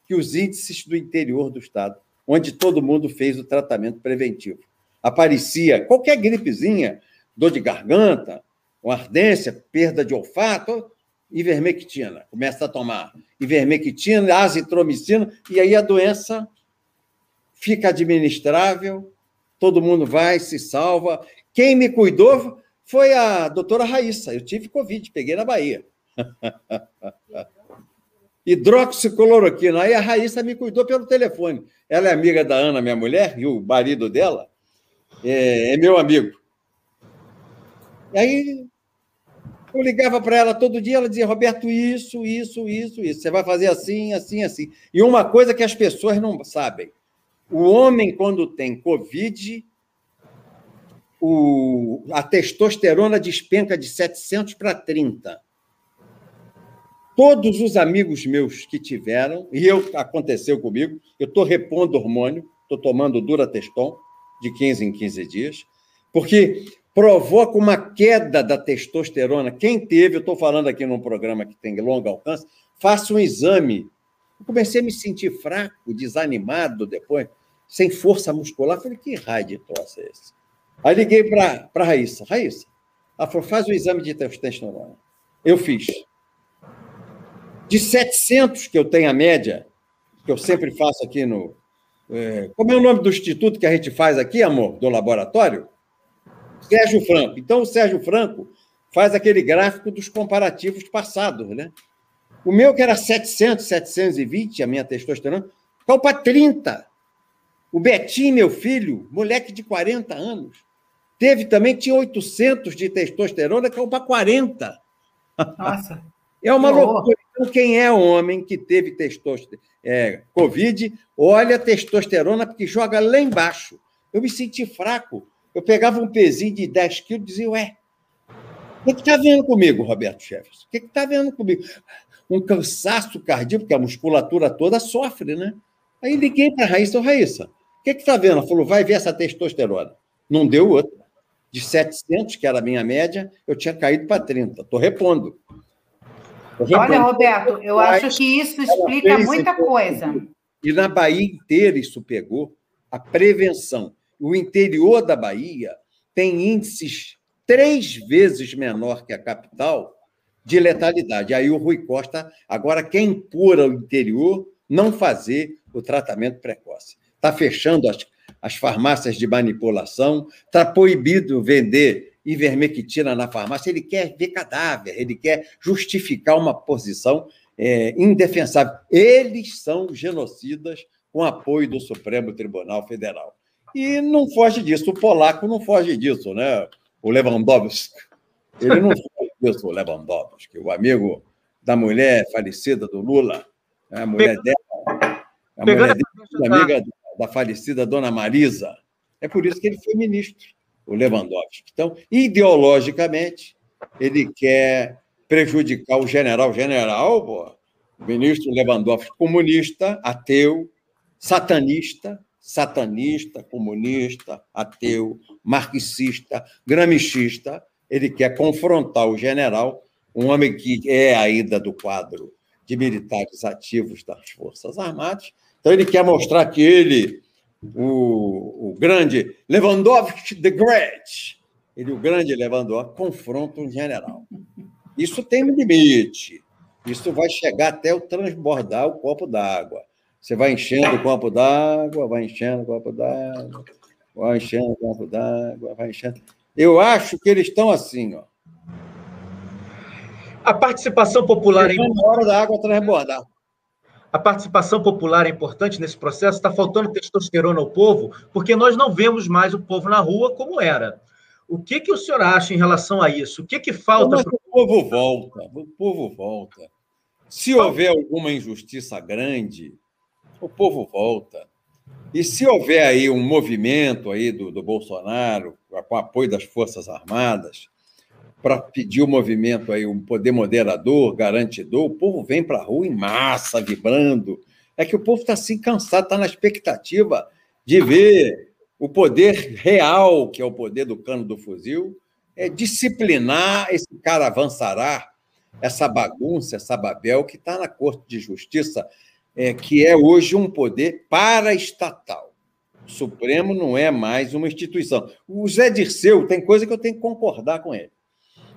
que os índices do interior do estado, onde todo mundo fez o tratamento preventivo. Aparecia qualquer gripezinha, dor de garganta, uma ardência, perda de olfato, ivermectina. Começa a tomar ivermectina, azitromicina, e aí a doença fica administrável, todo mundo vai, se salva. Quem me cuidou foi a doutora Raíssa. Eu tive Covid, peguei na Bahia. Hidroxicloroquina. Aí a Raíssa me cuidou pelo telefone. Ela é amiga da Ana, minha mulher, e o marido dela é, é meu amigo. E aí eu ligava para ela todo dia, ela dizia, Roberto, isso, isso, isso, isso. Você vai fazer assim, assim, assim. E uma coisa que as pessoas não sabem: o homem, quando tem Covid, o, a testosterona despenca de 700 para 30. Todos os amigos meus que tiveram, e eu aconteceu comigo, eu estou repondo hormônio, estou tomando Durateston de 15 em 15 dias, porque provoca uma queda da testosterona. Quem teve, eu estou falando aqui num programa que tem longo alcance, faça um exame. Eu comecei a me sentir fraco, desanimado depois, sem força muscular. Falei, que raio de troço é esse? Aí liguei para a Raíssa. Raíssa, ela falou, faz o exame de testosterona. Eu fiz. De 700 que eu tenho a média, que eu sempre faço aqui no... É, como é o nome do instituto que a gente faz aqui, amor, do laboratório? Sérgio Franco. Então, o Sérgio Franco faz aquele gráfico dos comparativos passados, né? O meu, que era 700, 720, a minha testosterona, caiu para 30. O Betinho, meu filho, moleque de 40 anos, Teve também, tinha 800 de testosterona, caiu para 40. Nossa. É uma loucura. Então, quem é homem que teve testosterona, é, Covid, olha a testosterona porque joga lá embaixo. Eu me senti fraco. Eu pegava um pezinho de 10 quilos e dizia, ué, o que está vendo comigo, Roberto Chefes? O que está vendo comigo? Um cansaço cardíaco, porque a musculatura toda sofre, né? Aí liguei para a Raíssa, Raíssa, o que está vendo? Ela falou, vai ver essa testosterona. Não deu outra de 700, que era a minha média, eu tinha caído para 30. Estou repondo. Olha, Roberto, eu acho que isso explica muita coisa. E na Bahia inteira isso pegou a prevenção. O interior da Bahia tem índices três vezes menor que a capital de letalidade. Aí o Rui Costa agora quer impor ao interior não fazer o tratamento precoce. Está fechando as, as farmácias de manipulação, está proibido vender ivermectina na farmácia, ele quer ver cadáver, ele quer justificar uma posição é, indefensável. Eles são genocidas com apoio do Supremo Tribunal Federal. E não foge disso. O polaco não foge disso, né? O Lewandowski. Ele não foge disso, o Lewandowski. O amigo da mulher falecida do Lula, né? a mulher dela, a mulher dela, amiga da falecida dona Marisa. É por isso que ele foi ministro, o Lewandowski. Então, ideologicamente, ele quer prejudicar o general. General, pô, o ministro Lewandowski, comunista, ateu, satanista, satanista, comunista, ateu, marxista, gramscista, ele quer confrontar o general, um homem que é ainda do quadro de militares ativos das Forças Armadas. Então, ele quer mostrar que ele, o, o grande Lewandowski the Great, ele, o grande Lewandowski, confronta um general. Isso tem um limite. Isso vai chegar até o transbordar o copo d'água. Você vai enchendo o copo d'água, vai enchendo o copo d'água, vai enchendo o copo d'água, vai enchendo. Eu acho que eles estão assim, ó. A participação popular é importante. hora da água transbordar. A participação popular é importante nesse processo. Está faltando testosterona ao povo, porque nós não vemos mais o povo na rua como era. O que, que o senhor acha em relação a isso? O que, que falta? Mas o povo volta, o povo volta. Se houver alguma injustiça grande, o povo volta. E se houver aí um movimento aí do, do Bolsonaro, com apoio das Forças Armadas, para pedir o movimento aí, um poder moderador, garantidor, o povo vem para a rua em massa, vibrando. É que o povo está assim cansado, está na expectativa de ver o poder real, que é o poder do cano do fuzil, é disciplinar esse cara avançará, essa bagunça, essa babel que está na Corte de Justiça, é, que é hoje um poder paraestatal. O Supremo não é mais uma instituição. O Zé Dirceu tem coisa que eu tenho que concordar com ele.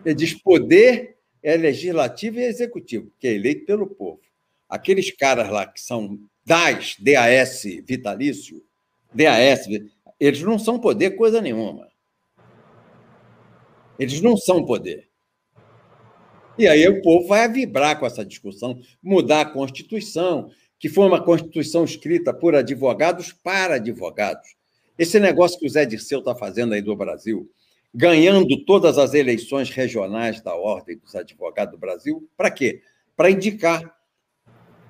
Ele diz poder é legislativo e executivo, que é eleito pelo povo. Aqueles caras lá que são DAS, DAS vitalício, DAS, eles não são poder coisa nenhuma. Eles não são poder. E aí o povo vai vibrar com essa discussão, mudar a Constituição, que foi uma Constituição escrita por advogados para advogados. Esse negócio que o Zé Dirceu está fazendo aí do Brasil, ganhando todas as eleições regionais da Ordem dos Advogados do Brasil, para quê? Para indicar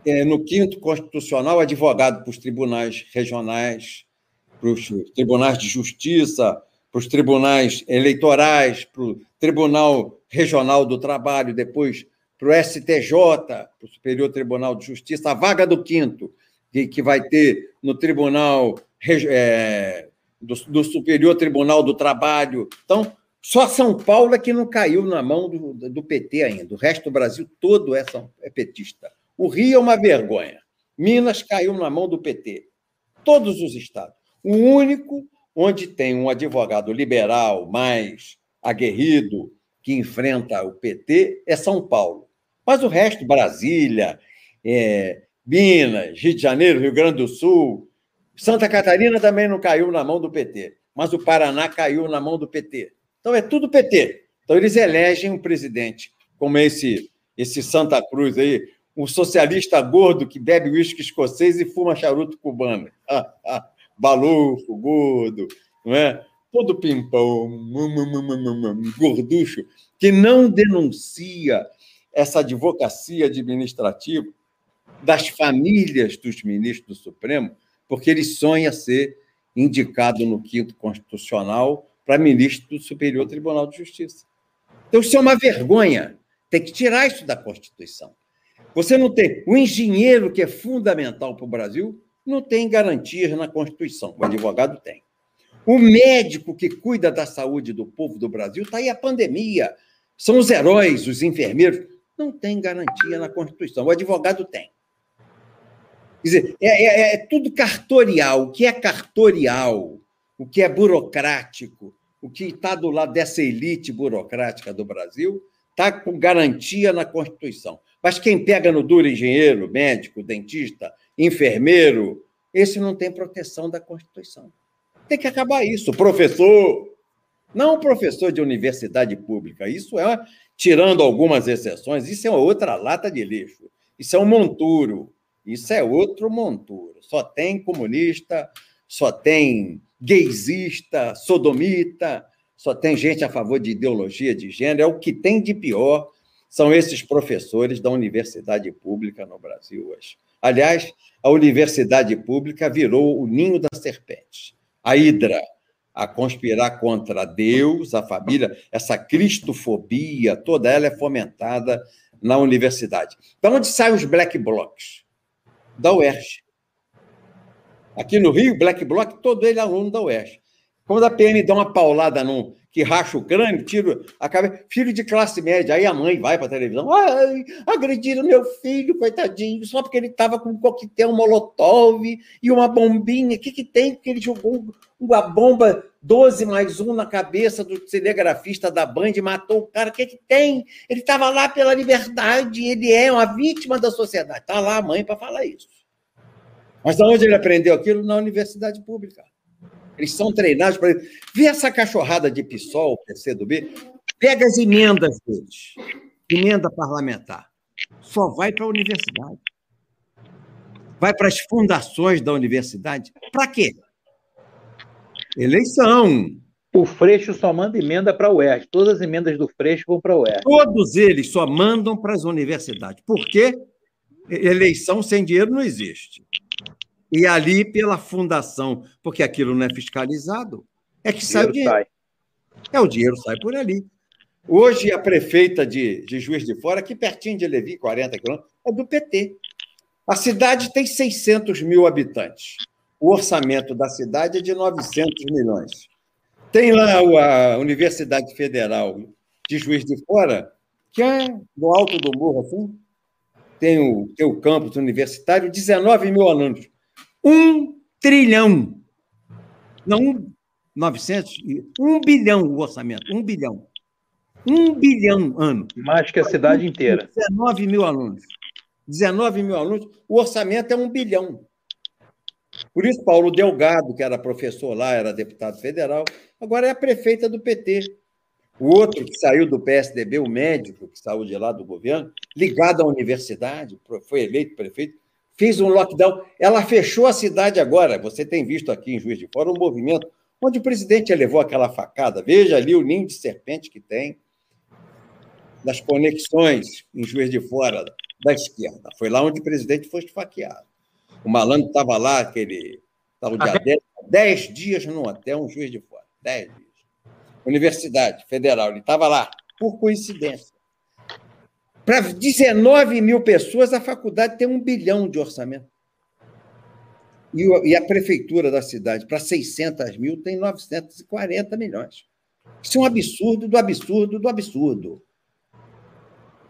é, no quinto constitucional advogado para os tribunais regionais, para os tribunais de justiça, para os tribunais eleitorais, para o Tribunal Regional do Trabalho, depois para o STJ, para o Superior Tribunal de Justiça, a vaga do quinto, que, que vai ter no Tribunal é, do, do, Superior Tribunal do Trabalho. Então, só São Paulo é que não caiu na mão do, do PT ainda. O resto do Brasil todo é, é petista. O Rio é uma vergonha. Minas caiu na mão do PT. Todos os estados. O único onde tem um advogado liberal mais aguerrido que enfrenta o PT é São Paulo. Mas o resto, Brasília, é, Minas, Rio de Janeiro, Rio Grande do Sul, Santa Catarina também não caiu na mão do PT, mas o Paraná caiu na mão do PT. Então é tudo PT. Então eles elegem um presidente como esse esse Santa Cruz aí, um socialista gordo que bebe uísque escocês e fuma charuto cubano. balufo, gordo, não é? todo pimpão, gorducho, que não denuncia essa advocacia administrativa das famílias dos ministros do Supremo, porque ele sonha ser indicado no quinto constitucional para ministro do Superior Tribunal de Justiça. Então, isso é uma vergonha. Tem que tirar isso da Constituição. Você não tem. O engenheiro, que é fundamental para o Brasil, não tem garantias na Constituição. O advogado tem. O médico que cuida da saúde do povo do Brasil está aí a pandemia. São os heróis, os enfermeiros. Não tem garantia na Constituição. O advogado tem. Quer dizer, é, é, é tudo cartorial. O que é cartorial, o que é burocrático, o que está do lado dessa elite burocrática do Brasil, está com garantia na Constituição. Mas quem pega no duro engenheiro, médico, dentista, enfermeiro, esse não tem proteção da Constituição. Tem que acabar isso. Professor, não professor de universidade pública, isso é, tirando algumas exceções, isso é outra lata de lixo. Isso é um monturo. Isso é outro monturo. Só tem comunista, só tem gaysista, sodomita, só tem gente a favor de ideologia de gênero. É o que tem de pior são esses professores da universidade pública no Brasil hoje. Aliás, a universidade pública virou o ninho da serpente, a hidra, a conspirar contra Deus, a família, essa cristofobia, toda ela é fomentada na universidade. Da onde saem os black blocs? Da UERJ. Aqui no Rio, black bloc, todo ele é aluno da UERJ. Quando a PM dá uma paulada num que racha o crânio, tira a cabeça, filho de classe média, aí a mãe vai para a televisão, ai, agrediram meu filho, coitadinho, só porque ele estava com um coquetel molotov e uma bombinha, o que, que tem? Porque ele jogou uma bomba 12 mais um na cabeça do cinegrafista da Band e matou o cara, o que, que tem? Ele estava lá pela liberdade, ele é uma vítima da sociedade. Está lá a mãe para falar isso. Mas onde ele aprendeu aquilo? Na universidade pública. Eles são treinados para. Vê essa cachorrada de PSOL, PCdoB, pega as emendas deles, emenda parlamentar. Só vai para a universidade. Vai para as fundações da universidade. Para quê? Eleição. O Freixo só manda emenda para o UERJ. Todas as emendas do Freixo vão para o UERJ. Todos eles só mandam para as universidades. Por quê? Eleição sem dinheiro não existe. E ali, pela fundação, porque aquilo não é fiscalizado, é que sai o dinheiro. Sai. É, o dinheiro sai por ali. Hoje, a prefeita de, de Juiz de Fora, aqui pertinho de Levi, 40 quilômetros, é do PT. A cidade tem 600 mil habitantes. O orçamento da cidade é de 900 milhões. Tem lá a Universidade Federal de Juiz de Fora, que é no alto do morro, assim, tem o, tem o campus universitário, 19 mil alunos. Um trilhão. Não, 900, um bilhão o orçamento, um bilhão. Um bilhão ano. Mais que a cidade inteira. 19 mil alunos. 19 mil alunos, o orçamento é um bilhão. Por isso, Paulo Delgado, que era professor lá, era deputado federal, agora é a prefeita do PT. O outro que saiu do PSDB, o médico que saiu de lá do governo, ligado à universidade, foi eleito prefeito, fez um lockdown. Ela fechou a cidade agora. Você tem visto aqui em Juiz de Fora um movimento onde o presidente levou aquela facada. Veja ali o ninho de serpente que tem das conexões em Juiz de Fora da esquerda. Foi lá onde o presidente foi esfaqueado. O malandro estava lá, aquele. Estava dia 10, 10 dias no hotel, um juiz de fora. 10 dias. Universidade Federal, ele estava lá, por coincidência. Para 19 mil pessoas, a faculdade tem um bilhão de orçamento. E a prefeitura da cidade, para 600 mil, tem 940 milhões. Isso é um absurdo do absurdo do absurdo.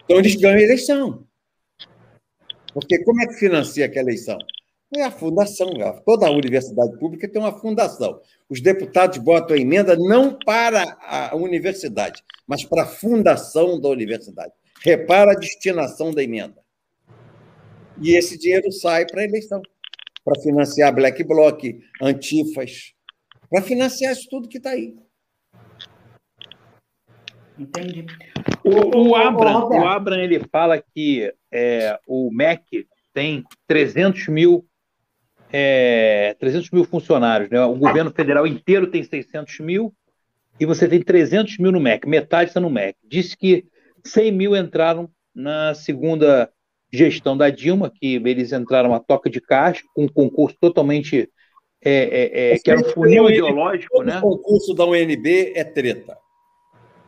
Então, eles ganham a eleição. Porque como é que financia aquela eleição? É a fundação. Toda a universidade pública tem uma fundação. Os deputados botam a emenda não para a universidade, mas para a fundação da universidade. Repara a destinação da emenda. E esse dinheiro sai para a eleição, para financiar Black Bloc, Antifas, para financiar isso tudo que está aí. Entendi. O, o, Abram, o Abram ele fala que é, o MEC tem 300 mil, é, 300 mil funcionários. Né? O governo federal inteiro tem 600 mil e você tem 300 mil no MEC, metade está no MEC. Disse que 100 mil entraram na segunda gestão da Dilma, que eles entraram a toca de caixa, com um concurso totalmente. É, é, é, que era um funil ideológico, todo né? O concurso da UNB é treta.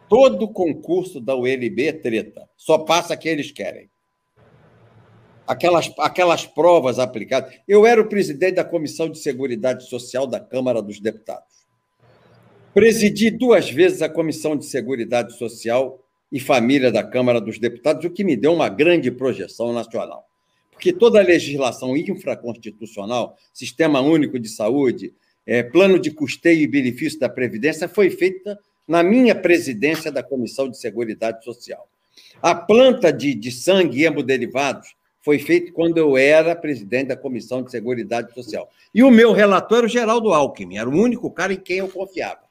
Todo concurso da UNB é treta. Só passa que eles querem. Aquelas, aquelas provas aplicadas. Eu era o presidente da Comissão de Seguridade Social da Câmara dos Deputados. Presidi duas vezes a Comissão de Seguridade Social e Família da Câmara dos Deputados, o que me deu uma grande projeção nacional. Porque toda a legislação infraconstitucional, Sistema Único de Saúde, é, Plano de Custeio e Benefício da Previdência, foi feita na minha presidência da Comissão de Seguridade Social. A planta de, de sangue e hemoderivados foi feita quando eu era presidente da Comissão de Seguridade Social. E o meu relator era o Geraldo Alckmin, era o único cara em quem eu confiava.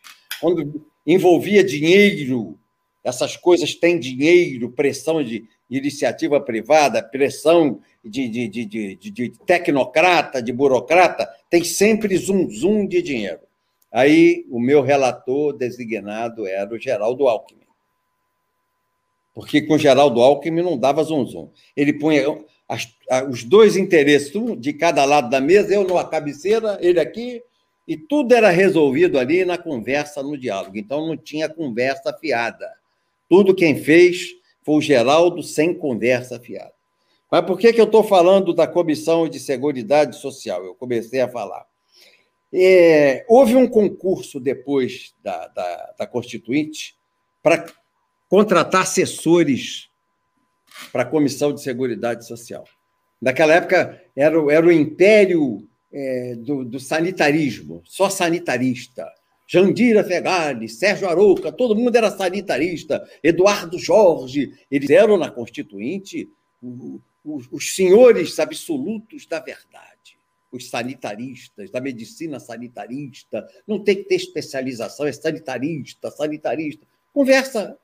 Quando envolvia dinheiro essas coisas têm dinheiro, pressão de iniciativa privada, pressão de, de, de, de, tecnocrata, de burocrata, tem sempre zum zum de dinheiro. Aí o meu relator designado era o Geraldo Alckmin. Porque com o Geraldo Alckmin não dava zum, zum. Ele punha as, os dois interesses, um de cada lado da mesa, eu numa cabeceira, ele aqui, e tudo era resolvido ali na conversa, no diálogo. Então não tinha conversa fiada. Tudo quem fez foi o Geraldo sem conversa fiada. Mas por que, que eu estou falando da Comissão de Seguridade Social? Eu comecei a falar. É, houve um concurso depois da, da, da Constituinte para contratar assessores para a Comissão de Seguridade Social. Naquela época era, era o império é, do, do, sanitarismo, só sanitarista. Jandira Fegali, Sérgio Arouca, todo mundo era sanitarista, Eduardo Jorge, eles eram na Constituinte os, os senhores absolutos da verdade os sanitaristas, da medicina sanitarista, não tem que ter especialização, é sanitarista, sanitarista. Conversa,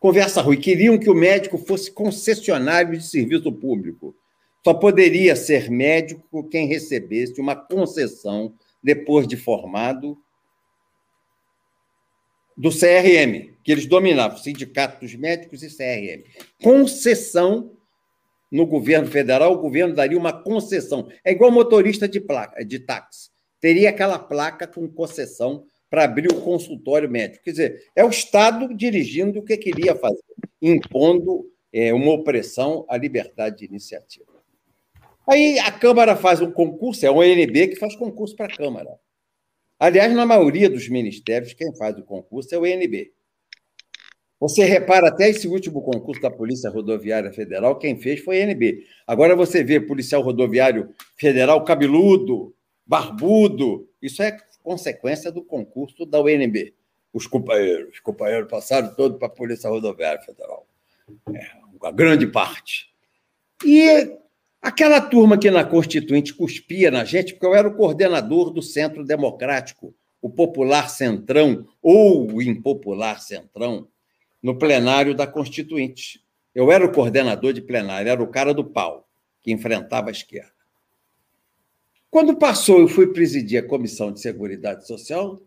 conversa ruim. Queriam que o médico fosse concessionário de serviço público. Só poderia ser médico quem recebesse uma concessão depois de formado do CRM, que eles dominavam, Sindicato dos Médicos e CRM. Concessão no governo federal, o governo daria uma concessão. É igual motorista de placa, de táxi. Teria aquela placa com concessão para abrir o consultório médico. Quer dizer, é o Estado dirigindo o que queria fazer, impondo é, uma opressão à liberdade de iniciativa. Aí a Câmara faz um concurso, é o ONB que faz concurso para a Câmara. Aliás, na maioria dos ministérios, quem faz o concurso é o ONB. Você repara até esse último concurso da Polícia Rodoviária Federal, quem fez foi a NB. Agora você vê policial rodoviário federal cabeludo, barbudo, isso é consequência do concurso da UNB. Os companheiros, os companheiros passaram todos para a Polícia Rodoviária Federal. É, uma grande parte. E aquela turma que na Constituinte cuspia na gente, porque eu era o coordenador do Centro Democrático, o Popular Centrão, ou o Impopular Centrão, no plenário da Constituinte. Eu era o coordenador de plenário, era o cara do pau, que enfrentava a esquerda. Quando passou, eu fui presidir a Comissão de Seguridade Social,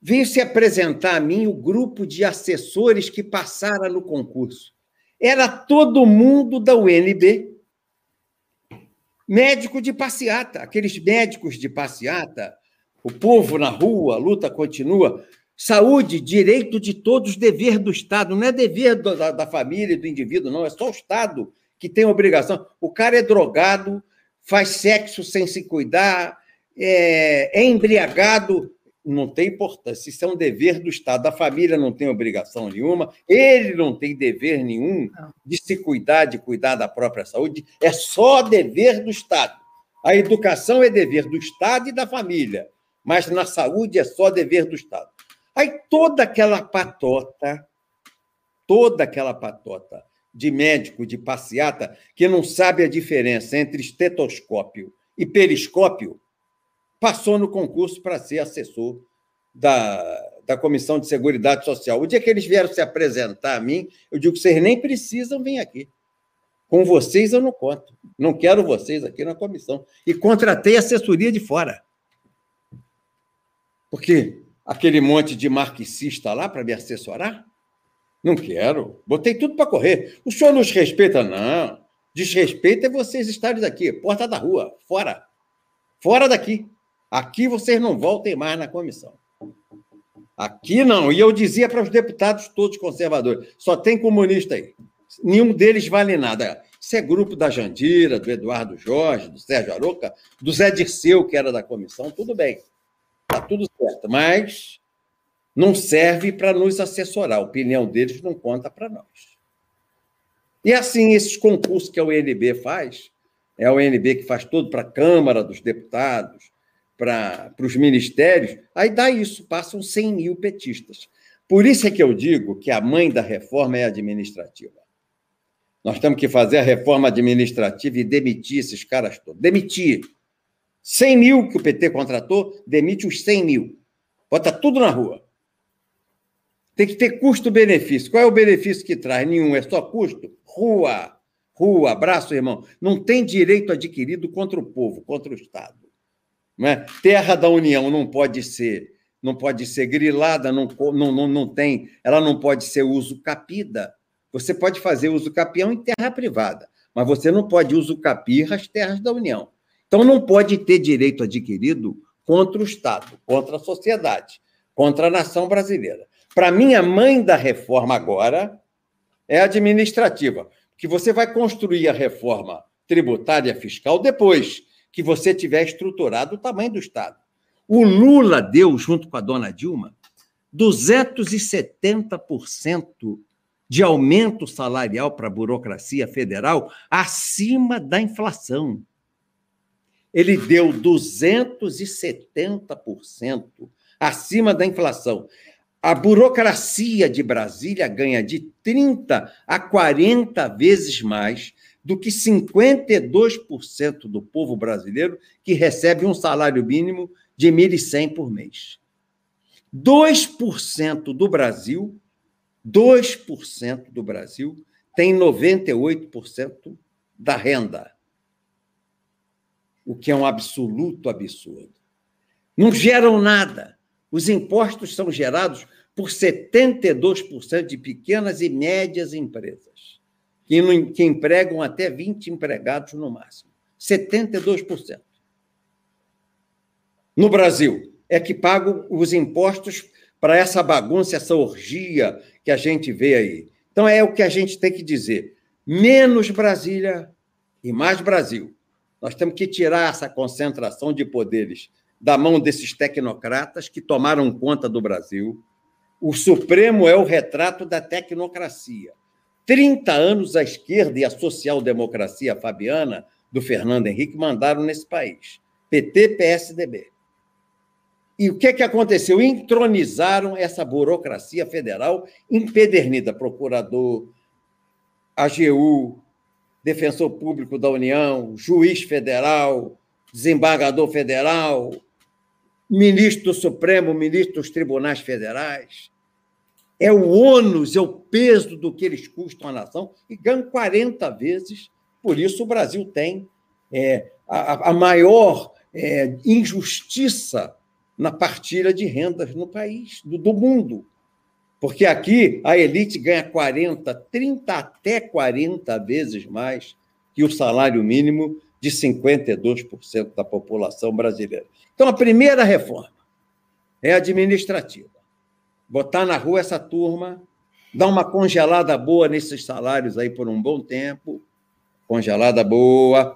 veio se apresentar a mim o grupo de assessores que passaram no concurso. Era todo mundo da UNB, médico de passeata, aqueles médicos de passeata, o povo na rua, a luta continua. Saúde, direito de todos, dever do Estado. Não é dever da, da família do indivíduo, não. É só o Estado que tem obrigação. O cara é drogado, faz sexo sem se cuidar, é, é embriagado, não tem importância. Isso é um dever do Estado. A família não tem obrigação nenhuma, ele não tem dever nenhum de se cuidar, de cuidar da própria saúde. É só dever do Estado. A educação é dever do Estado e da família, mas na saúde é só dever do Estado. Aí toda aquela patota, toda aquela patota de médico, de passeata, que não sabe a diferença entre estetoscópio e periscópio, passou no concurso para ser assessor da, da Comissão de Seguridade Social. O dia que eles vieram se apresentar a mim, eu digo vocês nem precisam vir aqui. Com vocês eu não conto. Não quero vocês aqui na comissão. E contratei assessoria de fora. Porque aquele monte de marxista lá para me assessorar? Não quero. Botei tudo para correr. O senhor nos respeita? Não. Desrespeito é vocês estarem aqui, porta da rua, fora. Fora daqui. Aqui vocês não voltem mais na comissão. Aqui não. E eu dizia para os deputados todos conservadores: só tem comunista aí. Nenhum deles vale nada. Isso é grupo da Jandira, do Eduardo Jorge, do Sérgio Aroca, do Zé Dirceu, que era da comissão, tudo bem. Está tudo certo, mas não serve para nos assessorar. A opinião deles não conta para nós. E assim, esses concursos que a UNB faz, é a UNB que faz tudo para a Câmara dos Deputados, para, os ministérios, aí dá isso, passam 100 mil petistas. Por isso é que eu digo que a mãe da reforma é administrativa. Nós temos que fazer a reforma administrativa e demitir esses caras todos. Demitir. 100 mil que o PT contratou, demite os 100 mil. Bota tudo na rua. Tem que ter custo-benefício. Qual é o benefício que traz? Nenhum, é só custo? Rua. Rua, abraço, irmão. Não tem direito adquirido contra o povo, contra o Estado. Não é? Terra da União não pode ser não pode ser grilada, não, não, não, não tem, ela não pode ser uso capida. Você pode fazer uso capião em terra privada, mas você não pode uso capir as terras da União. Então não pode ter direito adquirido contra o Estado, contra a sociedade, contra a nação brasileira. Para mim, a mãe da reforma agora é administrativa, que você vai construir a reforma tributária fiscal depois que você tiver estruturado o tamanho do Estado. O Lula deu, junto com a dona Dilma, 270% de aumento salarial para a burocracia federal acima da inflação. Ele deu 270% acima da inflação. A burocracia de Brasília ganha de 30 a 40 vezes mais do que 52% do povo brasileiro que recebe um salário mínimo de 1.100 por mês. 2% do Brasil, 2% do Brasil tem 98% da renda. O que é um absoluto absurdo. Não geram nada. Os impostos são gerados por 72% de pequenas e médias empresas, que, que empregam até 20 empregados no máximo. 72% no Brasil é que pagam os impostos para essa bagunça, essa orgia que a gente vê aí. Então é o que a gente tem que dizer: menos Brasília e mais Brasil. Nós temos que tirar essa concentração de poderes da mão desses tecnocratas que tomaram conta do Brasil. O Supremo é o retrato da tecnocracia. 30 anos a esquerda e a social-democracia fabiana do Fernando Henrique mandaram nesse país. PT, PSDB. E o que, que aconteceu? Entronizaram essa burocracia federal empedernida. Procurador, AGU, defensor público da União, juiz federal, desembargador federal, ministro do Supremo, ministro dos tribunais federais. É o ônus, é o peso do que eles custam à nação e ganham 40 vezes. Por isso, o Brasil tem é, a, a maior é, injustiça na partilha de rendas no país, do, do mundo. Porque aqui a elite ganha 40, 30 até 40 vezes mais que o salário mínimo de 52% da população brasileira. Então, a primeira reforma é administrativa. Botar na rua essa turma, dar uma congelada boa nesses salários aí por um bom tempo, congelada boa,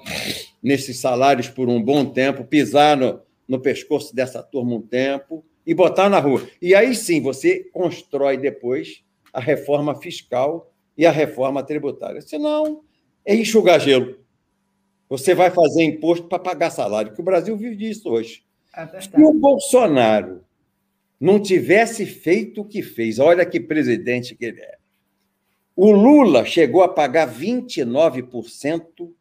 nesses salários por um bom tempo, pisar no, no pescoço dessa turma um tempo e botar na rua. E aí sim você constrói depois a reforma fiscal e a reforma tributária. Senão, é enxugar gelo. Você vai fazer imposto para pagar salário, que o Brasil vive disso hoje. É Se o Bolsonaro não tivesse feito o que fez, olha que presidente que ele é. O Lula chegou a pagar 29%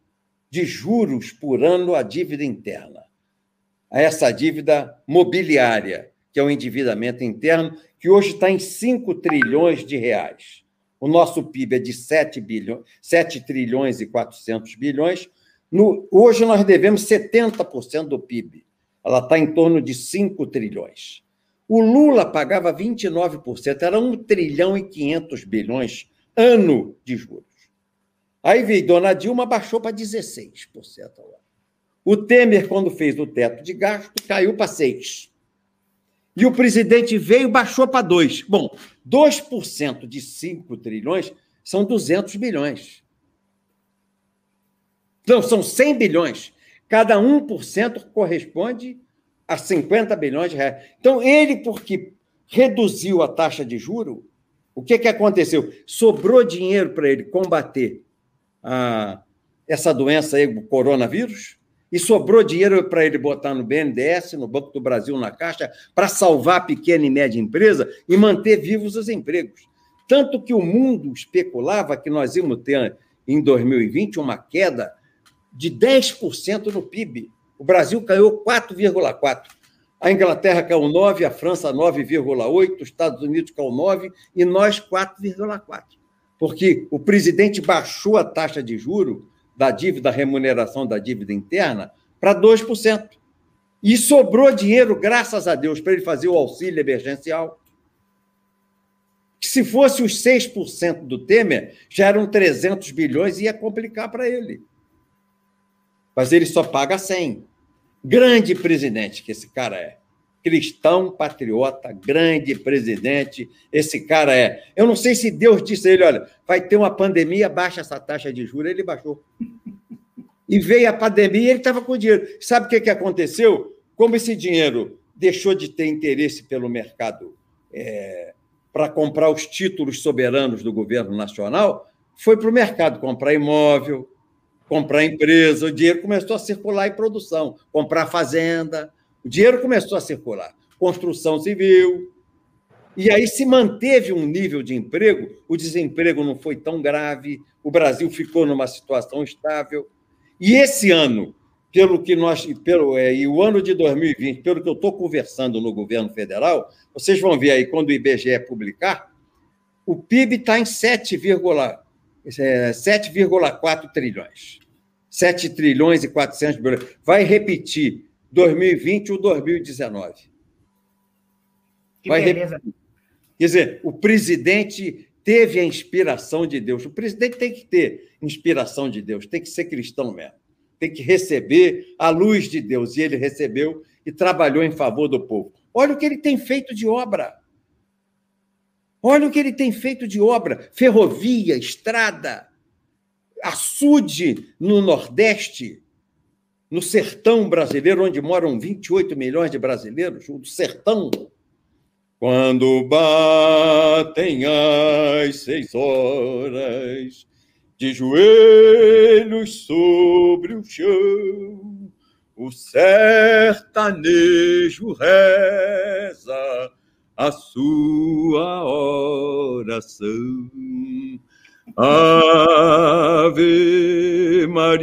de juros por ano à dívida interna a essa dívida mobiliária, que é o endividamento interno, que hoje está em 5 trilhões de reais. O nosso PIB é de 7, bilhões, 7 trilhões e 400 bilhões. No, hoje nós devemos 70% do PIB. Ela está em torno de 5 trilhões. O Lula pagava 29%, era 1 trilhão e 500 bilhões ano de juros. Aí veio Dona Dilma, baixou para 16% ao ano. O Temer, quando fez o teto de gasto, caiu para 6. E o presidente veio baixou para 2. Bom, 2% de 5 trilhões são 200 bilhões. Não, são 100 bilhões. Cada 1% corresponde a 50 bilhões de reais. Então, ele, porque reduziu a taxa de juro, o que, que aconteceu? Sobrou dinheiro para ele combater a, essa doença aí, o coronavírus, e sobrou dinheiro para ele botar no BNDES, no Banco do Brasil, na Caixa, para salvar a pequena e média empresa e manter vivos os empregos. Tanto que o mundo especulava que nós íamos ter, em 2020, uma queda de 10% no PIB. O Brasil caiu 4,4%. A Inglaterra caiu 9%, a França 9,8%, os Estados Unidos caiu 9% e nós 4,4%. Porque o presidente baixou a taxa de juro da dívida, remuneração da dívida interna, para 2%. E sobrou dinheiro, graças a Deus, para ele fazer o auxílio emergencial. Que se fosse os 6% do Temer, já eram 300 bilhões e ia complicar para ele. Mas ele só paga 100. Grande presidente que esse cara é. Cristão, patriota, grande presidente, esse cara é. Eu não sei se Deus disse a ele: olha, vai ter uma pandemia, baixa essa taxa de juros. Ele baixou. E veio a pandemia e ele estava com dinheiro. Sabe o que, que aconteceu? Como esse dinheiro deixou de ter interesse pelo mercado é, para comprar os títulos soberanos do governo nacional, foi para o mercado comprar imóvel, comprar empresa. O dinheiro começou a circular em produção, comprar fazenda. O dinheiro começou a circular. Construção civil. E aí se manteve um nível de emprego, o desemprego não foi tão grave, o Brasil ficou numa situação estável. E esse ano, pelo que nós, pelo é, e o ano de 2020, pelo que eu estou conversando no governo federal, vocês vão ver aí quando o IBGE publicar, o PIB está em 7,4 é, trilhões. 7 trilhões e 400 bilhões. Vai repetir 2020 ou 2019. Que Vai beleza. Repetir. Quer dizer, o presidente teve a inspiração de Deus. O presidente tem que ter inspiração de Deus, tem que ser cristão mesmo. Tem que receber a luz de Deus. E ele recebeu e trabalhou em favor do povo. Olha o que ele tem feito de obra. Olha o que ele tem feito de obra: ferrovia, estrada, açude no Nordeste, no sertão brasileiro, onde moram 28 milhões de brasileiros, o sertão. Quando batem as seis horas, de joelhos sobre o chão, o sertanejo reza a sua oração. Ave Maria,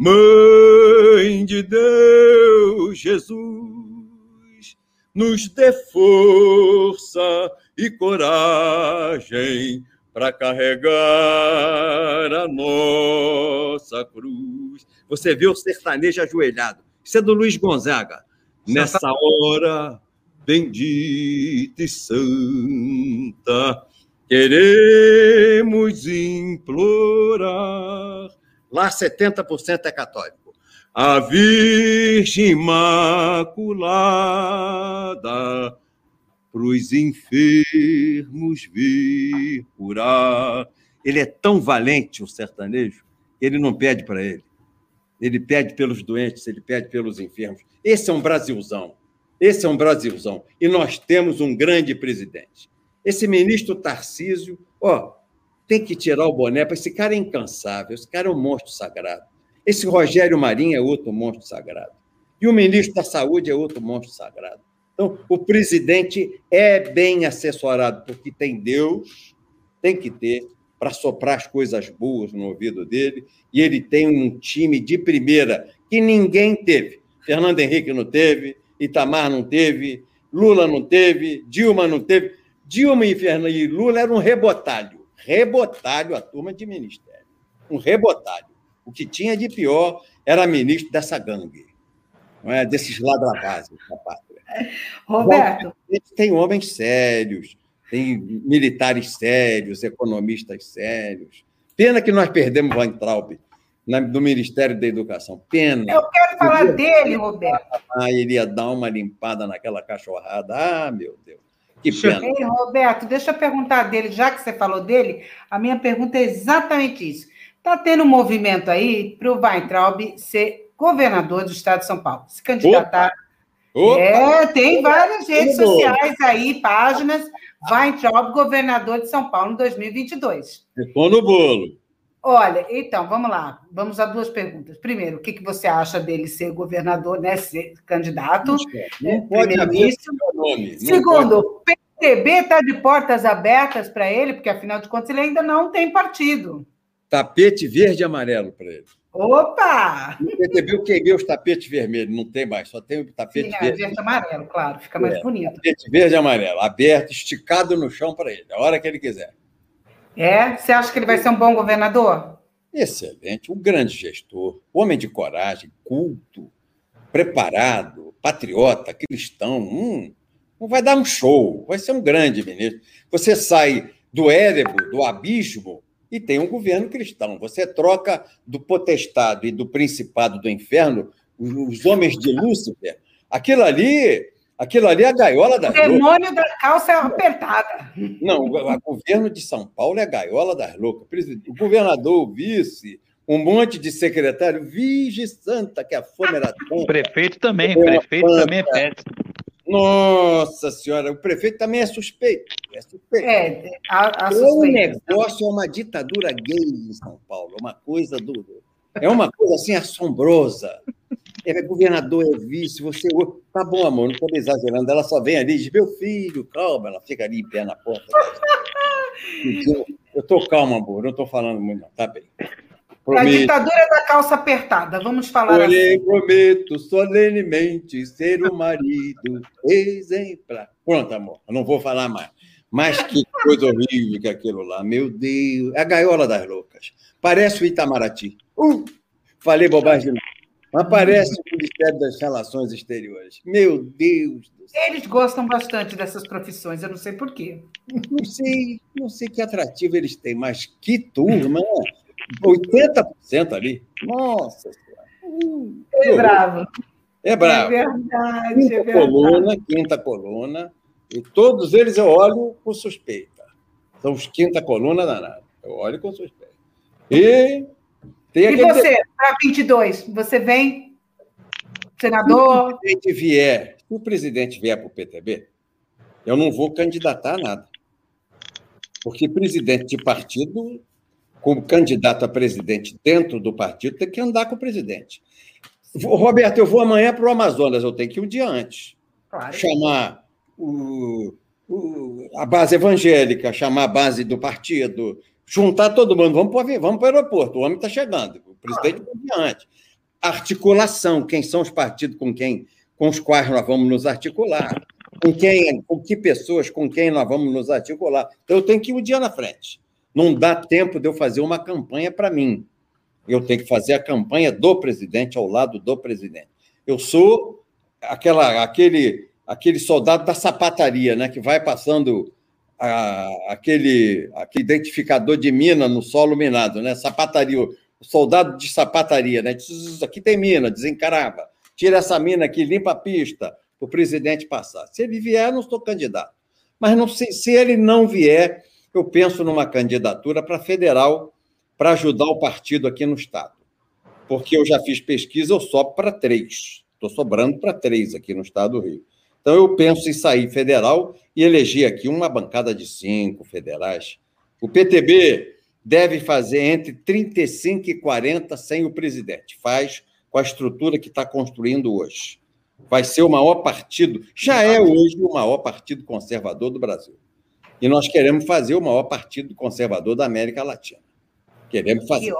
Mãe de Deus Jesus nos dê força e coragem para carregar a nossa cruz. Você vê o sertanejo ajoelhado. Isso é do Luiz Gonzaga. Nessa hora bendita e santa, queremos implorar. Lá 70% é católico a Virgem Imaculada, pros enfermos vir curar. Ele é tão valente, o sertanejo, que ele não pede para ele. Ele pede pelos doentes, ele pede pelos enfermos. Esse é um Brasilzão. Esse é um Brasilzão. E nós temos um grande presidente. Esse ministro Tarcísio, ó, tem que tirar o boné, para esse cara é incansável, esse cara é um monstro sagrado. Esse Rogério Marinho é outro monstro sagrado. E o ministro da Saúde é outro monstro sagrado. Então, o presidente é bem assessorado, porque tem Deus, tem que ter, para soprar as coisas boas no ouvido dele, e ele tem um time de primeira que ninguém teve. Fernando Henrique não teve, Itamar não teve, Lula não teve, Dilma não teve. Dilma e, Fernando, e Lula eram um rebotalho. Rebotalho a turma de ministério. Um rebotalho. O que tinha de pior era ministro dessa gangue, não é? desses ladravazes da pátria. Roberto. Tem homens sérios, tem militares sérios, economistas sérios. Pena que nós perdemos Van Traub no Ministério da Educação. Pena. Eu quero falar dele, Roberto. Ah, ele ia dar uma limpada naquela cachorrada. Ah, meu Deus. Que pena. Ei, Roberto, deixa eu perguntar dele, já que você falou dele, a minha pergunta é exatamente isso. Está tendo um movimento aí para o Weintraub ser governador do estado de São Paulo, se candidatar. Opa. É, tem várias redes sociais aí, páginas. Weintraub, governador de São Paulo em 2022. Estou no bolo. Olha, então, vamos lá. Vamos a duas perguntas. Primeiro, o que, que você acha dele ser governador, né? Ser candidato? Não pode haver nome. Segundo, o PTB está de portas abertas para ele, porque, afinal de contas, ele ainda não tem partido tapete verde e amarelo para ele. Opa! No PTB eu queimei os tapetes vermelhos, não tem mais, só tem o tapete Sim, é, verde. verde e amarelo, claro, fica mais é, bonito. Tapete verde e amarelo, aberto, esticado no chão para ele, a hora que ele quiser. É? Você acha que ele vai ser um bom governador? excelente, um grande gestor, homem de coragem, culto, preparado, patriota, cristão. Hum, vai dar um show, vai ser um grande ministro. Você sai do érebo, do abismo, e tem um governo cristão. Você troca do potestado e do principado do inferno, os homens de Lúcifer. Aquilo ali Aquilo ali é a gaiola das loucas. O demônio loucas. da calça é apertada. Não, o governo de São Paulo é a gaiola das loucas. O governador, o vice, um monte de secretário, Vige Santa, que a fome era. O prefeito também, o prefeito também é péssimo. Nossa senhora, o prefeito também é suspeito. É suspeito. É, a, a o negócio é uma ditadura gay em São Paulo, uma coisa do. É uma coisa assim assombrosa é governador, é vice, você. Tá bom, amor, não estou exagerando. Ela só vem ali e diz: meu filho, calma, ela fica ali em pé na porta. Eu estou calma, amor, não estou falando muito, não. Tá bem. Prometo. A ditadura da calça apertada, vamos falar Porém, assim. prometo solenemente ser o marido exemplar. Pronto, amor, eu não vou falar mais. Mas que coisa horrível que aquilo lá, meu Deus. É a gaiola das loucas. Parece o Itamaraty. Uh, falei bobagem. Aparece o Ministério das Relações Exteriores. Meu Deus do céu. Eles gostam bastante dessas profissões, eu não sei porquê. Não sei, não sei que atrativo eles têm, mas que turma, 80% ali. Nossa Senhora. É bravo. É bravo. É verdade, quinta é verdade. coluna, quinta coluna, e todos eles eu olho com suspeita. São os quinta coluna danada. Eu olho com suspeita. E tem e você, para 22, você vem, senador? Se o presidente vier, se o presidente vier para o PTB, eu não vou candidatar a nada. Porque presidente de partido, como candidato a presidente dentro do partido, tem que andar com o presidente. Roberto, eu vou amanhã para o Amazonas, eu tenho que ir um dia antes. Claro. Chamar o, o, a base evangélica, chamar a base do partido, juntar todo mundo, vamos para vamos o aeroporto, o homem está chegando, o presidente está diante. Articulação, quem são os partidos com quem, com os quais nós vamos nos articular, com quem, com que pessoas com quem nós vamos nos articular. Então, eu tenho que ir um dia na frente. Não dá tempo de eu fazer uma campanha para mim. Eu tenho que fazer a campanha do presidente ao lado do presidente. Eu sou aquela, aquele, aquele soldado da sapataria, né, que vai passando a, aquele, aquele identificador de mina no solo minado, né? Sapataria, soldado de sapataria, né? Aqui tem mina, desencarava. Tira essa mina aqui, limpa a pista para o presidente passar. Se ele vier, não estou candidato. Mas não sei, se ele não vier, eu penso numa candidatura para federal para ajudar o partido aqui no Estado. Porque eu já fiz pesquisa, eu sobro para três. Estou sobrando para três aqui no Estado do Rio. Então, eu penso em sair federal e eleger aqui uma bancada de cinco federais. O PTB deve fazer entre 35 e 40 sem o presidente. Faz com a estrutura que está construindo hoje. Vai ser o maior partido, já é hoje o maior partido conservador do Brasil. E nós queremos fazer o maior partido conservador da América Latina. Queremos fazer.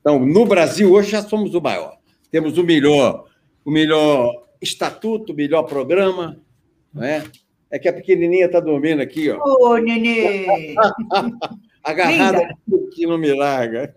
Então, no Brasil, hoje já somos o maior. Temos o melhor, o melhor estatuto, melhor programa, não é? É que a pequenininha está dormindo aqui, ó. Ô, nenê! Agarrada que não me larga.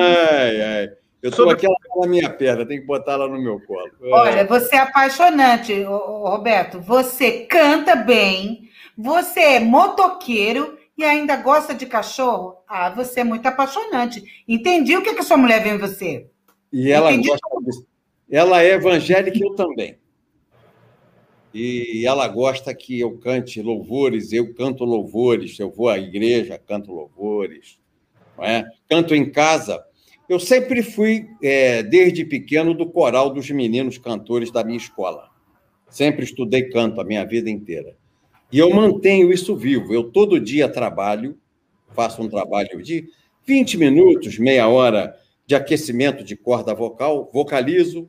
ai, ai. Eu estou aqui na minha perna, tem que botar ela no meu colo. Olha, você é apaixonante, Roberto. Você canta bem, você é motoqueiro e ainda gosta de cachorro. Ah, você é muito apaixonante. Entendi o que, que a sua mulher vê em você. E ela Entendi gosta disso. Ela é evangélica eu também. E ela gosta que eu cante louvores, eu canto louvores, eu vou à igreja, canto louvores, não é? canto em casa. Eu sempre fui, é, desde pequeno, do coral dos meninos cantores da minha escola. Sempre estudei canto a minha vida inteira. E eu mantenho isso vivo. Eu todo dia trabalho, faço um trabalho de 20 minutos, meia hora de aquecimento de corda vocal, vocalizo,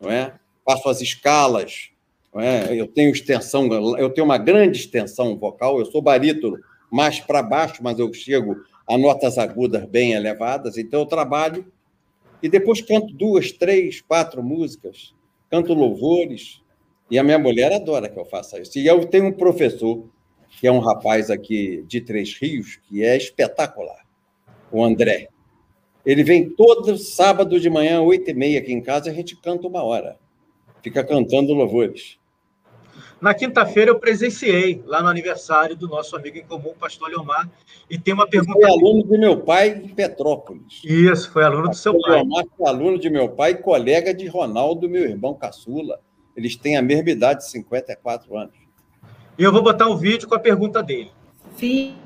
não é? faço as escalas, não é? eu tenho extensão, eu tenho uma grande extensão vocal, eu sou barítono mais para baixo, mas eu chego a notas agudas bem elevadas, então eu trabalho e depois canto duas, três, quatro músicas, canto louvores, e a minha mulher adora que eu faça isso. E eu tenho um professor, que é um rapaz aqui de Três Rios, que é espetacular. o André. Ele vem todo sábado de manhã, oito e meia aqui em casa, a gente canta uma hora. Fica cantando louvores. Na quinta-feira eu presenciei lá no aniversário do nosso amigo em comum, pastor Leomar, e tem uma pergunta. Foi aluno de meu pai em Petrópolis. Isso, foi aluno do seu pai. Leomar foi aluno de meu pai e colega de Ronaldo, meu irmão caçula. Eles têm a mesma idade, 54 anos. E eu vou botar um vídeo com a pergunta dele. Sim.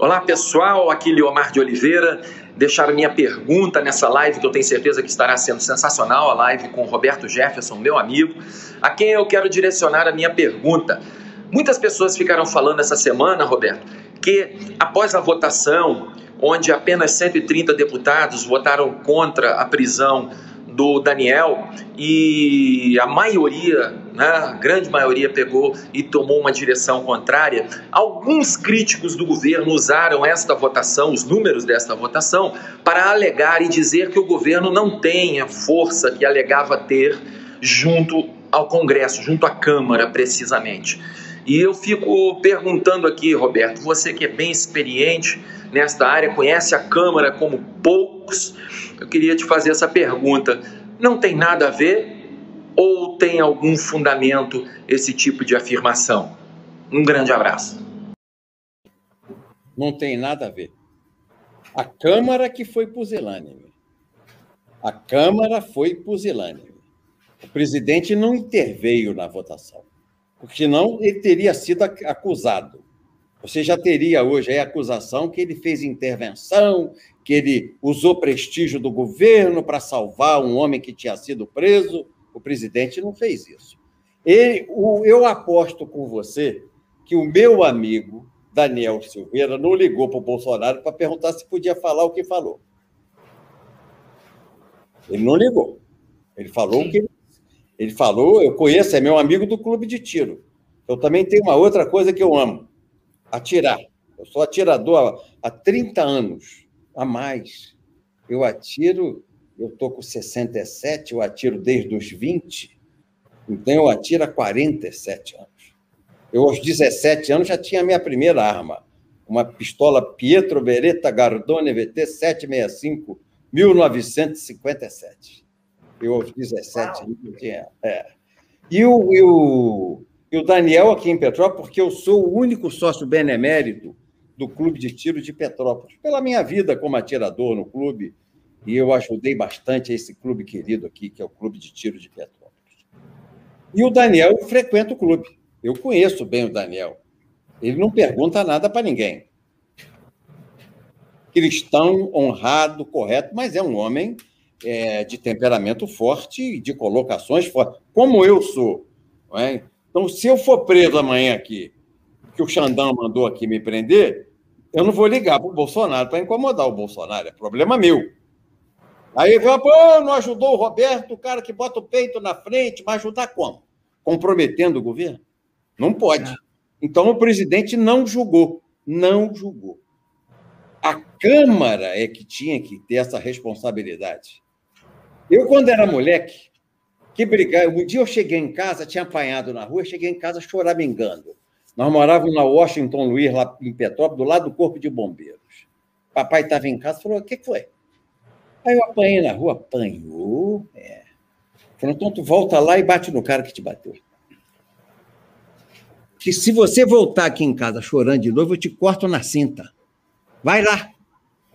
Olá, pessoal. Aqui Leomar de Oliveira. Deixar minha pergunta nessa live, que eu tenho certeza que estará sendo sensacional a live com Roberto Jefferson, meu amigo, a quem eu quero direcionar a minha pergunta. Muitas pessoas ficaram falando essa semana, Roberto, que após a votação, onde apenas 130 deputados votaram contra a prisão do Daniel e a maioria, né, a grande maioria pegou e tomou uma direção contrária. Alguns críticos do governo usaram esta votação, os números desta votação, para alegar e dizer que o governo não tem a força que alegava ter junto ao Congresso, junto à Câmara, precisamente. E eu fico perguntando aqui, Roberto, você que é bem experiente nesta área, conhece a Câmara como poucos, eu queria te fazer essa pergunta: não tem nada a ver ou tem algum fundamento esse tipo de afirmação? Um grande abraço. Não tem nada a ver. A Câmara que foi pusilânime. A Câmara foi pusilânime. O presidente não interveio na votação, porque senão ele teria sido acusado. Você já teria hoje a acusação que ele fez intervenção, que ele usou prestígio do governo para salvar um homem que tinha sido preso. O presidente não fez isso. Ele, o, eu aposto com você que o meu amigo Daniel Silveira não ligou para o Bolsonaro para perguntar se podia falar o que falou. Ele não ligou. Ele falou o que ele, ele falou. Eu conheço, é meu amigo do clube de tiro. Eu também tenho uma outra coisa que eu amo: atirar. Eu sou atirador há, há 30 anos a mais. Eu atiro, eu estou com 67, eu atiro desde os 20, então eu atiro há 47 anos. Eu, aos 17 anos, já tinha a minha primeira arma, uma pistola Pietro Beretta Gardone VT 765, 1957. Eu, aos 17 anos, tinha. É. E, o, e, o, e o Daniel aqui em Petrópolis, porque eu sou o único sócio benemérito do Clube de Tiro de Petrópolis, pela minha vida como atirador no clube, e eu ajudei bastante esse clube querido aqui, que é o Clube de Tiro de Petrópolis. E o Daniel frequenta o clube. Eu conheço bem o Daniel. Ele não pergunta nada para ninguém. Cristão, honrado, correto, mas é um homem é, de temperamento forte e de colocações fortes, como eu sou. É? Então, se eu for preso amanhã aqui, que o Xandão mandou aqui me prender, eu não vou ligar para o Bolsonaro para incomodar o Bolsonaro, é problema meu. Aí vai, pô, não ajudou o Roberto, o cara que bota o peito na frente, vai ajudar como? Comprometendo o governo? Não pode. Então o presidente não julgou, não julgou. A Câmara é que tinha que ter essa responsabilidade. Eu, quando era moleque, que brigar, um dia eu cheguei em casa, tinha apanhado na rua, cheguei em casa choramingando. Nós morávamos na Washington Luiz, lá em Petrópolis, do lado do Corpo de Bombeiros. Papai estava em casa falou: o que foi? Aí eu apanhei na rua, apanhou. É. Falou: então tu volta lá e bate no cara que te bateu. Que se você voltar aqui em casa chorando de novo, eu te corto na cinta. Vai lá,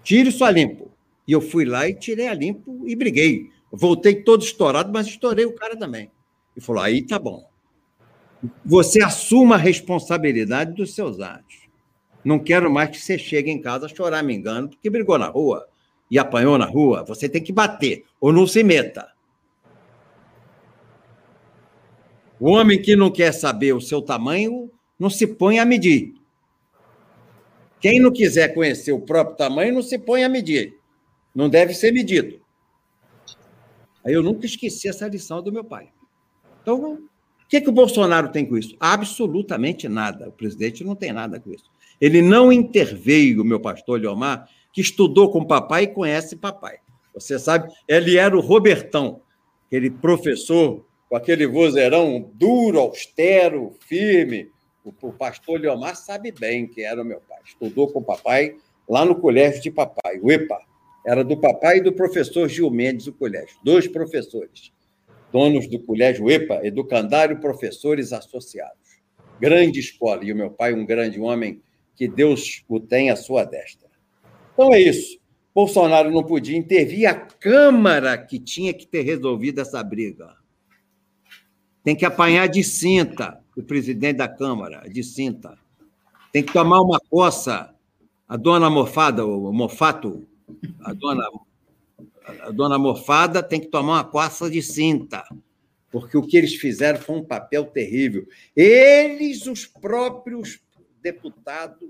tire isso a limpo. E eu fui lá e tirei a limpo e briguei. Voltei todo estourado, mas estourei o cara também. E falou: aí tá bom você assuma a responsabilidade dos seus atos. Não quero mais que você chegue em casa chorar, me engano, porque brigou na rua e apanhou na rua. Você tem que bater, ou não se meta. O homem que não quer saber o seu tamanho não se põe a medir. Quem não quiser conhecer o próprio tamanho não se põe a medir. Não deve ser medido. Aí eu nunca esqueci essa lição do meu pai. Então, que, que o Bolsonaro tem com isso? Absolutamente nada. O presidente não tem nada com isso. Ele não interveio, meu pastor Leomar, que estudou com papai e conhece papai. Você sabe, ele era o Robertão, aquele professor com aquele vozeirão duro, austero, firme. O, o pastor Leomar sabe bem que era o meu pai. Estudou com papai, lá no colégio de papai, o EPA. Era do papai e do professor Gil Mendes, o colégio. Dois professores, donos do colégio EPA, Educandário Professores Associados. Grande escola. E o meu pai, um grande homem, que Deus o tenha à sua destra. Então é isso. Bolsonaro não podia intervir, a Câmara que tinha que ter resolvido essa briga. Tem que apanhar de cinta o presidente da Câmara, de cinta. Tem que tomar uma coça. A dona Mofada, o Mofato, a dona, a dona Mofada tem que tomar uma coça de cinta, porque o que eles fizeram foi um papel terrível. Eles, os próprios deputados,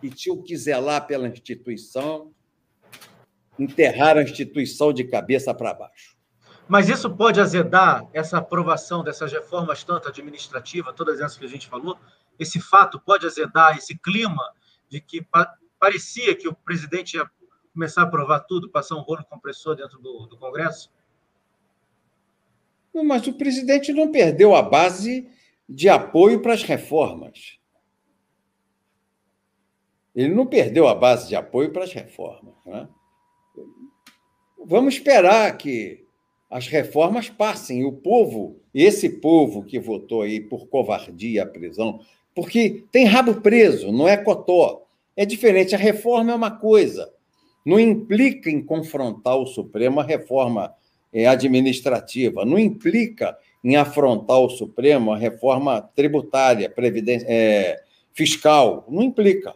que tinham que zelar pela instituição, enterraram a instituição de cabeça para baixo. Mas isso pode azedar essa aprovação dessas reformas, tanto administrativa, todas essas que a gente falou? Esse fato pode azedar esse clima de que parecia que o presidente ia começar a aprovar tudo, passar um rolo compressor dentro do, do Congresso? Mas o presidente não perdeu a base de apoio para as reformas. Ele não perdeu a base de apoio para as reformas. Né? Vamos esperar que as reformas passem. O povo, esse povo que votou aí por covardia à prisão, porque tem rabo preso, não é cotó. É diferente. A reforma é uma coisa. Não implica em confrontar o Supremo a reforma é, administrativa, não implica em afrontar o Supremo a reforma tributária, é, fiscal, não implica.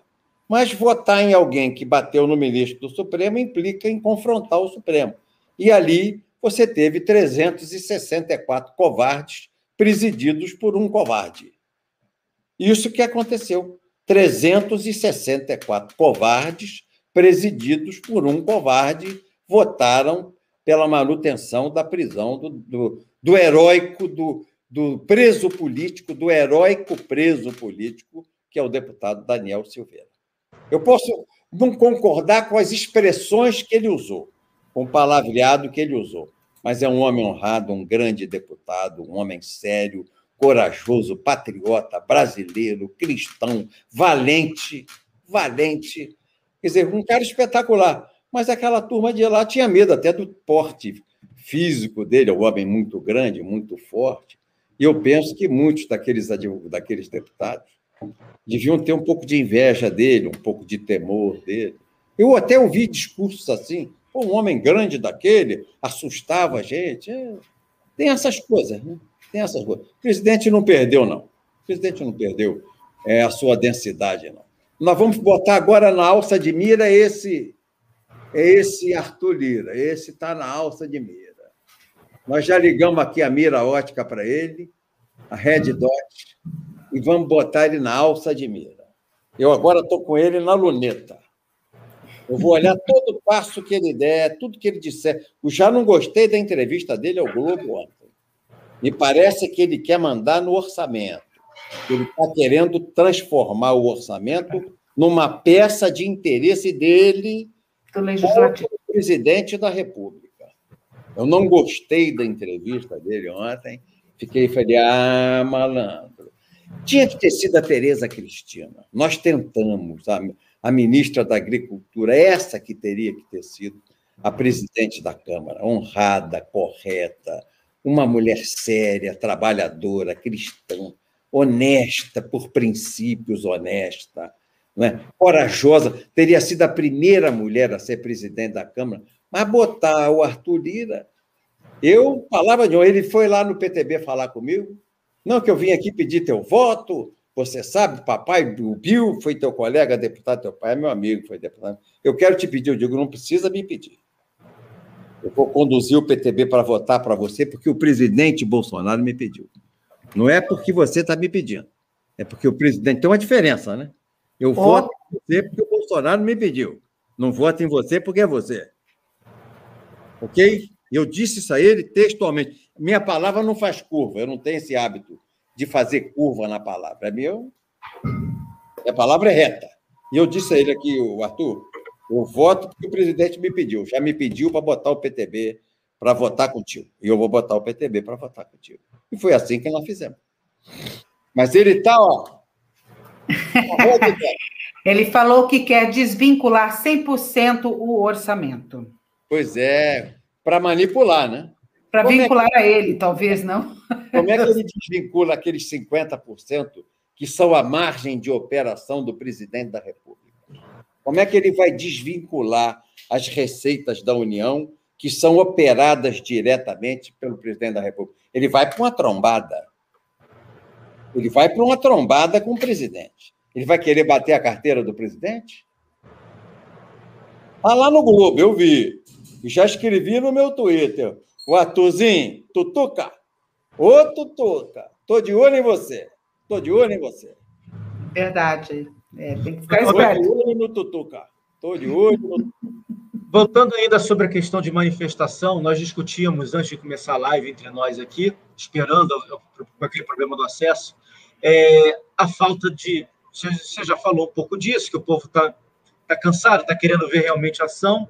Mas votar em alguém que bateu no ministro do Supremo implica em confrontar o Supremo. E ali você teve 364 covardes presididos por um covarde. Isso que aconteceu. 364 covardes presididos por um covarde votaram pela manutenção da prisão do, do, do heróico, do, do preso político, do heróico preso político, que é o deputado Daniel Silveira. Eu posso não concordar com as expressões que ele usou, com o palavreado que ele usou, mas é um homem honrado, um grande deputado, um homem sério, corajoso, patriota, brasileiro, cristão, valente, valente. Quer dizer, um cara espetacular. Mas aquela turma de lá tinha medo até do porte físico dele, é um homem muito grande, muito forte. E eu penso que muitos daqueles, daqueles deputados deviam ter um pouco de inveja dele, um pouco de temor dele. Eu até ouvi discursos assim, um homem grande daquele assustava a gente. É, tem essas coisas, né? Tem essas coisas. O presidente não perdeu, não. O presidente não perdeu é, a sua densidade, não. Nós vamos botar agora na alça de mira esse, esse Arthur Lira. Esse está na alça de mira. Nós já ligamos aqui a mira ótica para ele, a Red Dot e vamos botar ele na alça de mira. Eu agora estou com ele na luneta. Eu vou olhar todo passo que ele der, tudo que ele disser. Eu já não gostei da entrevista dele ao Globo ontem. Me parece que ele quer mandar no orçamento. Ele está querendo transformar o orçamento numa peça de interesse dele do legislativo. como presidente da República. Eu não gostei da entrevista dele ontem. Fiquei falei, ah, malandro. Tinha que ter sido a Tereza Cristina. Nós tentamos, a, a ministra da Agricultura, essa que teria que ter sido a presidente da Câmara, honrada, correta, uma mulher séria, trabalhadora, cristã, honesta, por princípios honesta, né? corajosa, teria sido a primeira mulher a ser presidente da Câmara, mas botar o Arthur Lira, eu falava de ele foi lá no PTB falar comigo, não, que eu vim aqui pedir teu voto. Você sabe, papai, o Bill foi teu colega, deputado, teu pai é meu amigo, foi deputado. Eu quero te pedir, eu digo, não precisa me pedir. Eu vou conduzir o PTB para votar para você, porque o presidente Bolsonaro me pediu. Não é porque você está me pedindo. É porque o presidente. Tem uma diferença, né? Eu oh. voto em você porque o Bolsonaro me pediu. Não voto em você porque é você. Ok? Eu disse isso a ele textualmente. Minha palavra não faz curva, eu não tenho esse hábito de fazer curva na palavra. É meu. A palavra é reta. E eu disse a ele aqui, o Arthur, eu voto porque o presidente me pediu. Já me pediu para botar o PTB para votar contigo. E eu vou botar o PTB para votar contigo. E foi assim que nós fizemos. Mas ele está, ó. Ele falou que quer desvincular 100% o orçamento. Pois é, para manipular, né? Para vincular é que... a ele, talvez não. Como é que ele desvincula aqueles 50% que são a margem de operação do presidente da República? Como é que ele vai desvincular as receitas da União que são operadas diretamente pelo presidente da República? Ele vai para uma trombada. Ele vai para uma trombada com o presidente. Ele vai querer bater a carteira do presidente? Está lá no Globo, eu vi. E já escrevi no meu Twitter. O Arthurzinho, Tutuca. Ô, Tutuca, tô de olho em você. Tô de olho em você. Verdade. É, tem que ficar esperto. Tô de olho no Tutuca. Tô de olho no... Voltando ainda sobre a questão de manifestação, nós discutíamos antes de começar a live entre nós aqui, esperando aquele problema do acesso, é, a falta de. Você já falou um pouco disso, que o povo está tá cansado, está querendo ver realmente ação,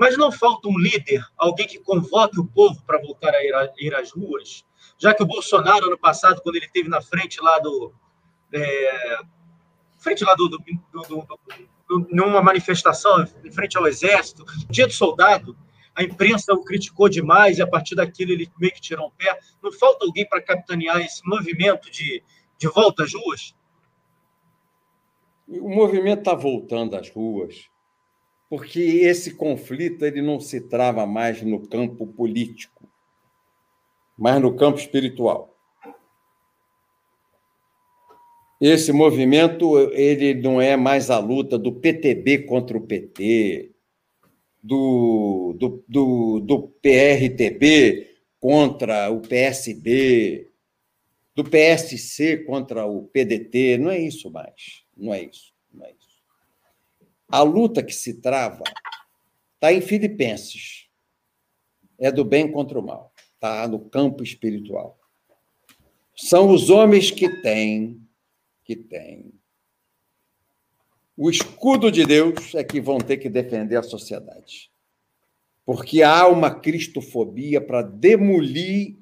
mas não falta um líder, alguém que convoque o povo para voltar a ir, a ir, às ruas, já que o Bolsonaro, ano passado, quando ele esteve na frente lá do. É, frente lá do, do, do, do, numa manifestação, em frente ao exército, dia do soldado, a imprensa o criticou demais e a partir daquilo ele meio que tirou um pé. Não falta alguém para capitanear esse movimento de, de volta às ruas? O movimento está voltando às ruas porque esse conflito ele não se trava mais no campo político, mas no campo espiritual. Esse movimento ele não é mais a luta do PTB contra o PT, do, do, do, do PRTB contra o PSB, do PSC contra o PDT, não é isso mais. Não é isso. Não é isso. A luta que se trava está em Filipenses. É do bem contra o mal. Está no campo espiritual. São os homens que têm, que têm. O escudo de Deus é que vão ter que defender a sociedade. Porque há uma cristofobia para demolir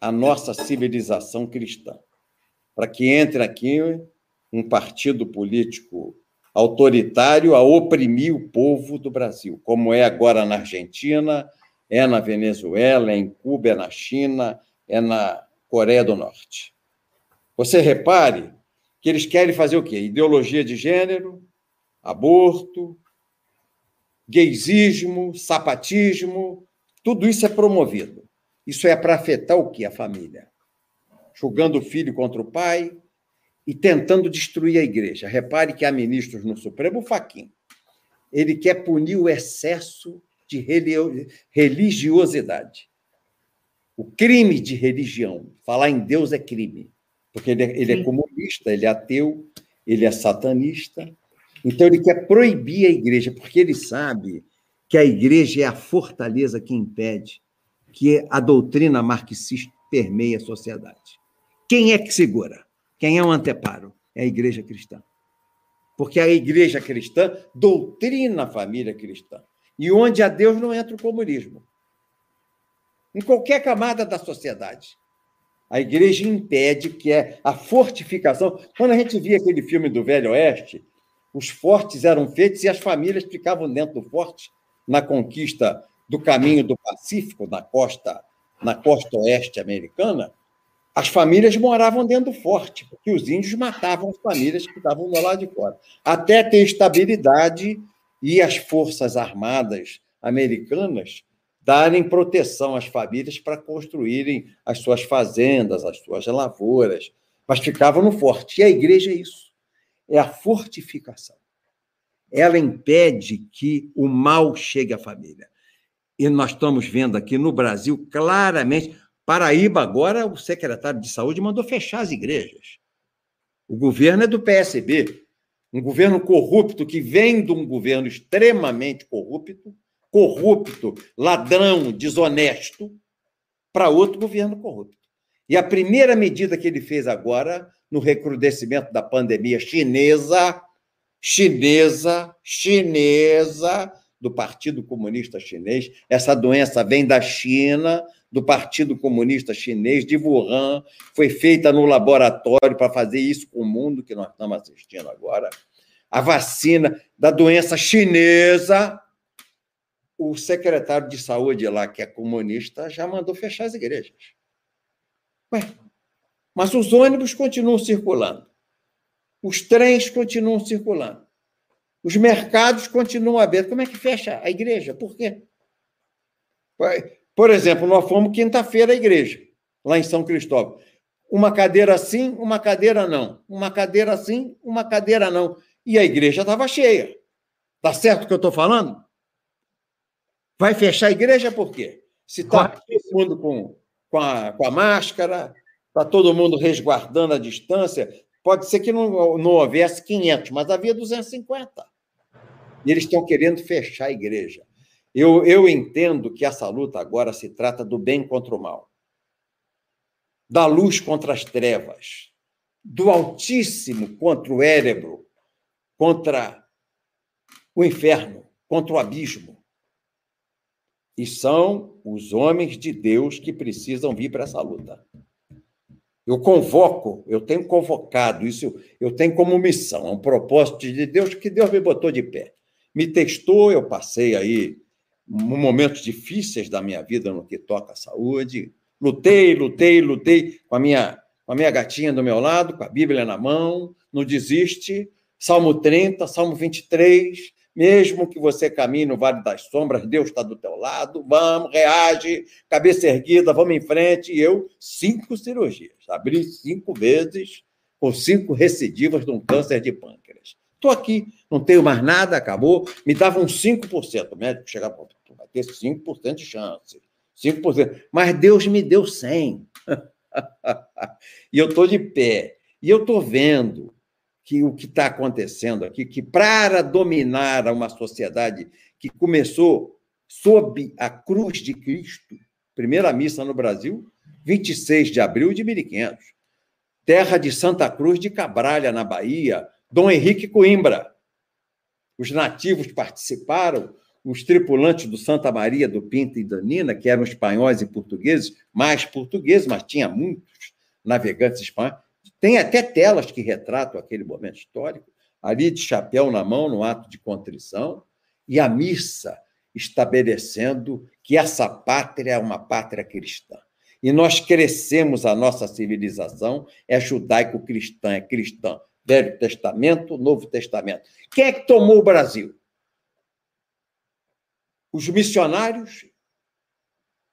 a nossa civilização cristã. Para que entre aqui um partido político autoritário a oprimir o povo do Brasil, como é agora na Argentina, é na Venezuela, é em Cuba, é na China, é na Coreia do Norte. Você repare que eles querem fazer o quê? Ideologia de gênero, aborto, gaysismo, sapatismo, tudo isso é promovido. Isso é para afetar o quê? A família. Julgando o filho contra o pai e tentando destruir a igreja. Repare que há ministros no Supremo, o Faquim. Ele quer punir o excesso de religiosidade. O crime de religião. Falar em Deus é crime. Porque ele é, ele é comunista, ele é ateu, ele é satanista. Então, ele quer proibir a igreja, porque ele sabe que a igreja é a fortaleza que impede que a doutrina marxista permeie a sociedade. Quem é que segura? Quem é o anteparo? É a igreja cristã. Porque a igreja cristã doutrina a família cristã. E onde há Deus não entra o comunismo. Em qualquer camada da sociedade. A igreja impede que é a fortificação. Quando a gente via aquele filme do Velho Oeste, os fortes eram feitos e as famílias ficavam dentro do forte na conquista do caminho do Pacífico, na costa, na costa oeste americana, as famílias moravam dentro do forte, porque os índios matavam as famílias que estavam do lado de fora. Até ter estabilidade e as forças armadas americanas darem proteção às famílias para construírem as suas fazendas, as suas lavouras, mas ficavam no forte. E a igreja é isso, é a fortificação. Ela impede que o mal chegue à família. E nós estamos vendo aqui no Brasil claramente. Paraíba, agora, o secretário de saúde mandou fechar as igrejas. O governo é do PSB, um governo corrupto que vem de um governo extremamente corrupto, corrupto, ladrão, desonesto, para outro governo corrupto. E a primeira medida que ele fez agora, no recrudescimento da pandemia chinesa, chinesa, chinesa, do Partido Comunista Chinês. Essa doença vem da China, do Partido Comunista Chinês, de Wuhan, foi feita no laboratório para fazer isso com o mundo que nós estamos assistindo agora. a vacina da doença chinesa, o secretário de saúde lá, que é comunista, já mandou fechar as igrejas. Ué, mas os ônibus continuam circulando, os trens continuam circulando, os mercados continuam abertos. Como é que fecha a igreja? Por quê? Por exemplo, nós fomos quinta-feira à igreja, lá em São Cristóvão. Uma cadeira sim, uma cadeira não. Uma cadeira sim, uma cadeira não. E a igreja estava cheia. Tá certo o que eu estou falando? Vai fechar a igreja por quê? Se está todo mundo com, com, a, com a máscara, está todo mundo resguardando a distância, pode ser que não, não houvesse 500, mas havia 250. E eles estão querendo fechar a igreja. Eu, eu entendo que essa luta agora se trata do bem contra o mal, da luz contra as trevas, do Altíssimo contra o Érebro, contra o inferno, contra o abismo. E são os homens de Deus que precisam vir para essa luta. Eu convoco, eu tenho convocado, isso eu tenho como missão, é um propósito de Deus que Deus me botou de pé. Me testou, eu passei aí momentos difíceis da minha vida no que toca à saúde. Lutei, lutei, lutei com a minha, com a minha gatinha do meu lado, com a Bíblia na mão, não desiste. Salmo 30, Salmo 23, mesmo que você caminhe no vale das sombras, Deus está do teu lado. Vamos, reage, cabeça erguida, vamos em frente. E eu, cinco cirurgias. Abri cinco vezes com cinco recidivas de um câncer de pâncreas. Estou aqui, não tenho mais nada, acabou. Me dava uns 5%. O médico chegava, vai ter 5% de chance. 5%. Mas Deus me deu 100%. e eu estou de pé. E eu estou vendo que o que está acontecendo aqui, que para dominar uma sociedade que começou sob a cruz de Cristo, primeira missa no Brasil, 26 de abril de 1500, terra de Santa Cruz de Cabralha, na Bahia, Dom Henrique Coimbra. Os nativos participaram, os tripulantes do Santa Maria do Pinto e da Nina, que eram espanhóis e portugueses, mais portugueses, mas tinha muitos navegantes espanhóis, tem até telas que retratam aquele momento histórico, ali de chapéu na mão, no ato de contrição, e a missa estabelecendo que essa pátria é uma pátria cristã. E nós crescemos a nossa civilização, é judaico-cristã, é cristã. Velho Testamento, Novo Testamento. Quem é que tomou o Brasil? Os missionários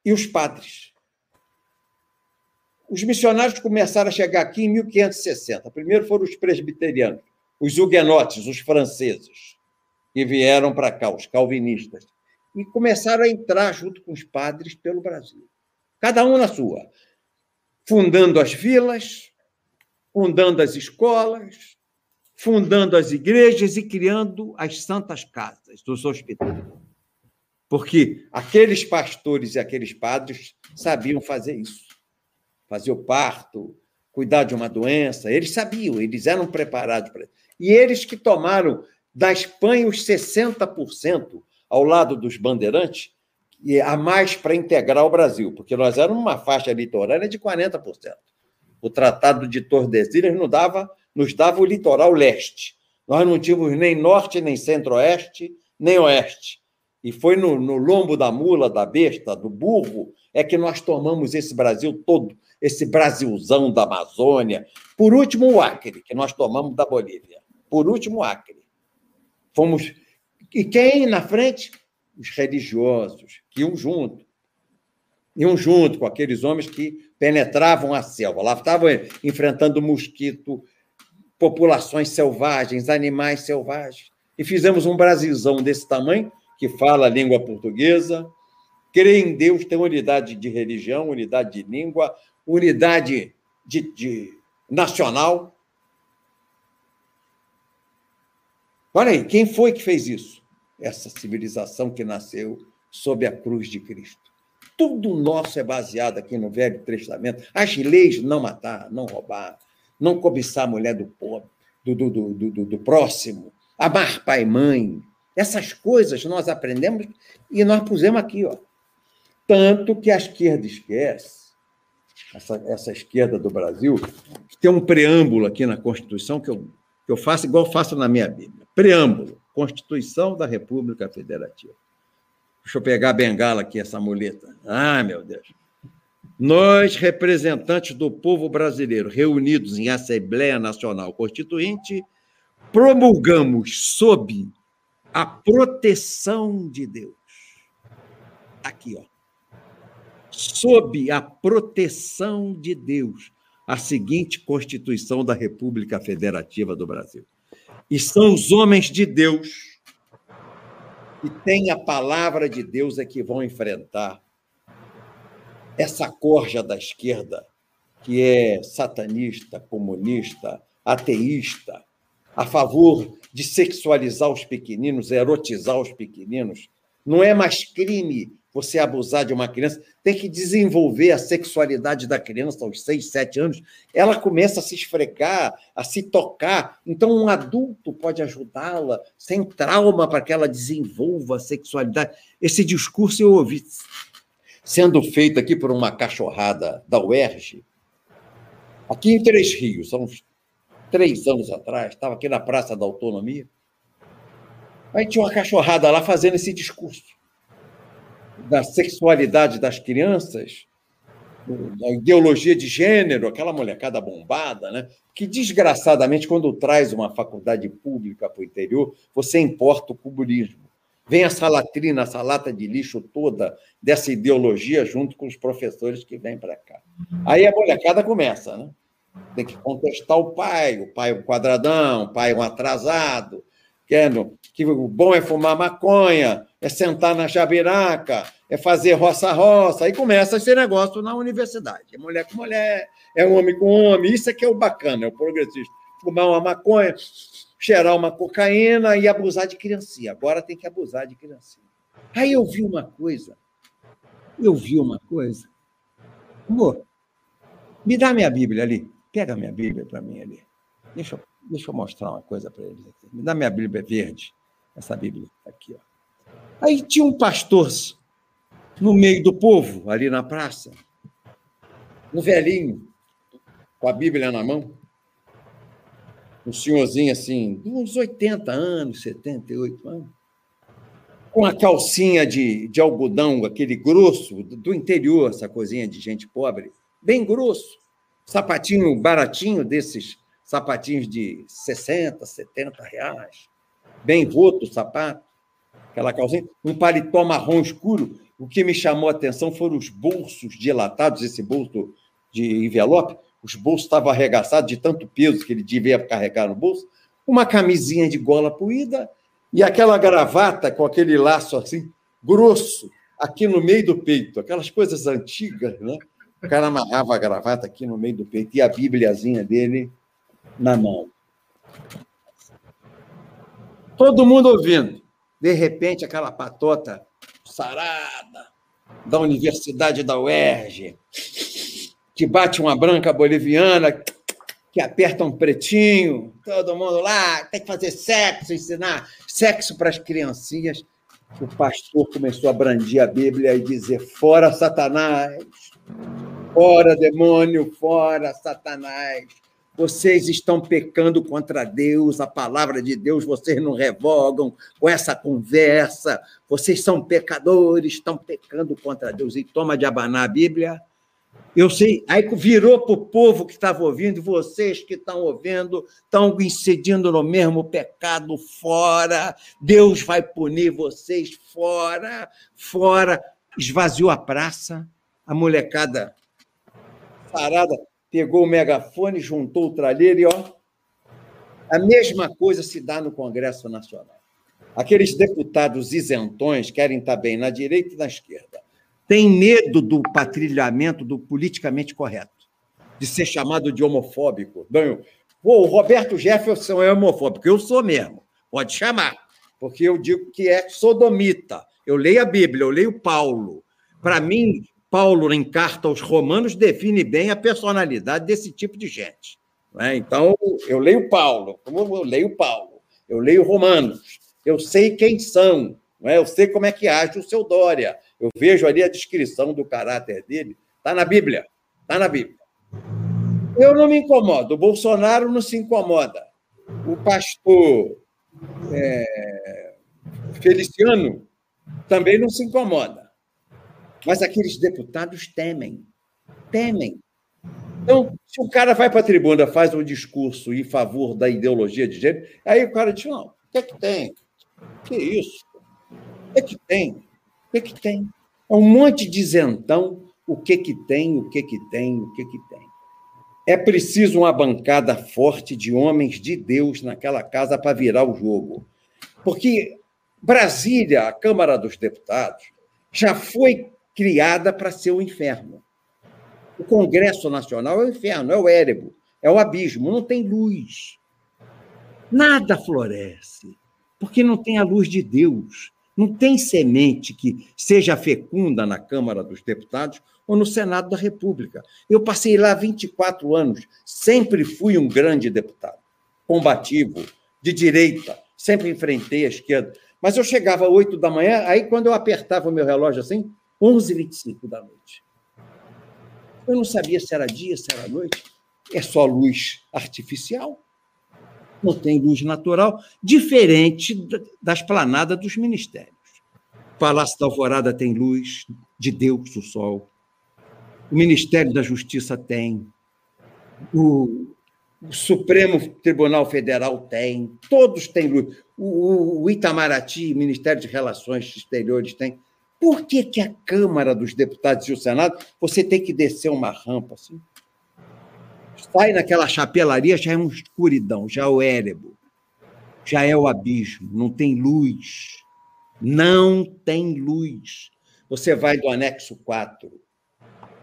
e os padres. Os missionários começaram a chegar aqui em 1560. Primeiro foram os presbiterianos, os huguenotes, os franceses, que vieram para cá, os calvinistas, e começaram a entrar junto com os padres pelo Brasil. Cada um na sua, fundando as vilas, fundando as escolas, fundando as igrejas e criando as santas casas dos hospitais. Porque aqueles pastores e aqueles padres sabiam fazer isso fazer o parto, cuidar de uma doença. Eles sabiam, eles eram preparados para isso. E eles que tomaram da Espanha os 60% ao lado dos bandeirantes, e a mais para integrar o Brasil, porque nós éramos uma faixa litorânea de 40%. O Tratado de Tordesilhas nos dava, nos dava o litoral leste. Nós não tínhamos nem norte, nem centro-oeste, nem oeste. E foi no, no lombo da mula, da besta, do burro, é que nós tomamos esse Brasil todo esse Brasilzão da Amazônia. Por último, o Acre, que nós tomamos da Bolívia. Por último, o Acre. Fomos. E quem na frente? Os religiosos, que iam junto. Iam junto com aqueles homens que penetravam a selva. Lá estavam enfrentando mosquito, populações selvagens, animais selvagens. E fizemos um Brasilzão desse tamanho, que fala a língua portuguesa, crê em Deus, tem unidade de religião, unidade de língua, unidade de, de nacional. Olha aí, quem foi que fez isso? Essa civilização que nasceu sob a cruz de Cristo. Tudo nosso é baseado aqui no Velho Testamento. As leis não matar, não roubar, não cobiçar a mulher do pobre, do, do, do, do, do próximo, amar pai e mãe. Essas coisas nós aprendemos e nós pusemos aqui, ó. Tanto que a esquerda esquece essa, essa esquerda do Brasil, tem um preâmbulo aqui na Constituição que eu que eu faço igual faço na minha Bíblia. Preâmbulo, Constituição da República Federativa. Deixa eu pegar a bengala aqui, essa muleta. Ah, meu Deus. Nós, representantes do povo brasileiro, reunidos em Assembleia Nacional Constituinte, promulgamos sob a proteção de Deus. Aqui, ó. Sob a proteção de Deus, a seguinte Constituição da República Federativa do Brasil. E são os homens de Deus que têm a palavra de Deus é que vão enfrentar essa corja da esquerda, que é satanista, comunista, ateísta, a favor de sexualizar os pequeninos, erotizar os pequeninos. Não é mais crime você abusar de uma criança, tem que desenvolver a sexualidade da criança aos seis, sete anos. Ela começa a se esfregar, a se tocar. Então, um adulto pode ajudá-la sem trauma para que ela desenvolva a sexualidade. Esse discurso eu ouvi sendo feito aqui por uma cachorrada da UERJ, aqui em Três Rios, uns três anos atrás, estava aqui na Praça da Autonomia. Aí tinha uma cachorrada lá fazendo esse discurso da sexualidade das crianças, da ideologia de gênero, aquela molecada bombada, né? que desgraçadamente, quando traz uma faculdade pública para o interior, você importa o comunismo. Vem essa latrina, essa lata de lixo toda dessa ideologia junto com os professores que vêm para cá. Aí a molecada começa, né? Tem que contestar o pai, o pai é um quadradão, o pai é um atrasado, querendo que o bom é fumar maconha, é sentar na jabiraca, é fazer roça-roça. Aí começa esse negócio na universidade. É mulher com mulher, é homem com homem. Isso é que é o bacana, é o progressista. Fumar uma maconha, cheirar uma cocaína e abusar de criancinha. Agora tem que abusar de criancinha. Aí eu vi uma coisa. Eu vi uma coisa. Amor, me dá minha Bíblia ali. Pega minha Bíblia para mim ali. Deixa eu, deixa eu mostrar uma coisa para eles aqui. Me dá minha Bíblia verde. Essa Bíblia aqui, ó. Aí tinha um pastor no meio do povo, ali na praça. Um velhinho, com a Bíblia na mão um senhorzinho assim, uns 80 anos, 78 anos, com a calcinha de, de algodão, aquele grosso, do interior, essa coisinha de gente pobre, bem grosso, sapatinho baratinho desses sapatinhos de 60, 70 reais, bem roto o sapato, aquela calcinha, um paletó marrom escuro. O que me chamou a atenção foram os bolsos dilatados, esse bolso de envelope, os bolsos estavam arregaçados de tanto peso que ele devia carregar no bolso, uma camisinha de gola puída e aquela gravata com aquele laço assim, grosso, aqui no meio do peito, aquelas coisas antigas, né? O cara amarrava a gravata aqui no meio do peito e a bíbliazinha dele na mão. Todo mundo ouvindo. De repente, aquela patota sarada da Universidade da UERJ, que bate uma branca boliviana, que aperta um pretinho, todo mundo lá, tem que fazer sexo, ensinar sexo para as criancinhas. O pastor começou a brandir a Bíblia e dizer: fora Satanás, fora demônio, fora Satanás. Vocês estão pecando contra Deus, a palavra de Deus vocês não revogam com essa conversa. Vocês são pecadores, estão pecando contra Deus. E toma de abanar a Bíblia eu sei, aí virou para o povo que estava ouvindo, vocês que estão ouvindo, estão incidindo no mesmo pecado, fora, Deus vai punir vocês, fora, fora. Esvaziou a praça, a molecada parada pegou o megafone, juntou o tralheiro e, ó, a mesma coisa se dá no Congresso Nacional. Aqueles deputados isentões querem estar bem na direita e na esquerda tem medo do patrilhamento do politicamente correto, de ser chamado de homofóbico. Pô, o Roberto Jefferson é homofóbico. Eu sou mesmo. Pode chamar, porque eu digo que é sodomita. Eu leio a Bíblia, eu leio Paulo. Para mim, Paulo, em carta aos Romanos, define bem a personalidade desse tipo de gente. É? Então, eu leio Paulo, como eu leio Paulo, eu leio Romanos, eu sei quem são, é? eu sei como é que age o seu Dória, eu vejo ali a descrição do caráter dele, está na Bíblia, está na Bíblia. Eu não me incomodo, o Bolsonaro não se incomoda. o pastor é, Feliciano também não se incomoda. Mas aqueles deputados temem. Temem. Então, se o cara vai para a tribuna, faz um discurso em favor da ideologia de gênero, aí o cara diz: não, o que é que tem? Que isso? O que é que tem? O que é que tem? É um monte de isentão. O que que tem, o que que tem, o que que tem. É preciso uma bancada forte de homens de Deus naquela casa para virar o jogo. Porque Brasília, a Câmara dos Deputados, já foi criada para ser o inferno. O Congresso Nacional é o inferno, é o érebo, é o abismo, não tem luz. Nada floresce, porque não tem a luz de Deus. Não tem semente que seja fecunda na Câmara dos Deputados ou no Senado da República. Eu passei lá 24 anos, sempre fui um grande deputado, combativo, de direita, sempre enfrentei a esquerda. Mas eu chegava às 8 da manhã, aí quando eu apertava o meu relógio assim, 11h25 da noite. Eu não sabia se era dia, se era noite. É só luz artificial. Não tem luz natural, diferente da esplanada dos ministérios. O Palácio da Alvorada tem luz de Deus, o sol. O Ministério da Justiça tem. O, o Supremo Tribunal Federal tem. Todos têm luz. O, o Itamaraty, Ministério de Relações Exteriores, tem. Por que, que a Câmara dos Deputados e o Senado você tem que descer uma rampa assim? Sai naquela chapelaria, já é uma escuridão, já é o érebo, já é o abismo, não tem luz. Não tem luz. Você vai do anexo 4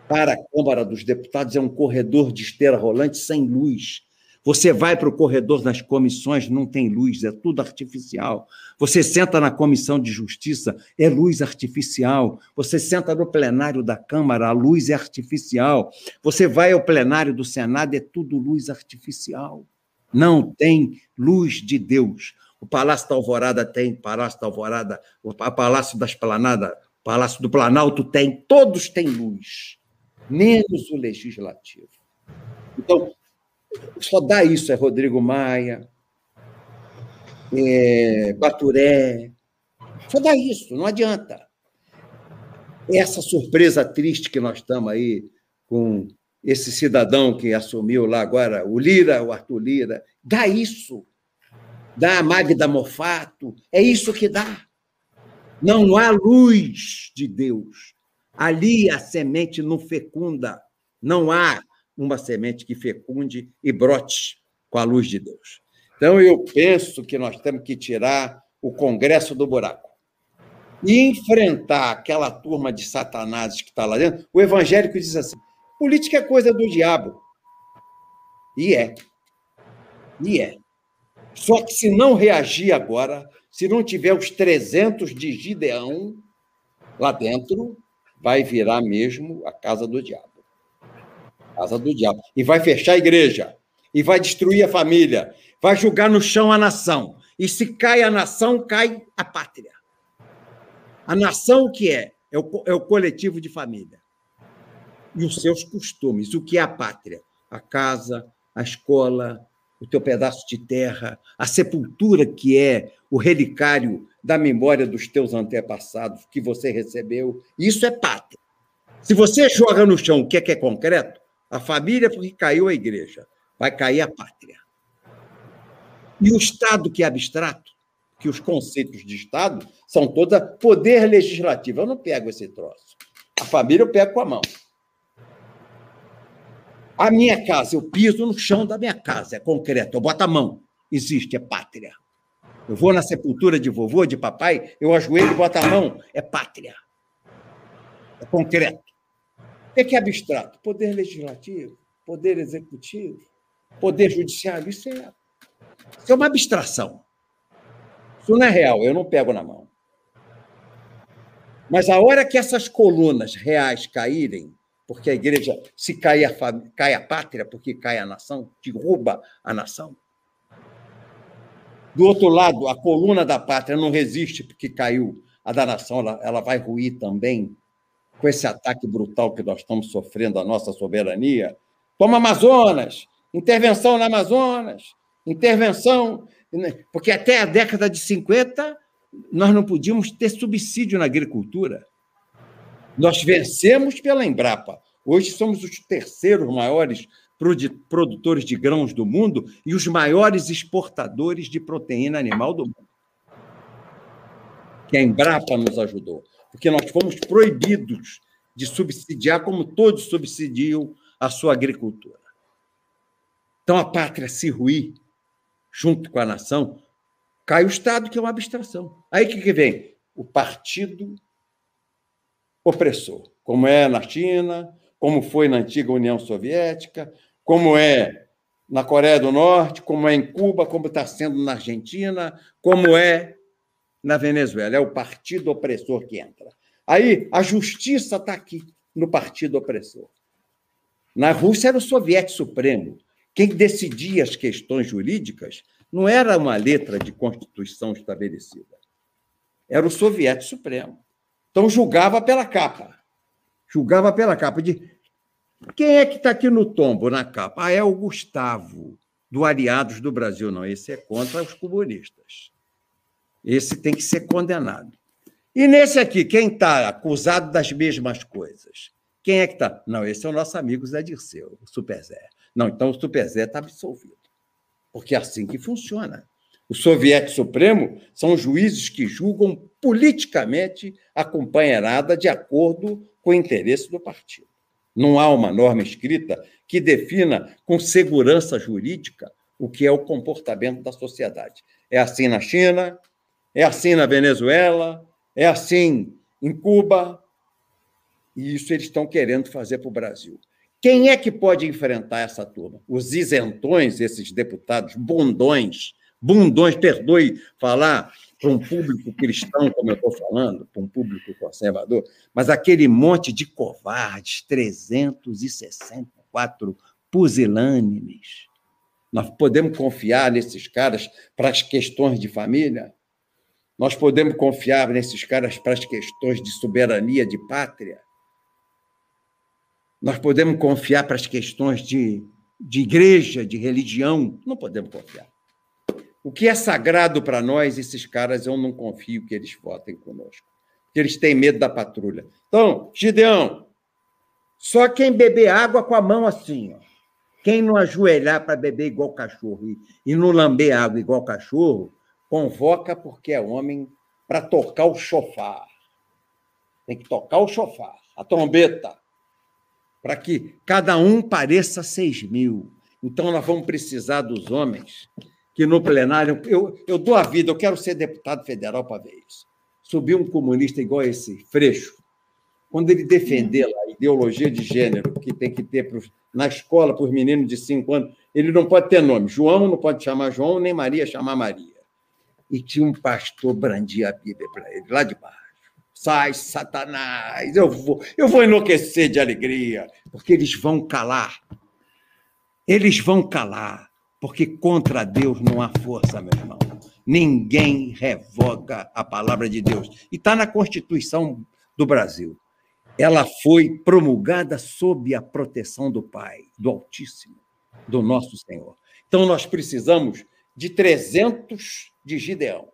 para a Câmara dos Deputados, é um corredor de esteira rolante sem luz. Você vai para o corredor das comissões, não tem luz, é tudo artificial. Você senta na comissão de justiça, é luz artificial. Você senta no plenário da Câmara, a luz é artificial. Você vai ao plenário do Senado, é tudo luz artificial. Não tem luz de Deus. O Palácio da Alvorada tem, Palácio da Alvorada, o Palácio da Esplanada, Palácio do Planalto tem, todos têm luz, menos o legislativo. Então, só dá isso, é Rodrigo Maia, é Baturé, só dá isso, não adianta. Essa surpresa triste que nós estamos aí com esse cidadão que assumiu lá agora, o Lira, o Arthur Lira, dá isso. Dá a Magda Mofato, é isso que dá. Não há luz de Deus. Ali a semente não fecunda. Não há uma semente que fecunde e brote com a luz de Deus. Então, eu penso que nós temos que tirar o Congresso do buraco e enfrentar aquela turma de satanás que está lá dentro. O evangélico diz assim: política é coisa do diabo. E é. E é. Só que se não reagir agora, se não tiver os 300 de Gideão lá dentro, vai virar mesmo a casa do diabo casa do diabo. E vai fechar a igreja. E vai destruir a família. Vai julgar no chão a nação. E se cai a nação, cai a pátria. A nação o que é? É o, é o coletivo de família. E os seus costumes. O que é a pátria? A casa, a escola, o teu pedaço de terra, a sepultura que é o relicário da memória dos teus antepassados que você recebeu. Isso é pátria. Se você joga no chão o que é, que é concreto, a família, porque caiu a igreja, vai cair a pátria. E o Estado, que é abstrato, que os conceitos de Estado são toda poder legislativo. Eu não pego esse troço. A família eu pego com a mão. A minha casa, eu piso no chão da minha casa, é concreto, eu boto a mão. Existe, é pátria. Eu vou na sepultura de vovô, de papai, eu ajoelho e boto a mão, é pátria. É concreto. O que é abstrato? Poder legislativo, poder executivo, poder judiciário. Isso é, isso é uma abstração. Isso não é real, eu não pego na mão. Mas a hora que essas colunas reais caírem, porque a igreja, se cai a, cai a pátria, porque cai a nação, derruba a nação. Do outro lado, a coluna da pátria não resiste porque caiu a da nação, ela, ela vai ruir também com esse ataque brutal que nós estamos sofrendo à nossa soberania. Toma Amazonas, intervenção na Amazonas, Intervenção, né? porque até a década de 50 nós não podíamos ter subsídio na agricultura. Nós vencemos pela Embrapa. Hoje somos os terceiros maiores produtores de grãos do mundo e os maiores exportadores de proteína animal do mundo. Que a Embrapa nos ajudou, porque nós fomos proibidos de subsidiar como todos subsidiam a sua agricultura. Então a pátria se ruir junto com a nação, cai o Estado, que é uma abstração. Aí o que, que vem? O partido opressor, como é na China, como foi na antiga União Soviética, como é na Coreia do Norte, como é em Cuba, como está sendo na Argentina, como é na Venezuela. É o partido opressor que entra. Aí a justiça está aqui, no partido opressor. Na Rússia era o soviético supremo. Quem decidia as questões jurídicas não era uma letra de constituição estabelecida. Era o soviético supremo. Então julgava pela capa. Julgava pela capa de quem é que está aqui no tombo, na capa? Ah, é o Gustavo, do Aliados do Brasil. Não, esse é contra os comunistas. Esse tem que ser condenado. E nesse aqui, quem está acusado das mesmas coisas? Quem é que está? Não, esse é o nosso amigo Zé Dirceu, o Super Zé. Não, então o Super Zé está absolvido. Porque é assim que funciona. O soviético supremo são juízes que julgam politicamente a companheirada de acordo com o interesse do partido. Não há uma norma escrita que defina com segurança jurídica o que é o comportamento da sociedade. É assim na China, é assim na Venezuela, é assim em Cuba, e isso eles estão querendo fazer para o Brasil. Quem é que pode enfrentar essa turma? Os isentões, esses deputados bundões, bundões, perdoe falar para um público cristão, como eu estou falando, para um público conservador, mas aquele monte de covardes, 364 pusilânimes. Nós podemos confiar nesses caras para as questões de família? Nós podemos confiar nesses caras para as questões de soberania de pátria? Nós podemos confiar para as questões de, de igreja, de religião? Não podemos confiar. O que é sagrado para nós, esses caras, eu não confio que eles votem conosco. Porque eles têm medo da patrulha. Então, Gideão, só quem beber água com a mão assim, ó. Quem não ajoelhar para beber igual cachorro e, e não lamber água igual cachorro, convoca porque é homem para tocar o chofar. Tem que tocar o chofar, a trombeta, para que cada um pareça seis mil. Então, nós vamos precisar dos homens que no plenário. Eu, eu dou a vida, eu quero ser deputado federal para ver isso. Subiu um comunista igual esse, Freixo, quando ele defender a ideologia de gênero que tem que ter pros, na escola para os meninos de cinco anos, ele não pode ter nome. João não pode chamar João, nem Maria chamar Maria. E tinha um pastor brandia a Bíblia para ele, lá de baixo. Sai, Satanás, eu vou, eu vou enlouquecer de alegria, porque eles vão calar. Eles vão calar porque contra Deus não há força, meu irmão. Ninguém revoga a palavra de Deus. E está na Constituição do Brasil. Ela foi promulgada sob a proteção do Pai, do Altíssimo, do nosso Senhor. Então, nós precisamos de 300 de Gideão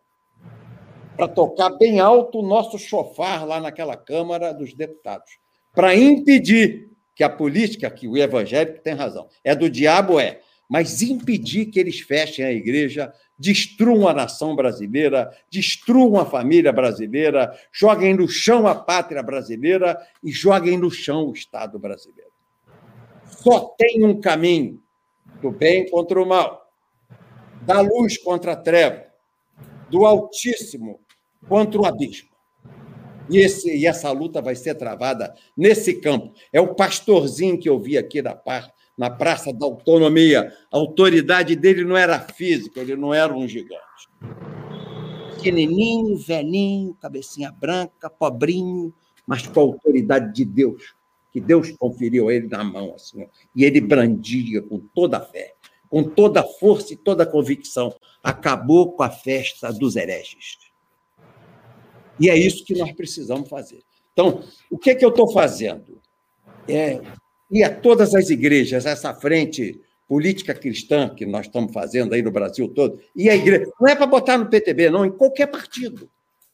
para tocar bem alto o nosso chofar lá naquela Câmara dos Deputados, para impedir que a política, que o evangélico tem razão, é do diabo, é, mas impedir que eles fechem a igreja, destruam a nação brasileira, destruam a família brasileira, joguem no chão a pátria brasileira e joguem no chão o Estado brasileiro. Só tem um caminho: do bem contra o mal, da luz contra a treva, do Altíssimo contra o abismo. E, esse, e essa luta vai ser travada nesse campo. É o pastorzinho que eu vi aqui parte na Praça da Autonomia. A autoridade dele não era física, ele não era um gigante. Pequenininho, velhinho, cabecinha branca, pobrinho, mas com a autoridade de Deus, que Deus conferiu a ele na mão, assim, e ele brandia com toda a fé, com toda a força e toda a convicção. Acabou com a festa dos hereges. E é isso que nós precisamos fazer. Então, o que, é que eu estou fazendo? É e a todas as igrejas, essa frente política cristã que nós estamos fazendo aí no Brasil todo, e a igreja. Não é para botar no PTB, não, em qualquer partido.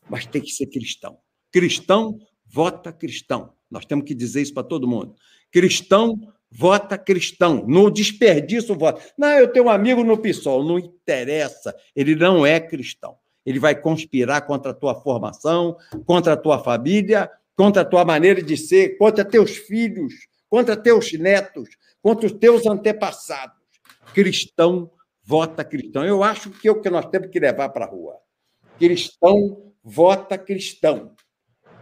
Mas tem que ser cristão. Cristão vota cristão. Nós temos que dizer isso para todo mundo. Cristão vota cristão. No desperdício voto. Não, eu tenho um amigo no PSOL. Não interessa. Ele não é cristão. Ele vai conspirar contra a tua formação, contra a tua família, contra a tua maneira de ser, contra teus filhos, contra teus netos, contra os teus antepassados. Cristão vota cristão. Eu acho que é o que nós temos que levar para a rua. Cristão vota cristão.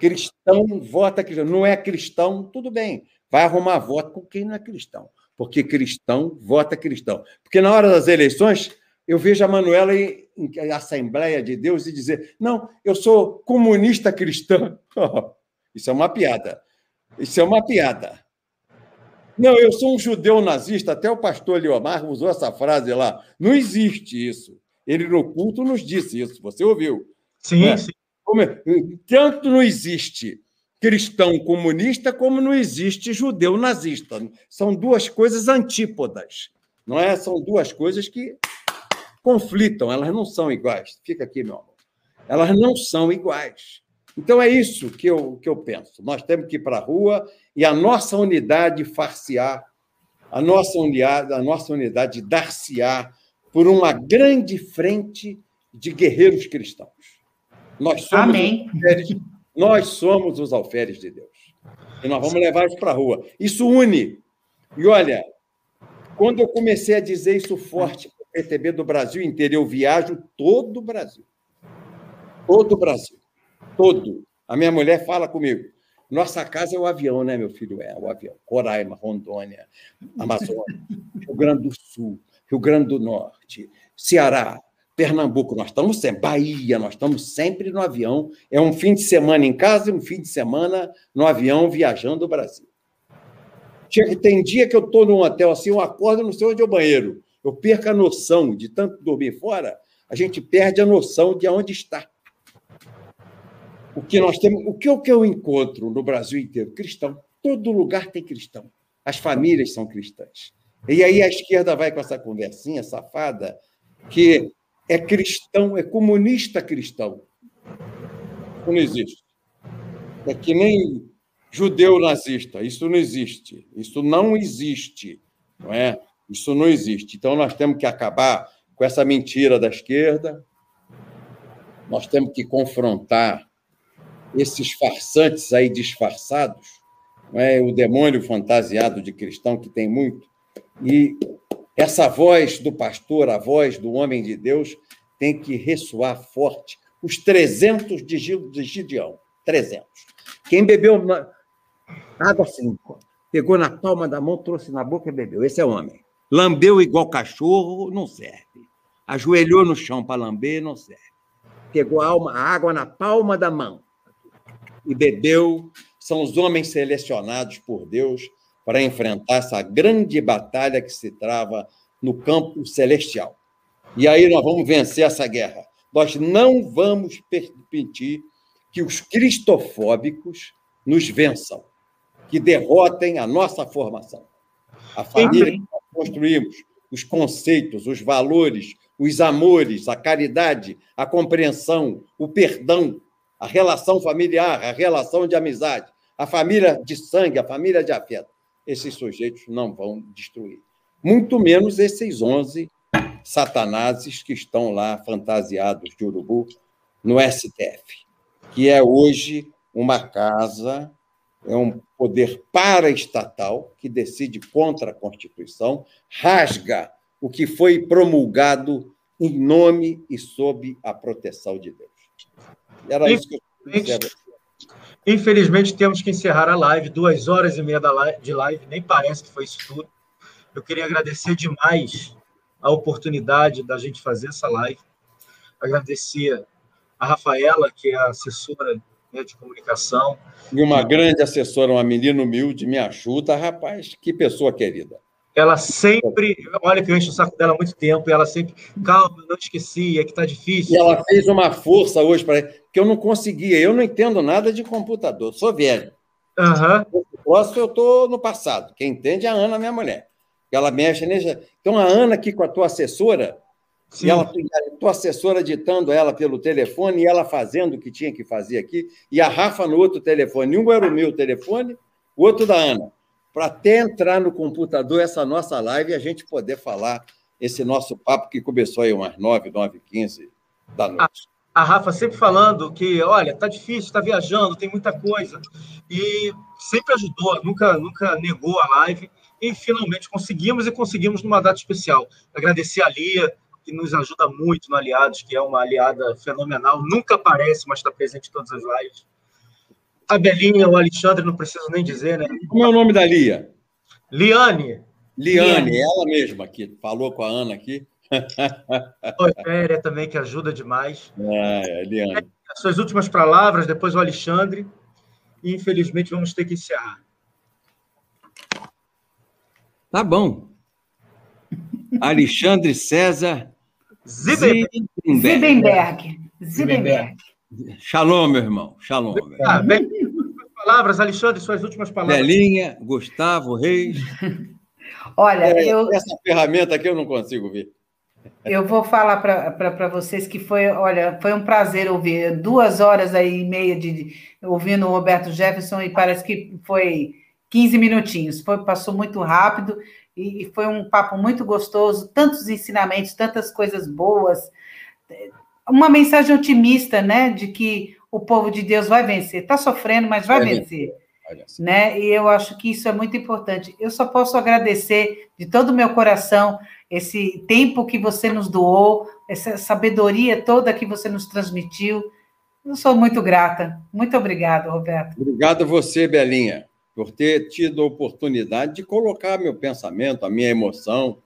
Cristão vota cristão. Não é cristão, tudo bem. Vai arrumar voto com quem não é cristão. Porque cristão vota cristão. Porque na hora das eleições, eu vejo a Manuela em, em Assembleia de Deus e dizer: não, eu sou comunista cristã. Isso é uma piada. Isso é uma piada. Não, eu sou um judeu nazista. Até o pastor Leomar usou essa frase lá. Não existe isso. Ele no culto nos disse isso. Você ouviu? Sim, né? sim. Tanto não existe cristão comunista como não existe judeu nazista. São duas coisas antípodas. Não é? São duas coisas que conflitam, elas não são iguais. Fica aqui, meu amor. Elas não são iguais. Então é isso que eu, que eu penso. Nós temos que ir para a rua e a nossa unidade far-se-á, a nossa unidade, a nossa unidade dar-se-á por uma grande frente de guerreiros cristãos. Nós somos Amém. Nós somos os alferes de Deus. E nós vamos levar isso para a rua. Isso une. E olha, quando eu comecei a dizer isso forte para o PTB do Brasil inteiro, eu viajo todo o Brasil. Todo o Brasil todo. A minha mulher fala comigo. Nossa casa é o avião, né, meu filho? É o avião. Roraima, Rondônia, Amazônia, Rio Grande do Sul, Rio Grande do Norte, Ceará, Pernambuco. Nós estamos sempre. Bahia, nós estamos sempre no avião. É um fim de semana em casa e um fim de semana no avião viajando o Brasil. Tem dia que eu estou num hotel assim, eu acordo, não sei onde é o banheiro. Eu perco a noção de tanto dormir fora, a gente perde a noção de onde está. O que nós temos, o que, o que eu encontro no Brasil inteiro? Cristão. Todo lugar tem cristão. As famílias são cristãs. E aí a esquerda vai com essa conversinha safada que é cristão, é comunista cristão. Isso não existe. É que nem judeu nazista. Isso não existe. Isso não existe. Não é? Isso não existe. Então nós temos que acabar com essa mentira da esquerda. Nós temos que confrontar esses farsantes aí disfarçados, não é? o demônio fantasiado de cristão, que tem muito, e essa voz do pastor, a voz do homem de Deus, tem que ressoar forte. Os 300 de Gideão, 300. Quem bebeu na... água assim, pegou na palma da mão, trouxe na boca e bebeu. Esse é homem. Lambeu igual cachorro, não serve. Ajoelhou no chão para lamber, não serve. Pegou a, alma, a água na palma da mão e bebeu, são os homens selecionados por Deus para enfrentar essa grande batalha que se trava no campo celestial. E aí nós vamos vencer essa guerra. Nós não vamos permitir que os cristofóbicos nos vençam, que derrotem a nossa formação. A família que nós construímos, os conceitos, os valores, os amores, a caridade, a compreensão, o perdão, a relação familiar, a relação de amizade, a família de sangue, a família de afeto. Esses sujeitos não vão destruir. Muito menos esses 11 satanases que estão lá fantasiados de urubu no STF, que é hoje uma casa, é um poder paraestatal que decide contra a Constituição, rasga o que foi promulgado em nome e sob a proteção de Deus. Era isso que eu Infelizmente, temos que encerrar a live, duas horas e meia de live, nem parece que foi isso tudo. Eu queria agradecer demais a oportunidade da gente fazer essa live. Agradecer a Rafaela, que é a assessora né, de comunicação. E uma grande assessora, uma menina humilde, me ajuda, rapaz, que pessoa querida. Ela sempre, olha que eu encho o saco dela há muito tempo, e ela sempre, calma, não esqueci, é que tá difícil. E ela fez uma força hoje para que eu não conseguia. Eu não entendo nada de computador, sou velho. Uhum. Posso, eu estou no passado. Quem entende é a Ana, minha mulher. ela mexe nessa. Então, a Ana aqui com a tua assessora, Sim. e ela, a tua assessora ditando ela pelo telefone, e ela fazendo o que tinha que fazer aqui, e a Rafa no outro telefone. Um era o meu telefone, o outro da Ana. Para até entrar no computador essa nossa live e a gente poder falar esse nosso papo que começou aí umas 9, 9 15 da noite. A, Rafa sempre falando que, olha, tá difícil, está viajando, tem muita coisa. E sempre ajudou, nunca, nunca negou a live. E finalmente conseguimos e conseguimos numa data especial. Agradecer a Lia, que nos ajuda muito no Aliados, que é uma aliada fenomenal, nunca aparece, mas está presente em todas as lives. A Belinha, o Alexandre, não preciso nem dizer, né? Como é o nome da Lia? Liane. Liane, Liane. ela mesma que falou com a Ana aqui. Féria também, que ajuda demais. É. Suas últimas palavras, depois o Alexandre. E, infelizmente, vamos ter que encerrar. Tá bom. Alexandre César Zibenberg. Zibenberg. Shalom, meu irmão. Shalom. Ah, bem, palavras, Alexandre, suas últimas palavras. Belinha, Gustavo, Reis. Olha, é, eu... essa ferramenta aqui eu não consigo ver. Eu vou falar para vocês que foi, olha, foi um prazer ouvir duas horas aí e meia de, ouvindo o Roberto Jefferson e parece que foi 15 minutinhos. Foi, passou muito rápido e, foi um papo muito gostoso, tantos ensinamentos, tantas coisas boas, uma mensagem otimista, né, de que o povo de Deus vai vencer. Está sofrendo, mas vai, vencer. vencer. Né? E eu acho que isso é muito importante. Eu só posso agradecer de todo o meu coração esse tempo que você nos doou, essa sabedoria toda que você nos transmitiu. Eu sou muito grata. Muito obrigado, Roberto. Obrigado a você, Belinha por ter tido a oportunidade de colocar meu pensamento, a minha emoção,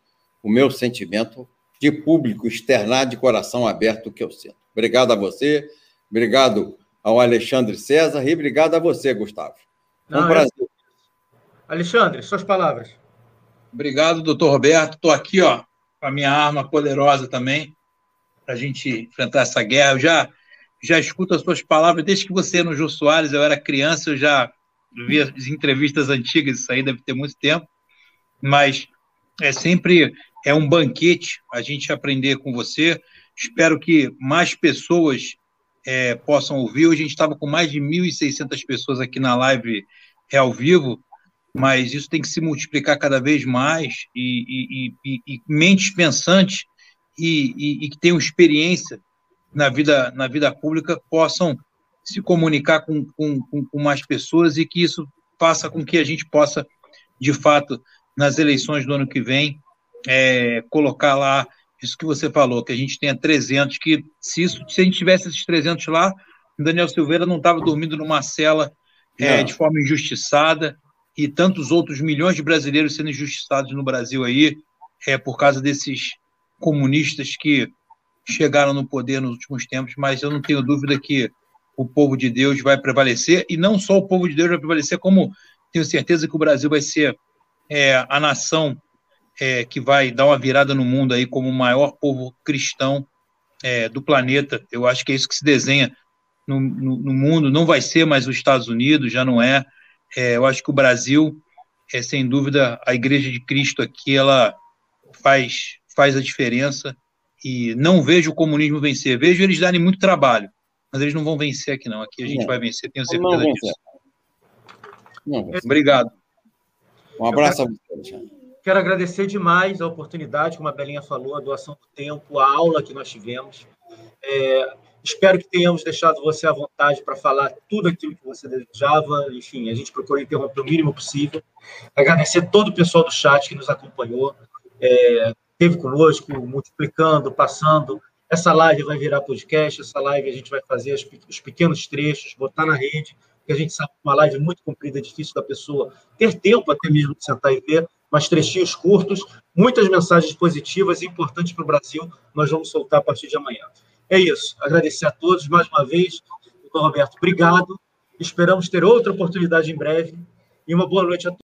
o meu sentimento de público, externar de coração aberto o que eu sinto. Obrigado a você, obrigado ao Alexandre César e obrigado a você, Gustavo. Não, um prazer. Eu... Alexandre, suas palavras. Obrigado, doutor Roberto. Estou aqui, ó, com a minha arma poderosa também, para a gente enfrentar essa guerra. Eu já, já escuto as suas palavras desde que você, no Jô Soares, eu era criança, eu já vi as entrevistas antigas, isso aí deve ter muito tempo, mas é sempre é um banquete a gente aprender com você. Espero que mais pessoas é, possam ouvir. Hoje a gente estava com mais de 1.600 pessoas aqui na live é, ao vivo, mas isso tem que se multiplicar cada vez mais e, e, e, e mentes pensantes e, que tenham experiência na vida, na vida pública possam se comunicar com, com, com mais pessoas e que isso faça com que a gente possa, de fato, nas eleições do ano que vem, é, colocar lá isso que você falou, que a gente tenha 300, que se, isso, se a gente tivesse esses 300 lá, o Daniel Silveira não estava dormindo numa cela é, de forma injustiçada e tantos outros milhões de brasileiros sendo injustiçados no Brasil aí, é, por causa desses comunistas que chegaram no poder nos últimos tempos, mas eu não tenho dúvida que o povo de Deus vai prevalecer, e não só o povo de Deus vai prevalecer, como tenho certeza que o Brasil vai ser é, a nação é, que vai dar uma virada no mundo aí como o maior povo cristão é, do planeta. Eu acho que é isso que se desenha no, no, no, mundo. Não vai ser mais os Estados Unidos, já não é. É. eu acho que o Brasil, é sem dúvida, a Igreja de Cristo aqui, ela faz, faz a diferença. E não vejo o comunismo vencer. Vejo eles darem muito trabalho mas eles não vão vencer aqui, não. Aqui a gente não. vai vencer, tenho certeza não disso. Não Obrigado. Um abraço a Quero agradecer demais a oportunidade, como a Belinha falou, a doação do tempo, a aula que nós tivemos. É, espero que tenhamos deixado você à vontade para falar tudo aquilo que você desejava. Enfim, a gente procurou interromper o mínimo possível. Agradecer todo o pessoal do chat que nos acompanhou, é, esteve conosco, multiplicando, passando essa live vai virar podcast, essa live a gente vai fazer os pequenos trechos, botar na rede, porque a gente sabe que uma live muito comprida é difícil da pessoa ter tempo até mesmo de sentar e ver, mas trechinhos curtos, muitas mensagens positivas e importantes para o Brasil, nós vamos soltar a partir de amanhã. É isso. Agradecer a todos mais uma vez. Doutor Roberto, obrigado. Esperamos ter outra oportunidade em breve. E uma boa noite a todos.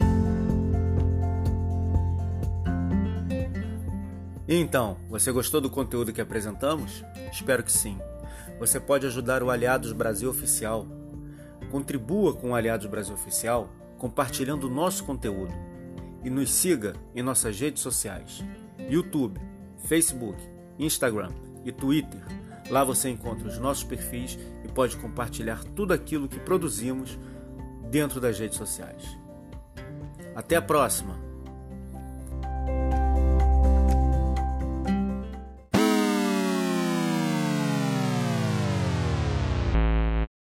então, você gostou do conteúdo que apresentamos? Espero que sim. Você pode ajudar o Aliados Brasil Oficial. Contribua com o Aliados Brasil Oficial compartilhando o nosso conteúdo. e nos siga em nossas redes sociais: YouTube, Facebook, Instagram e Twitter. Lá você encontra os nossos perfis e pode compartilhar tudo aquilo que produzimos dentro das redes sociais. Até a próxima!